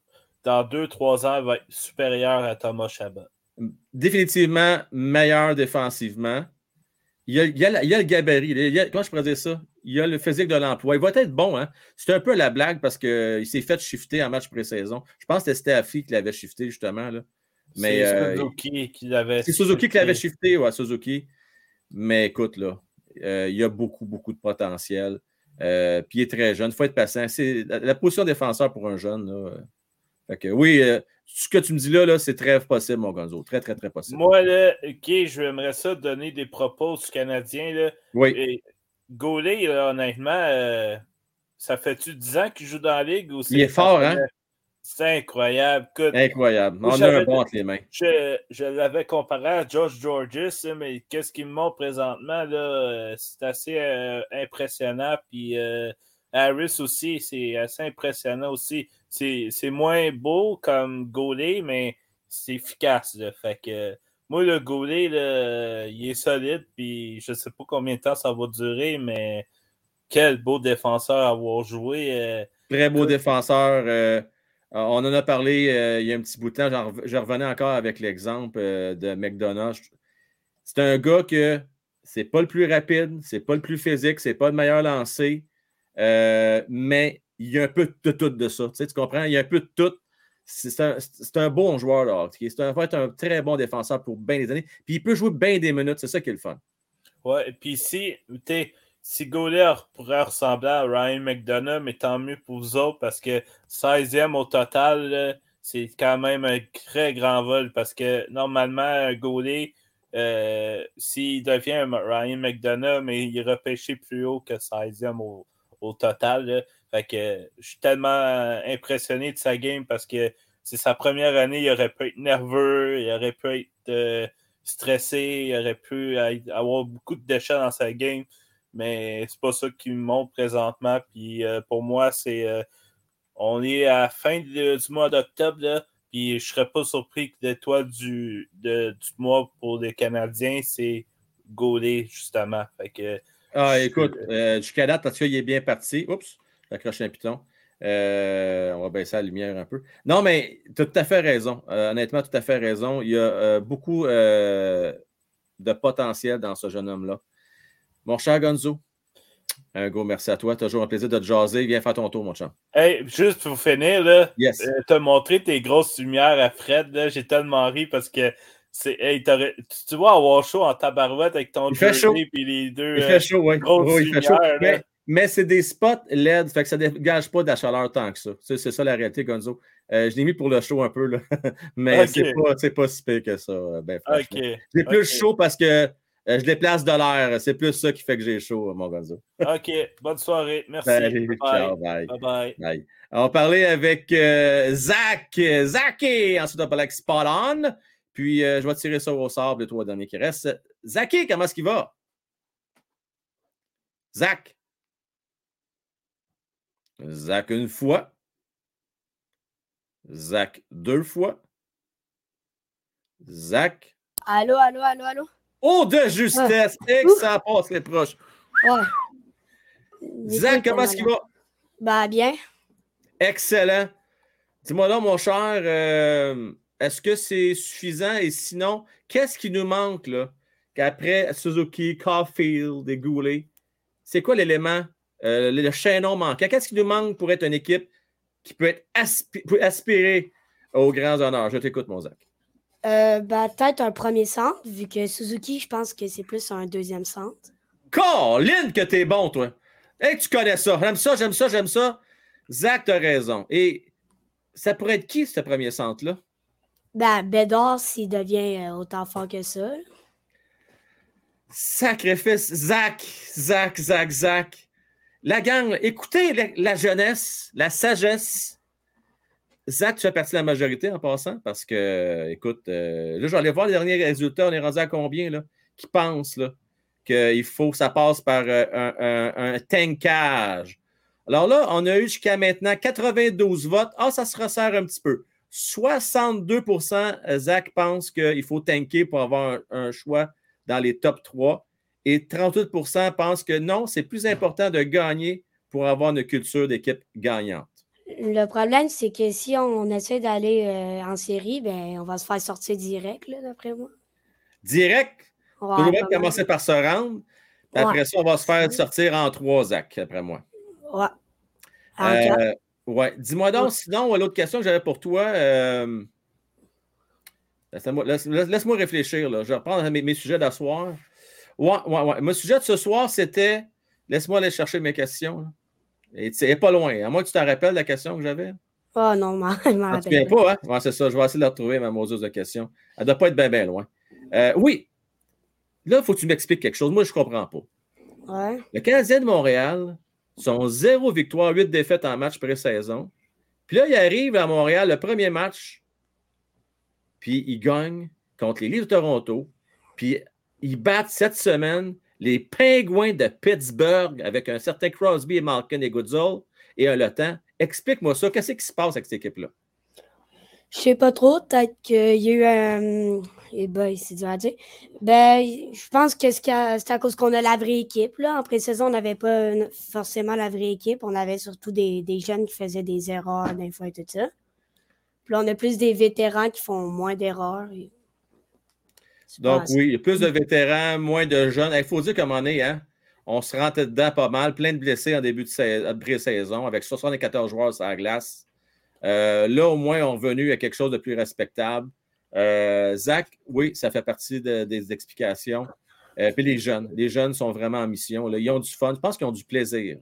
dans 2-3 ans, va être supérieur à Thomas Chabot. Définitivement meilleur défensivement. Il y a, il y a la- il y a le gabarit. il y a- comment je pourrais dire ça? Il y a le physique de l'emploi. Il va être bon. Hein? C'est un peu la blague parce qu'il s'est fait shifter en match pré-saison. Je pense que c'était Steffi qui l'avait shifté, justement. Là. Mais, c'est euh, Suzuki qui l'avait. C'est Suzuki qui l'avait shifté. shifté, ouais, Suzuki. Mais écoute, là, euh, il y a beaucoup, beaucoup de potentiel. Euh, puis il est très jeune. Il faut être patient. C'est la, la position défenseur pour un jeune. Là. Fait que, oui, euh, ce que tu me dis là, là c'est très possible, mon Gonzo. Très, très, très possible. Moi, là, OK, je aimerais ça donner des propos aux Canadiens. Là. oui. Et Gaulet, là, honnêtement, euh, ça fait-tu 10 ans qu'il joue dans la ligue? Ou Il est fort, hein? C'est incroyable. Écoute, Incroyable. On a un bon entre les mains. Je, je l'avais comparé à Josh Georges, hein, mais qu'est-ce qu'il me montre présentement, là, euh, c'est assez euh, impressionnant. Puis Harris aussi, c'est assez impressionnant aussi. C'est moins beau comme goaler, mais c'est efficace. Fait que moi, le goaler, là, il est solide. Puis je sais pas combien de temps ça va durer, mais quel beau défenseur avoir joué. euh, Très beau défenseur. euh, on en a parlé euh, il y a un petit bout de temps. Je revenais encore avec l'exemple de McDonough. C'est un gars que c'est pas le plus rapide, c'est pas le plus physique, c'est pas le meilleur lancé, euh, mais il y a un peu de tout de ça. Tu, comprends? Il y a un peu de tout. C'est un, un bon joueur, là. C'est un, va être un très bon défenseur pour bien des années. Puis il peut jouer bien des minutes. C'est ça qui est le fun. Ouais, et puis si, si pourrait ressembler à Ryan McDonough, mais tant mieux pour vous autres parce que 16e au total, c'est quand même un très grand vol parce que normalement, un euh, s'il devient Ryan McDonough, mais il est repêché plus haut que 16e au, au total. Fait que je suis tellement impressionné de sa game parce que c'est sa première année, il aurait pu être nerveux, il aurait pu être euh, stressé, il aurait pu avoir beaucoup de déchets dans sa game, mais c'est pas ça qui me montre présentement. Puis euh, pour moi, c'est euh, on est à la fin du mois d'octobre, puis je serais pas surpris que l'étoile du, du mois pour les Canadiens, c'est Gaulet, justement. Fait que Ah, écoute, euh, jusqu'à date, parce qu'il est bien parti. Oups, j'ai accroché un piton. Euh, on va baisser la lumière un peu. Non, mais tu as tout à fait raison. Euh, honnêtement, tout à fait raison. Il y a euh, beaucoup de potentiel dans ce jeune homme-là. Mon cher Gonzo, un gros merci à toi. Toujours un plaisir de te jaser. Viens faire ton tour, mon chum. Hey, juste pour finir, là, Yes. t'as montré tes grosses lumières à Fred, j'ai tellement ri parce que c'est, hey, t'aurais- tu, vois avoir chaud en tabarouette avec ton Il fait chaud. jersey puis les deux. Il euh, fait chaud, il fait chaud. Mais, mais c'est des spots LED, fait que ça ne dégage pas de la chaleur tant que ça. C'est, c'est ça la réalité, Gonzo. Euh, je l'ai mis pour le show un peu, là. mais c'est, pas, c'est pas si pire que ça. euh, Ben, ok. franchement. J'ai plus chaud parce que euh, je déplace de l'air. C'est plus ça qui fait que j'ai chaud, mon Gonzo. Ok, bonne soirée. Merci. Salut, Bye. ciao, bye. Bye bye. Bye. On va parler avec euh, Zach. Zach et ensuite on va parler avec Spot On. Puis euh, je vais tirer ça au sort, les trois derniers qui restent. Zach, comment est-ce qu'il va? Zach. Zach une fois. Zach deux fois. Zach. Allô, allô, allô, allô? Oh, de justesse! Et que ça passe les proches. Ouais. Zach, comment est-ce qu'il va? Bah, bien. Excellent. Dis-moi là, mon cher, euh, est-ce que c'est suffisant? Et sinon, qu'est-ce qui nous manque là? Qu'après Suzuki, Caulfield et Goulet, c'est quoi l'élément, euh, le chaînon manquant? Qu'est-ce qui nous manque pour être une équipe qui peut être aspi- peut aspirer aux grands honneurs? Je t'écoute, mon Zach. Euh, bah, peut-être un premier centre, vu que Suzuki, je pense que c'est plus un deuxième centre. Colin, que t'es bon, toi! Hey, tu connais ça. J'aime ça, j'aime ça, j'aime ça. Zach, t'as raison. Et ça pourrait être qui, ce premier centre-là? Ben, Bédard, s'il devient euh, autant fort que ça. Sacrifice, Zach, Zach, Zach, Zach. La gang, écoutez la, jeunesse, la sagesse. Zach, tu fais partie de la majorité en passant parce que, écoute, euh, là, je vais aller voir les derniers résultats. On est rendu à combien, là, qui pensent, là, qu'il faut que ça passe par euh, un tankage. Alors là, on a eu jusqu'à maintenant 92 votes. Ah, ça se resserre un petit peu. 62% Zach pense qu'il faut tanker pour avoir un, un choix dans les top 3 et 38% pensent que non, c'est plus important de gagner pour avoir une culture d'équipe gagnante. Le problème, c'est que si on, essaie d'aller euh, en série, ben, on va se faire sortir direct, d'après moi. Direct, va pas mal- commencer par se rendre. Après Ouais. ça, on va se faire sortir en trois, Zach, après moi. Ouais. En. Euh, ouais. Dis-moi donc, sinon, l'autre question que j'avais pour toi, euh, laisse-moi laisse- laisse-moi réfléchir. Là. Je vais reprendre mes, mes sujets d'asseoir. Ouais, ouais, ouais. Mon sujet de ce soir, c'était. Laisse-moi aller chercher mes questions. là. Et tu sais, pas loin. À moins que tu t'en rappelles la question que j'avais. Oh non, je m'en Ah, rappelle pas. pas, hein? Ouais, c'est ça. Je vais essayer de la retrouver, ma moseuse de questions. Elle ne doit pas être bien, bien loin. Euh, oui. Là, il faut que tu m'expliques quelque chose. Moi, je ne comprends pas. Ouais. Le Canadien de Montréal sont zéro victoire, huit défaites en match pré-saison. Puis là, il arrive à Montréal le premier match, puis ils gagnent contre les Leafs de Toronto. Puis ils battent cette semaine les Pingouins de Pittsburgh avec un certain Crosby et Malkin et Goodzall et un Temps. Explique-moi ça. Qu'est-ce qui se passe avec cette équipe-là? Je sais pas trop, peut-être qu'il y a eu un. Eh ben, c'est dur à dire. Ben, je pense que c'est à, cause qu'on a la vraie équipe. Là. En pré-saison, on n'avait pas une- forcément la vraie équipe. On avait surtout des, des jeunes qui faisaient des erreurs des fois et tout ça. Puis là, on a plus des vétérans qui font moins d'erreurs. et- Donc, oui, il y a plus de vétérans, moins de jeunes. Il faut dire comment on est, hein? On se rentre dedans pas mal, plein de blessés en début de, sais- de pré-saison, avec 74 joueurs sur la glace. Euh, là, au moins, on est revenu à quelque chose de plus respectable. Euh, Zach, oui, ça fait partie de- des explications. Euh, puis les jeunes, les jeunes sont vraiment en mission. là. Ils ont du fun, je pense qu'ils ont du plaisir.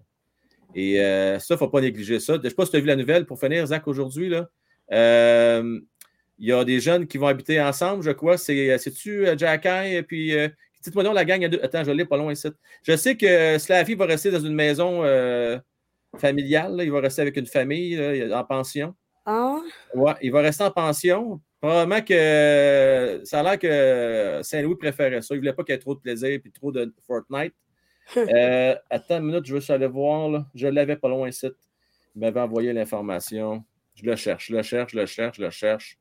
Et euh, ça, il ne faut pas négliger ça. Je ne sais pas si tu as vu la nouvelle pour finir, Zach, aujourd'hui. Euh, il y a des jeunes qui vont habiter ensemble, je crois. C'est, C'est-tu Jacky et puis euh, Dites-moi donc la gang à deux. Attends, je l'ai pas loin ici. Je sais que Slaffy va rester dans une maison familiale. là. Il va rester avec une famille là, en pension. Ah, Ouais, il va rester en pension. Probablement que ça a l'air que Saint-Louis préférait ça. Il ne voulait pas qu'il y ait trop de plaisir et trop de Fortnite. Euh, attends une minute, je veux juste aller voir. là. Je l'avais pas loin ici. Il m'avait envoyé l'information. Je le cherche, je le cherche, je le cherche, je le cherche.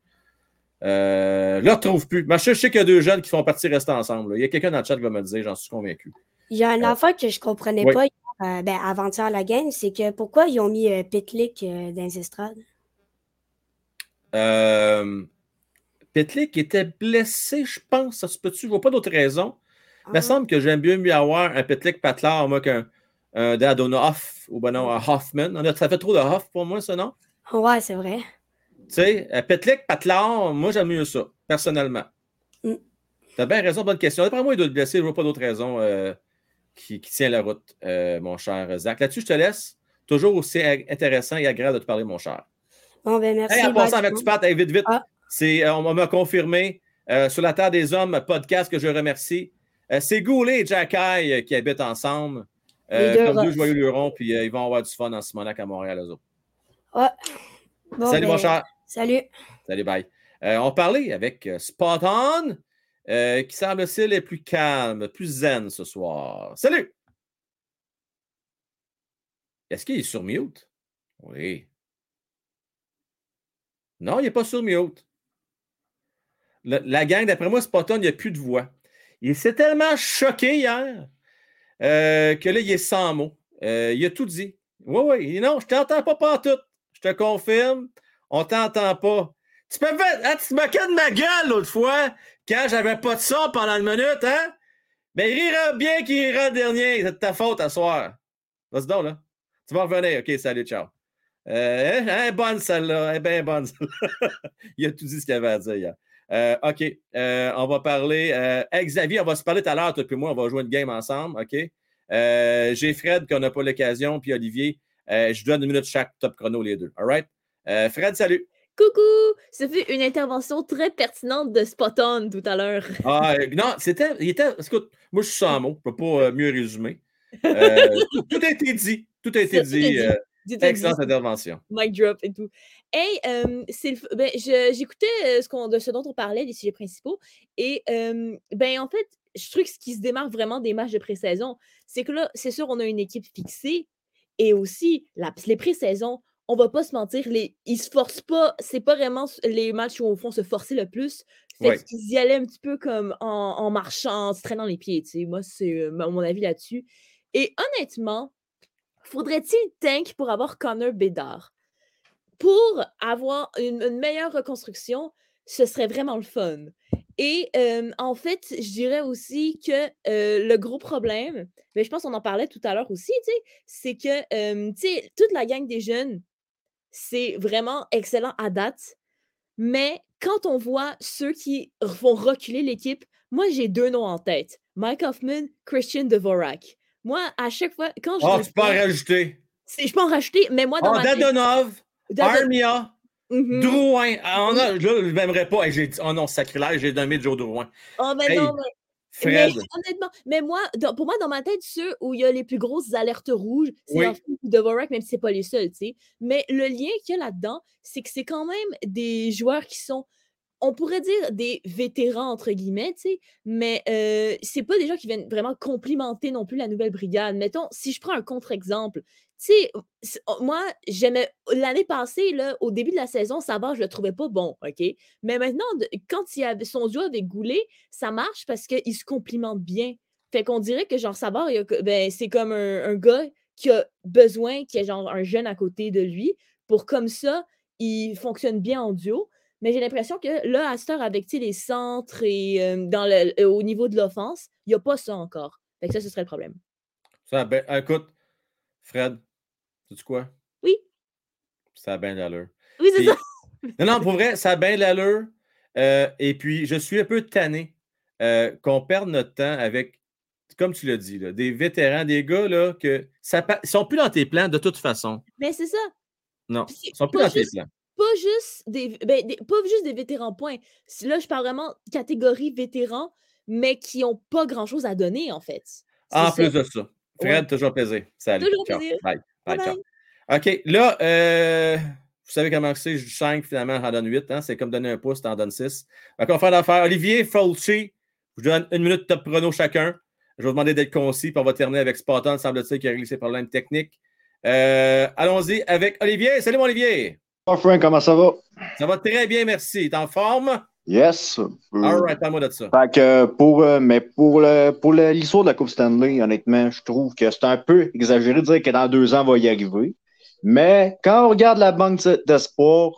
Euh, je le retrouve plus. Mais je sais qu'il y a deux jeunes qui font partie rester ensemble. là. Il y a quelqu'un dans le chat qui va me le dire, j'en suis convaincu. il y a une Euh, affaire que je comprenais oui. pas euh, ben, avant-hier la game, c'est que pourquoi ils ont mis euh, Pitlick euh, dans les estrades? Euh, Petlik était blessé, je pense. Ça se peut-tu? Je vois pas d'autre raison. Il me Ah. semble que j'aime bien mieux avoir un Petlik Patlar, moi, qu'un un Dadonoff ou ben non, un Hoffman. Ça fait trop de Hoff pour moi, ça, non? Ouais, c'est vrai. Tu sais, euh, Petlik Patlar, moi, j'aime mieux ça, personnellement. Mm. T'as bien raison, bonne question. D'après moi, il doit être blessé. Je vois pas d'autre raison euh, qui, qui tient la route, euh, mon cher Zach. Là-dessus, je te laisse. Toujours aussi intéressant et agréable de te parler, mon cher. Bon, ben merci. Hey, en passant avec tu hey, vite, vite. Ah. C'est, euh, on m'a confirmé euh, sur la Terre des Hommes, podcast que je remercie. Euh, c'est Goulet et Jacky euh, qui habitent ensemble, euh, deux comme deux joyeux lurons, puis ils vont avoir du fun en Simonac à Montréal, eux autres. Ouais. Bon, Salut, ben, mon cher. Salut. Salut, bye. On parlait avec Spot On, qui semble-t-il est plus calme, plus zen ce soir. Salut! Est-ce qu'il est sur mute? Oui. Non, il n'est pas sur mute. La gang, d'après moi, Spot On, il n'y a plus de voix. Il s'est tellement choqué hier euh, que là, il est sans mots. Euh, il a tout dit. Oui, oui. Non, je t'entends pas partout. Je te confirme, on ne t'entend pas. Tu peux faire. Hein, tu te moquais de ma gueule l'autre fois quand j'avais pas de son pendant une minute, hein? Mais il rira bien qu'il rira le dernier. C'est de ta faute à soir. Vas-y donc, là. Tu vas revenir. OK, salut, ciao. Euh, elle est bonne, celle-là. Elle bien bonne, celle-là. il a tout dit ce qu'il avait à dire hier. Euh, OK. Euh, on va parler. Euh, Xavier, on va se parler tout à l'heure, toi et moi. On va jouer une game ensemble. OK? J'ai Fred qu'on n'a pas l'occasion, puis Olivier. Je donne une minute chaque top chrono, les deux. All right? Fred, salut. Coucou! Ça fait une intervention très pertinente de Spot On tout à l'heure. Ah, non, c'était. Il était. Écoute, moi, je suis sans mots. Je ne peux pas mieux résumer. Tout, a été dit. Tout a été dit. excellente intervention. Mic drop et tout. Hey, euh, ben, j'écoutais ce, de ce dont on parlait, les sujets principaux. Et euh, ben, en fait, je trouve que ce qui se démarque vraiment des matchs de pré-saison, c'est que là, c'est sûr, on a une équipe fixée. Et aussi, la, les pré-saisons, on va pas se mentir, les, ils se forcent pas. C'est pas vraiment les matchs où on font se forcer le plus. Fait Ouais. qu'ils y allaient un petit peu comme en, en marchant, en se traînant les pieds. tu sais. Moi, c'est mon mon avis là-dessus. Et honnêtement, faudrait-il tank pour avoir Connor Bedard? Pour avoir une, une meilleure reconstruction, ce serait vraiment le fun. Et euh, en fait, je dirais aussi que euh, le gros problème, mais je pense qu'on en parlait tout à l'heure aussi, c'est que euh, toute la gang des jeunes, c'est vraiment excellent à date. Mais quand on voit ceux qui vont reculer l'équipe, moi j'ai deux noms en tête. Mike Hoffman, Christian Dvorak. Moi, à chaque fois, quand je les tu peux en rajouter. je peux en rajouter, mais moi dans Ah, ma tête. Armia, Mhm. Drouin. Ah, on a, là, je m'aimerais pas. Hey, j'ai dit- oh non, sacrilège, j'ai nommé Joe Drouin. Oh, mais Hey, non, mais Mais honnêtement, mais moi, dans- pour moi, dans ma tête, ceux où il y a les plus grosses alertes rouges, c'est Oui. Dvorak, même si c'est pas les seuls, tu sais. Mais le lien qu'il y a là-dedans, c'est que c'est quand même des joueurs qui sont, on pourrait dire des vétérans, entre guillemets, tu sais, mais euh, c'est pas des gens qui viennent vraiment complimenter non plus la nouvelle brigade. Mettons, si je prends un contre-exemple, tu sais, c'est- oh, moi, j'aimais, l'année passée, là, au début de la saison, Savard, je le trouvais pas bon, OK? Mais maintenant, quand il avait son duo avec Goulet, ça marche parce qu'il se complimente bien. Fait qu'on dirait que genre Savard, ben, c'est comme un, gars qui a besoin qu'il y ait genre un jeune à côté de lui pour comme ça, il fonctionne bien en duo. Mais j'ai l'impression que là, heure, avec les centres et dans le, au niveau de l'offense, il n'y a pas ça encore. Fait que ça, ce serait le problème. Ça ben- écoute, Fred, sais-tu quoi? Oui. Ça a bien l'allure. Oui, c'est ça. Non, non, pour vrai, ça a bien l'allure. Euh, et puis, je suis un peu tanné euh, qu'on perde notre temps avec, comme tu l'as dit, là, des vétérans, des gars là, que ça pa- ils sont plus dans tes plans de toute façon. Mais c'est ça. Non, ils sont plus dans tes plans. pas juste des, ben, des- pas juste des vétérans, point. Là, je parle vraiment catégorie vétéran, mais qui n'ont pas grand-chose à donner, en fait. En ça. plus de ça. Fred, Ouais. toujours plaisir. Salut. Toujours plaisir. Bye. Bye, Bye. OK, là, euh, vous savez comment c'est, je 5, finalement, j'en donne 8. Hein? C'est comme donner un pouce, t'en donnes 6. Fait qu'on va faire l'affaire. Olivier, Fulci, je vous donne une minute de top prono chacun. Je vais vous demander d'être concis, puis on va terminer avec Spartan, semble-t-il, qui a réglé ses problèmes techniques. Euh, Allons-y avec Olivier. Salut, mon Olivier. Oh, Frank, comment ça va? Ça va très bien, merci. T'es en forme? Yes. All right, parle-moi de ça. Fait que pour, euh, mais pour, le, pour le- l'histoire de la Coupe Stanley, honnêtement, je trouve que c'est un peu exagéré de dire que dans deux ans, on va y arriver. Mais quand on regarde la banque d'espoir,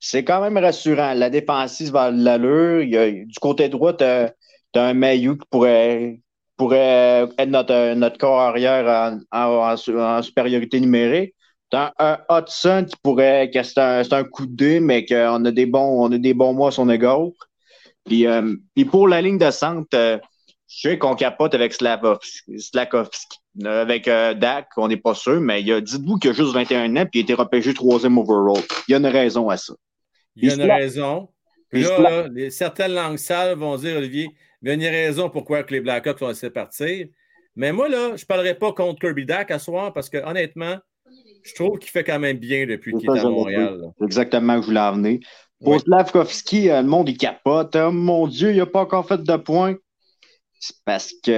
c'est quand même rassurant. La défensive va de l'allure. Il y a- du côté droit, tu as, un Mayu qui pourrait, pourrait être notre, notre corps arrière en, en- en supériorité numérique. T'as un Hudson qui pourrait, que c'est un, un coup de dé, mais qu'on a des bons, on a des bons mois à son égard. Puis, euh, puis pour la ligne de centre, euh, je sais qu'on capote avec Slavkovski. Euh, Avec euh, Dak, on n'est pas sûr, mais il y a, dites-vous qu'il a juste 21 ans puis il a été repêché troisième overall. Il y a une raison à ça. Il y a une raison. Puis là, Sla- là, les- certaines langues sales vont dire, Olivier, il y a une raison pourquoi que les Blackhawks ont laissé partir. Mais moi, là, je ne parlerai pas contre Kirby Dak à soir parce que, honnêtement, je trouve qu'il fait quand même bien depuis qu'il est à Montréal. exactement où je voulais en venir. Pour. Slavkovski, euh, le monde, il capote. Oh, mon Dieu, il n'a pas encore fait de points. C'est parce que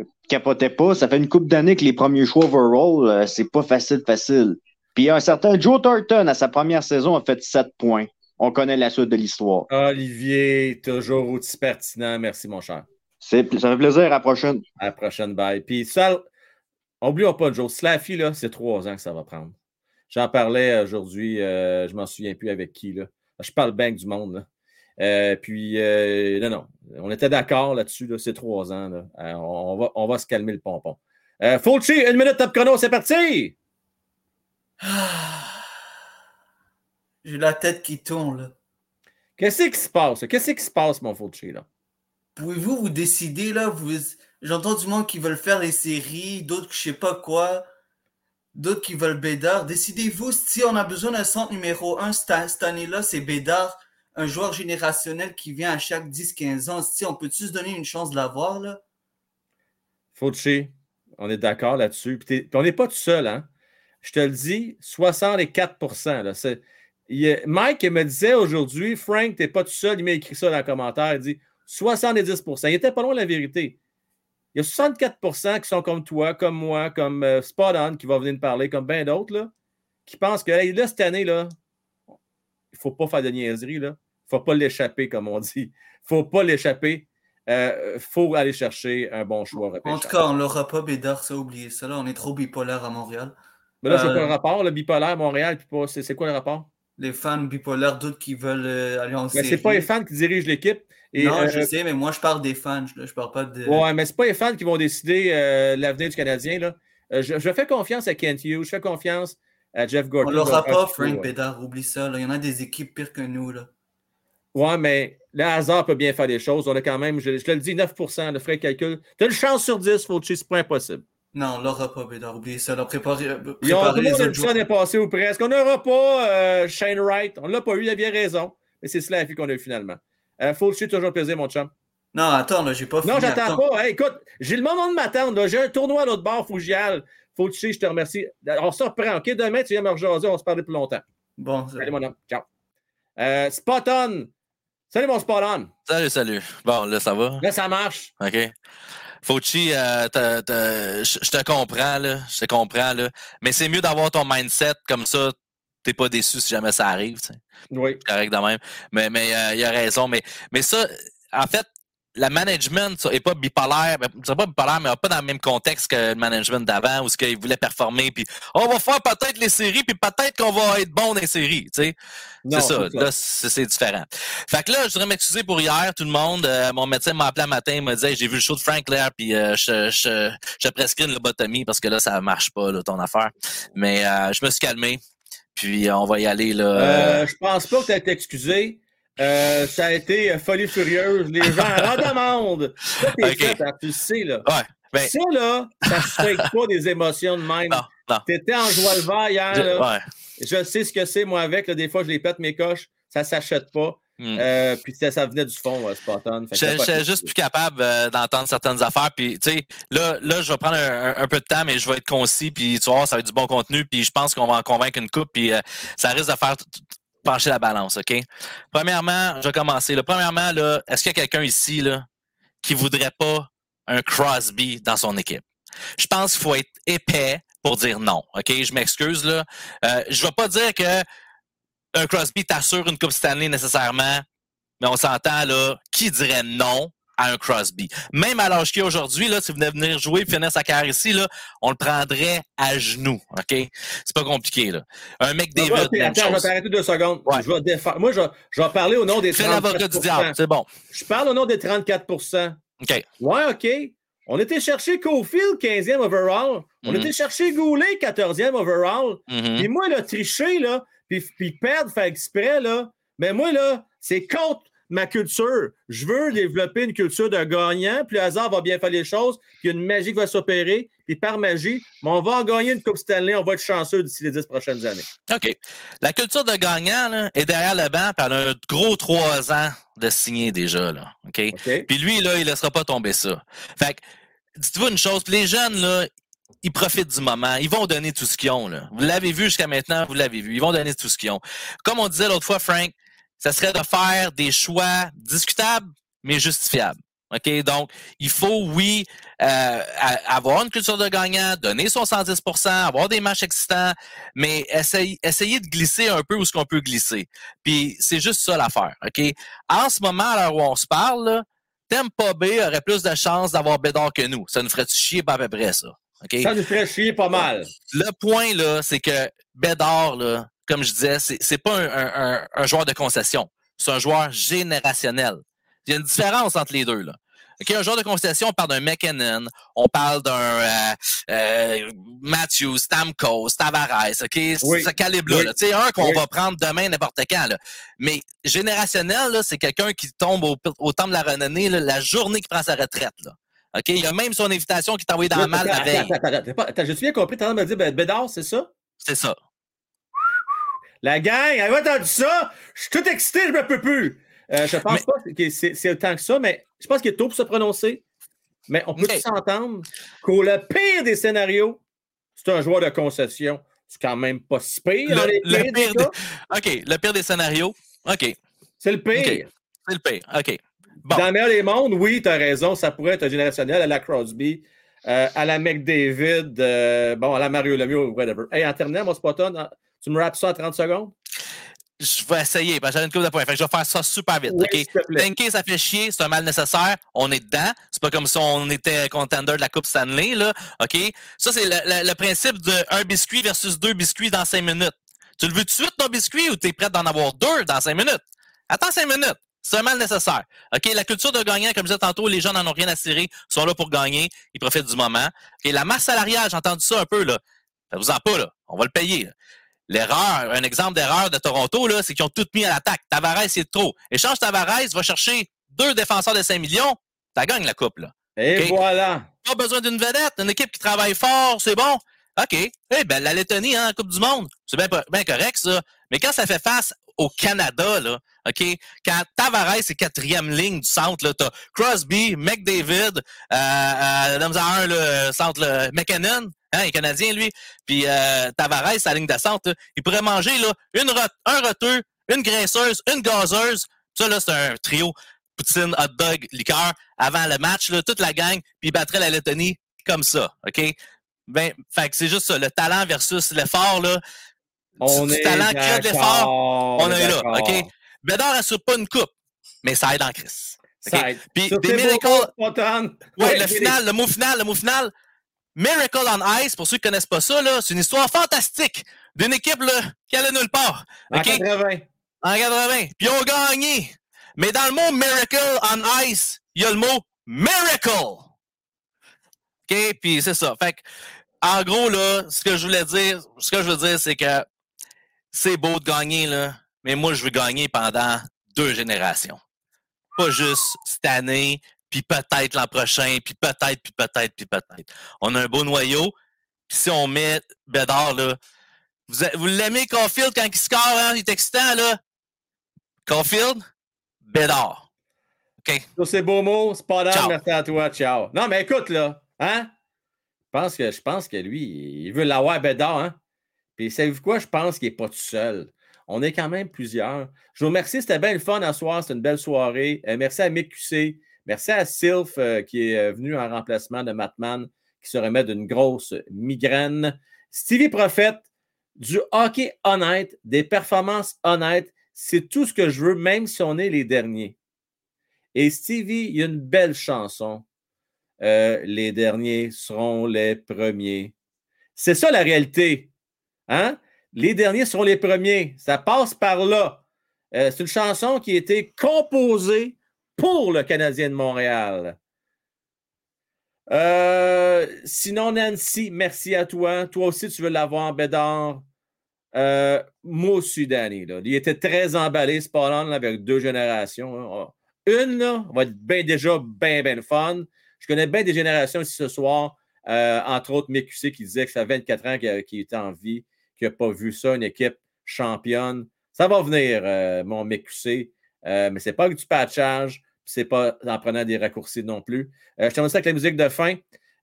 euh, capotait pas. Ça fait une couple d'années que les premiers choix overall, euh, c'est pas facile, facile. Puis un certain Joe Thornton, à sa première saison, a fait 7 points. On connaît la suite de l'histoire. Olivier, toujours aussi pertinent. Merci, mon cher. C'est- Ça fait plaisir. À la prochaine. À la prochaine, bye. Puis ça, oublions pas, Joe, Slaffy, là, c'est trois ans que ça va prendre. J'en parlais aujourd'hui, euh, je m'en souviens plus avec qui, là. Je parle bien du monde, là. Euh, puis, euh, non, non, on était d'accord là-dessus, là, c'est trois ans, là. Euh, on, va, on va se calmer le pompon. Euh, Fulci, une minute top chrono, c'est parti! J'ai la tête qui tourne, là. Qu'est-ce qui se passe? Qu'est-ce qui se passe, mon Fulci, là? Pouvez-vous vous décider, là? Vous... J'entends du monde qui veulent faire les séries, d'autres je sais pas quoi, d'autres qui veulent Bédard. Décidez-vous si on a besoin d'un centre numéro un cette, cette année-là, c'est Bédard, un joueur générationnel qui vient à chaque 10-15 ans. Si on peut-tu se donner une chance de l'avoir, là? Fulci, on est d'accord là-dessus. Puis t'es- on n'est pas tout seul, hein? Je te le dis, 64 là, Mike me disait aujourd'hui, Frank, tu n'es pas tout seul, il m'a écrit ça dans le commentaire, il dit 70% Il était pas loin de la vérité. Il y a 64% qui sont comme toi, comme moi, comme euh, Spot On qui va venir nous parler, comme bien d'autres, qui pensent que hey, là, cette année, là, il ne faut pas faire de niaiserie, là. Il ne faut pas l'échapper, comme on dit. Il ne faut pas l'échapper. Il faut aller chercher un bon choix. En tout cas, on l'aura pas, Bédard, ça, oubliez ça, là. On est trop bipolaire à Montréal. Mais là, c'est Euh, quoi le rapport, le bipolaire, Montréal, puis pas- c'est quoi le rapport? Les fans bipolaires, d'autres qui veulent euh, aller en Mais série. c'est pas les fans qui dirigent l'équipe. Et, non, euh, je sais, mais moi, je parle des fans. Je, je parle pas de. Ouais, mais c'est pas les fans qui vont décider euh, l'avenir du Canadien. Là. Euh, je, je fais confiance à Kent Hughes, je fais confiance à Jeff Gordon. On l'aura Ah, pas, Frank vois. Bédard, oublie ça. là. Il y en a des équipes pires que nous. Là. Ouais, mais le hasard peut bien faire des choses. On a quand même, je, je te le dis, 9% le frais de calcul. Tu as une chance sur 10, Fauci, c'est pas impossible. Non, on l'aura pas, Bédard, oubliez ça. Euh, préparez tout le les a autres l'année passée ou presque. On n'aura pas euh, Shane Wright. On l'a pas eu, il avait raison. Mais c'est cela la vie qu'on a eu finalement. Euh, Fauci, toujours plaisir, mon chum. Non, attends, là, j'ai pas Non, fini. j'attends attends. pas. Hey, écoute, j'ai le moment de m'attendre. J'ai un tournoi à l'autre bord, faut aille. Faut que tu sais, je te remercie. On se reprend, OK? Demain, tu viens me rejaser, on se parle plus longtemps. Bon, c'est Allez, mon homme. Ciao. Euh, spot on. Salut, mon spot on. Salut, salut. Bon, là, ça va? Là, ça marche. OK. Fauci, euh, je te comprends, là. Je te comprends, là. Mais c'est mieux d'avoir ton mindset comme ça. T'es pas déçu si jamais ça arrive. Oui. Correct de même. Mais, mais euh, il a raison. Mais, mais ça, en fait, la management ça, est pas bipolaire. C'est pas bipolaire, mais pas dans le même contexte que le management d'avant où ce qu'il voulait performer. Puis on va faire peut-être les séries, puis peut-être qu'on va être bon dans les séries. tu sais. Non, C'est ça. Là, c'est c'est différent. Fait que là, je voudrais m'excuser pour hier, tout le monde. Euh, mon médecin m'a appelé un matin, il m'a dit Hey, j'ai vu le show de Frank Lair, puis euh, je, je, je prescris une lobotomie parce que là, ça marche pas, là, ton affaire. Mais euh, je me suis calmé. Puis on va y aller là. Euh, je pense pas que tu as été excusé. Euh, ça a été euh, folie furieuse. Les gens en demandent. Ça, t'es fait, tu sais, là. Ouais. Ben, Ça, là, ça fait pas des émotions de même. non, non. T'étais en joie le vert hier, Je- là. ouais. Je sais ce que c'est, moi, avec. là, des fois, je les pète mes coches. Ça s'achète pas. Hmm. Euh, puis ça, ça venait du fond, euh, t'as pas suis été- juste plus capable euh, d'entendre certaines affaires. Puis, tu sais, là, là, je vais prendre un, un- un peu de temps, mais je vais être concis. Puis, tu voir, ça va être du bon contenu. Puis, je pense qu'on va en convaincre une coupe. Puis, euh, ça risque de faire pencher la balance, OK? Premièrement, je vais commencer. Là. Premièrement, là, est-ce qu'il y a quelqu'un ici là, qui voudrait pas un Crosby dans son équipe? Je pense qu'il faut être épais pour dire non, OK? Je m'excuse, là. Euh, je vais pas dire que un Crosby t'assure une Coupe Stanley nécessairement, mais on s'entend là, qui dirait non à un Crosby? Même à l'âge qu'il aujourd'hui, là, si vous venez venir jouer et finir sa carrière ici, là, on le prendrait à genoux. OK? C'est pas compliqué. Là. Un mec Ah, ouais, ok, même attends, je vais t'arrêter deux secondes. Je vais défendre. Moi, je, vais- je vais parler au nom des Fais 34 l'avocat du diable, c'est bon. Je parle au nom des 34% OK. Ouais, OK. On était chercher Cofield, 15e overall. On Mhm. était chercher Goulet, 14e overall. Mhm. Puis moi, là, tricher, là, puis, puis perdre, faire exprès, là, mais moi, là, c'est contre ma culture. Je veux développer une culture de gagnant, puis le hasard va bien faire les choses, puis il y a une magie qui va s'opérer, puis par magie, mais on va en gagner une Coupe Stanley, on va être chanceux d'ici les 10 prochaines années. OK. La culture de gagnant là, est derrière le banc, puis elle a un gros trois ans de signer déjà. Là, OK? Puis lui, là, il ne laissera pas tomber ça. Fait que, dites-vous une chose, les jeunes, là, ils profitent du moment. Ils vont donner tout ce qu'ils ont. Là. Vous l'avez vu jusqu'à maintenant, vous l'avez vu. Ils vont donner tout ce qu'ils ont. Comme on disait l'autre fois, Frank, ça serait de faire des choix discutables, mais justifiables. OK? Donc, il faut, oui, euh, avoir une culture de gagnant, donner son 110% avoir des matchs excitants, mais essayer, essayer de glisser un peu où ce qu'on peut glisser. Puis, c'est juste ça l'affaire. OK? En ce moment, à l'heure où on se parle, là, Tampa Bay aurait plus de chances d'avoir Bédard que nous. Ça nous ferait chier pas à peu près, ça? Ça nous ferait chier pas mal. Le point, là, c'est que Bédard, là, comme je disais, c'est, c'est pas un, un- un- un joueur de concession. C'est un joueur générationnel. Il y a une différence entre les deux, là. Un joueur de concession, on parle d'un McKinnon, on parle d'un euh, euh, Matthews, Stamkos, Tavares, OK? C'est Oui. Ce calibre-là. Oui. là. Un qu'on Oui. va prendre demain n'importe quand. Là. Mais générationnel, là, c'est quelqu'un qui tombe au, au temps de la renommée là, la journée qu'il prend sa retraite. Là. OK? Il y a même son invitation qui est envoyée dans le mal la veille. attends, attends, j'ai bien compris, tu as me dire ben, Bédard, c'est ça? C'est ça. La gang, avez entendu ça? Je suis tout excité, je me peux plus. Euh, je pense pas que c'est autant que ça, mais je pense qu'il est tôt pour se prononcer. Mais on peut s'entendre qu'au le pire des scénarios, c'est un joueur de concession. C'est quand même pas si pire les Le, pires pire des- OK, le pire des scénarios. OK. C'est le pire. C'est le pire. OK. Dans le meilleur des mondes, oui, tu as raison, ça pourrait être un générationnel à la Crosby, euh, à la McDavid, euh, bon, à la Mario Lemieux, whatever. Hey, en terminant, mon Spotton, tu me rappes ça en 30 secondes? Je vais essayer, parce que j'avais une coupe de points. Fait que je vais faire ça super vite. Oui, OK? s'il te plaît. Tanker, ça fait chier, c'est un mal nécessaire. On est dedans. C'est pas comme si on était contender de la Coupe Stanley, là. OK? Ça, c'est le, le- le principe de un biscuit versus deux biscuits dans cinq minutes. Tu le veux tout de suite, ton biscuit, ou tu es prêt d'en avoir deux dans cinq minutes? Attends cinq minutes. C'est un mal nécessaire. OK? La culture de gagnant, comme je disais tantôt, les gens n'en ont rien à cirer, ils sont là pour gagner, ils profitent du moment. La masse salariale, j'ai entendu ça un peu, là. Faites-vous-en pas, là. On va le payer. L'erreur, un exemple d'erreur de Toronto, là, c'est qu'ils ont tout mis à l'attaque. Tavares, c'est trop. Échange Tavares, va chercher deux défenseurs de 5 millions, ça gagne la coupe, là. Et voilà. Pas besoin d'une vedette, une équipe qui travaille fort, c'est bon. OK. Eh ben, la Lettonie, hein, la Coupe du Monde, c'est bien, bien correct, ça. Mais quand ça fait face au Canada, là, OK, quand Tavares est quatrième ligne du centre, là, t'as Crosby, McDavid, euh, euh, dans un, le centre, le McKinnon, hein, il est canadien, lui, puis euh, Tavares, sa ligne de centre, là, il pourrait manger, là, une rot- un roteux, une graisseuse, une gazeuse. Ça, là, c'est un trio poutine, hot dog, liqueur, avant le match, là, toute la gang, puis il battrait la Lettonie comme ça, OK? Ben, fait que c'est juste ça, le talent versus l'effort, là. On du, du est talent qu'il y a de l'effort, on est là. OK? Bédard assure pas une coupe, mais ça aide en crise. OK? Ça aide. Puis des miracles. Ouais, Ouais, le final, le mot final, le mot final. Miracle on Ice, pour ceux qui connaissent pas ça, c'est une histoire fantastique d'une équipe là, qui allait nulle part. En OK? 80. En 80. Puis ils ont gagné. Mais dans le mot Miracle on Ice, il y a le mot Miracle. OK? Puis c'est ça. Fait que, en gros, là, ce que je voulais dire, ce que je veux dire, c'est que c'est beau de gagner, là, mais moi, je veux gagner pendant deux générations. Pas juste cette année, puis peut-être l'an prochain, puis peut-être, puis peut-être, puis peut-être. On a un beau noyau. Puis si on met Bédard, là, vous, l'aimez Caulfield quand il score, hein? Il est excitant, là? Caulfield? Bédard. OK? Sur ces beaux mots, Ciao. merci à toi, ciao. Non, mais écoute, là, hein? Je pense que, je pense que lui, il veut l'avoir Bédard, hein? Puis, savez-vous quoi? Je pense qu'il n'est pas tout seul. On est quand même plusieurs. Je vous remercie, c'était bien le fun à soir, c'était une belle soirée. Euh, merci à Mick QC. Merci à Sylph euh, qui est euh, venu en remplacement de Matman qui se remet d'une grosse migraine. Stevie Prophète, du hockey honnête, des performances honnêtes, c'est tout ce que je veux, même si on est les derniers. Et Stevie, il y a une belle chanson. Les derniers seront les premiers. C'est ça la réalité. Hein? Les derniers seront les premiers. Ça passe par là. Euh, c'est une chanson qui a été composée pour le Canadien de Montréal. Euh, sinon, Nancy, merci à toi. Toi aussi, tu veux l'avoir, Bédard. Euh, moi aussi. Il était très emballé, ce là, avec deux générations. hein. Une, là, va être déjà bien, bien fun. Je connais bien des générations ici ce soir, euh, entre autres Mick QC qui disait que ça fait 24 ans qu'il était en vie, qu'il n'a pas vu ça, une équipe championne. Ça va venir, euh, mon Mick QC, euh, mais ce n'est pas du patchage, c'est pas en prenant des raccourcis non plus. Euh, je termine ça avec la musique de fin.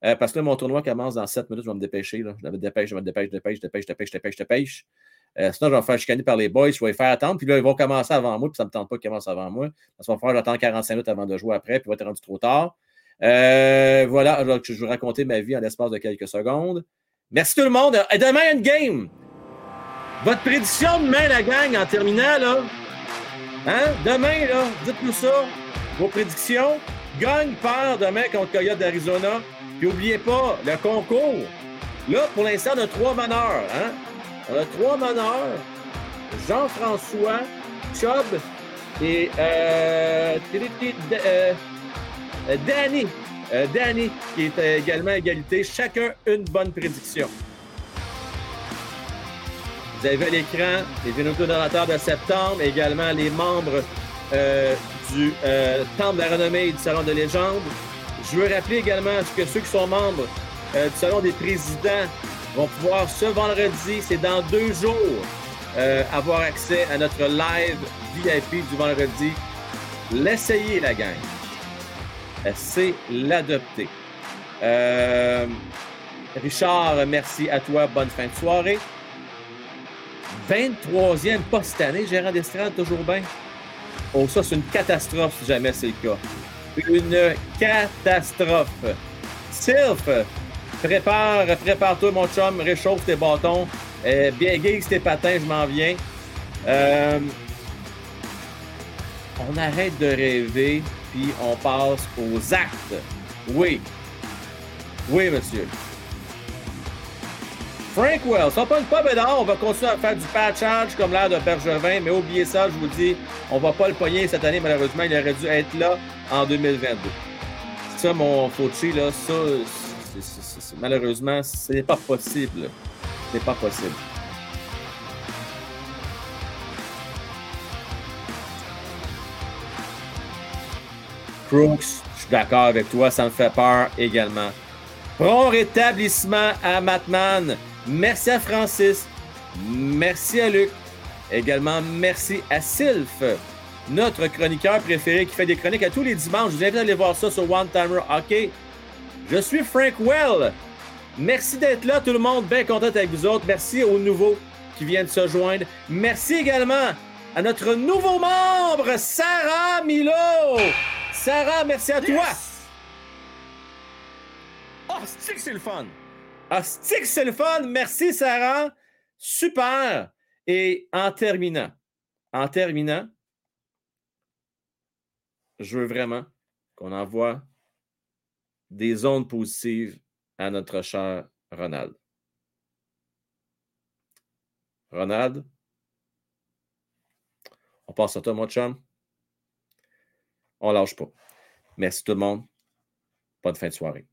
euh, parce que là, mon tournoi commence dans 7 minutes. Je vais me dépêcher. Là. Je me dépêche, je me dépêche, je dépêche, je dépêche, je dépêche, je dépêche, je dépêche. Euh, sinon, je vais me faire chicaner par les boys. Je vais les faire attendre. Puis là, ils vont commencer avant moi. Puis ça ne me tente pas qu'ils commencent avant moi. Parce qu'il va falloir attendre 45 minutes avant de jouer après. Puis va être rendu trop tard. Euh, voilà. Je vais vous raconter ma vie en l'espace de quelques secondes. Merci tout le monde. Demain, une game. Votre prédiction demain, la gang, en terminant, là. Hein? Demain, là, dites-nous ça. Vos prédictions. Gagne, perd demain contre Coyote d'Arizona. Puis n'oubliez pas, le concours. Là, pour l'instant, on a trois meneurs. Hein? On a trois meneurs. Jean-François, Chubb et euh, euh, euh, Danny. Danny, qui est également égalité. Chacun une bonne prédiction. Vous avez à l'écran les vénétos donateurs de septembre, également les membres euh, du euh, Temple de la renommée et du Salon de légende. Je veux rappeler également que ceux qui sont membres euh, du Salon des présidents vont pouvoir ce vendredi, c'est dans deux jours, avoir accès à notre live VIP du vendredi. L'essayer, la gang. C'est l'adopter. Richard, merci à toi. Bonne fin de soirée. 23e pas cette année, gérant d'estrade, toujours bien? Oh, ça, c'est une catastrophe si jamais c'est le cas. Une catastrophe. Sylph, prépare, prépare-toi, mon chum, réchauffe tes bâtons. Euh, bien gaze tes patins, je m'en viens. Euh, on arrête de rêver, puis on passe aux actes. Oui. Oui, monsieur. Frank Wells, on pogne pas Bédard, on va continuer à faire du patchage comme l'air de Bergevin, mais oubliez ça, je vous dis, on va pas le pogner cette année, malheureusement, il aurait dû être là en 2022. Ça, mon Fauci, là, ça, c'est- c'est- c'est- malheureusement, c'est pas possible. C'est pas possible. Crooks, je suis d'accord avec toi, ça me fait peur également. Prompt rétablissement à Matman. Merci à Francis. Merci à Luc. Également, merci à Sylph, notre chroniqueur préféré qui fait des chroniques à tous les dimanches. Je vous invite à aller voir ça sur One Timer Hockey. Je suis Frank Well. Merci d'être là, tout le monde. Bien content avec vous autres. Merci aux nouveaux qui viennent se joindre. Merci également à notre nouveau membre, Sarah Milo. Sarah, merci à toi. Oh, c'est le fun! Ah, stick, c'est le fun! Merci, Sarah! Super! Et en terminant, en terminant, je veux vraiment qu'on envoie des ondes positives à notre cher Ronald. Ronald, on passe à toi, mon chum. On lâche pas. Merci tout le monde. Bonne fin de soirée.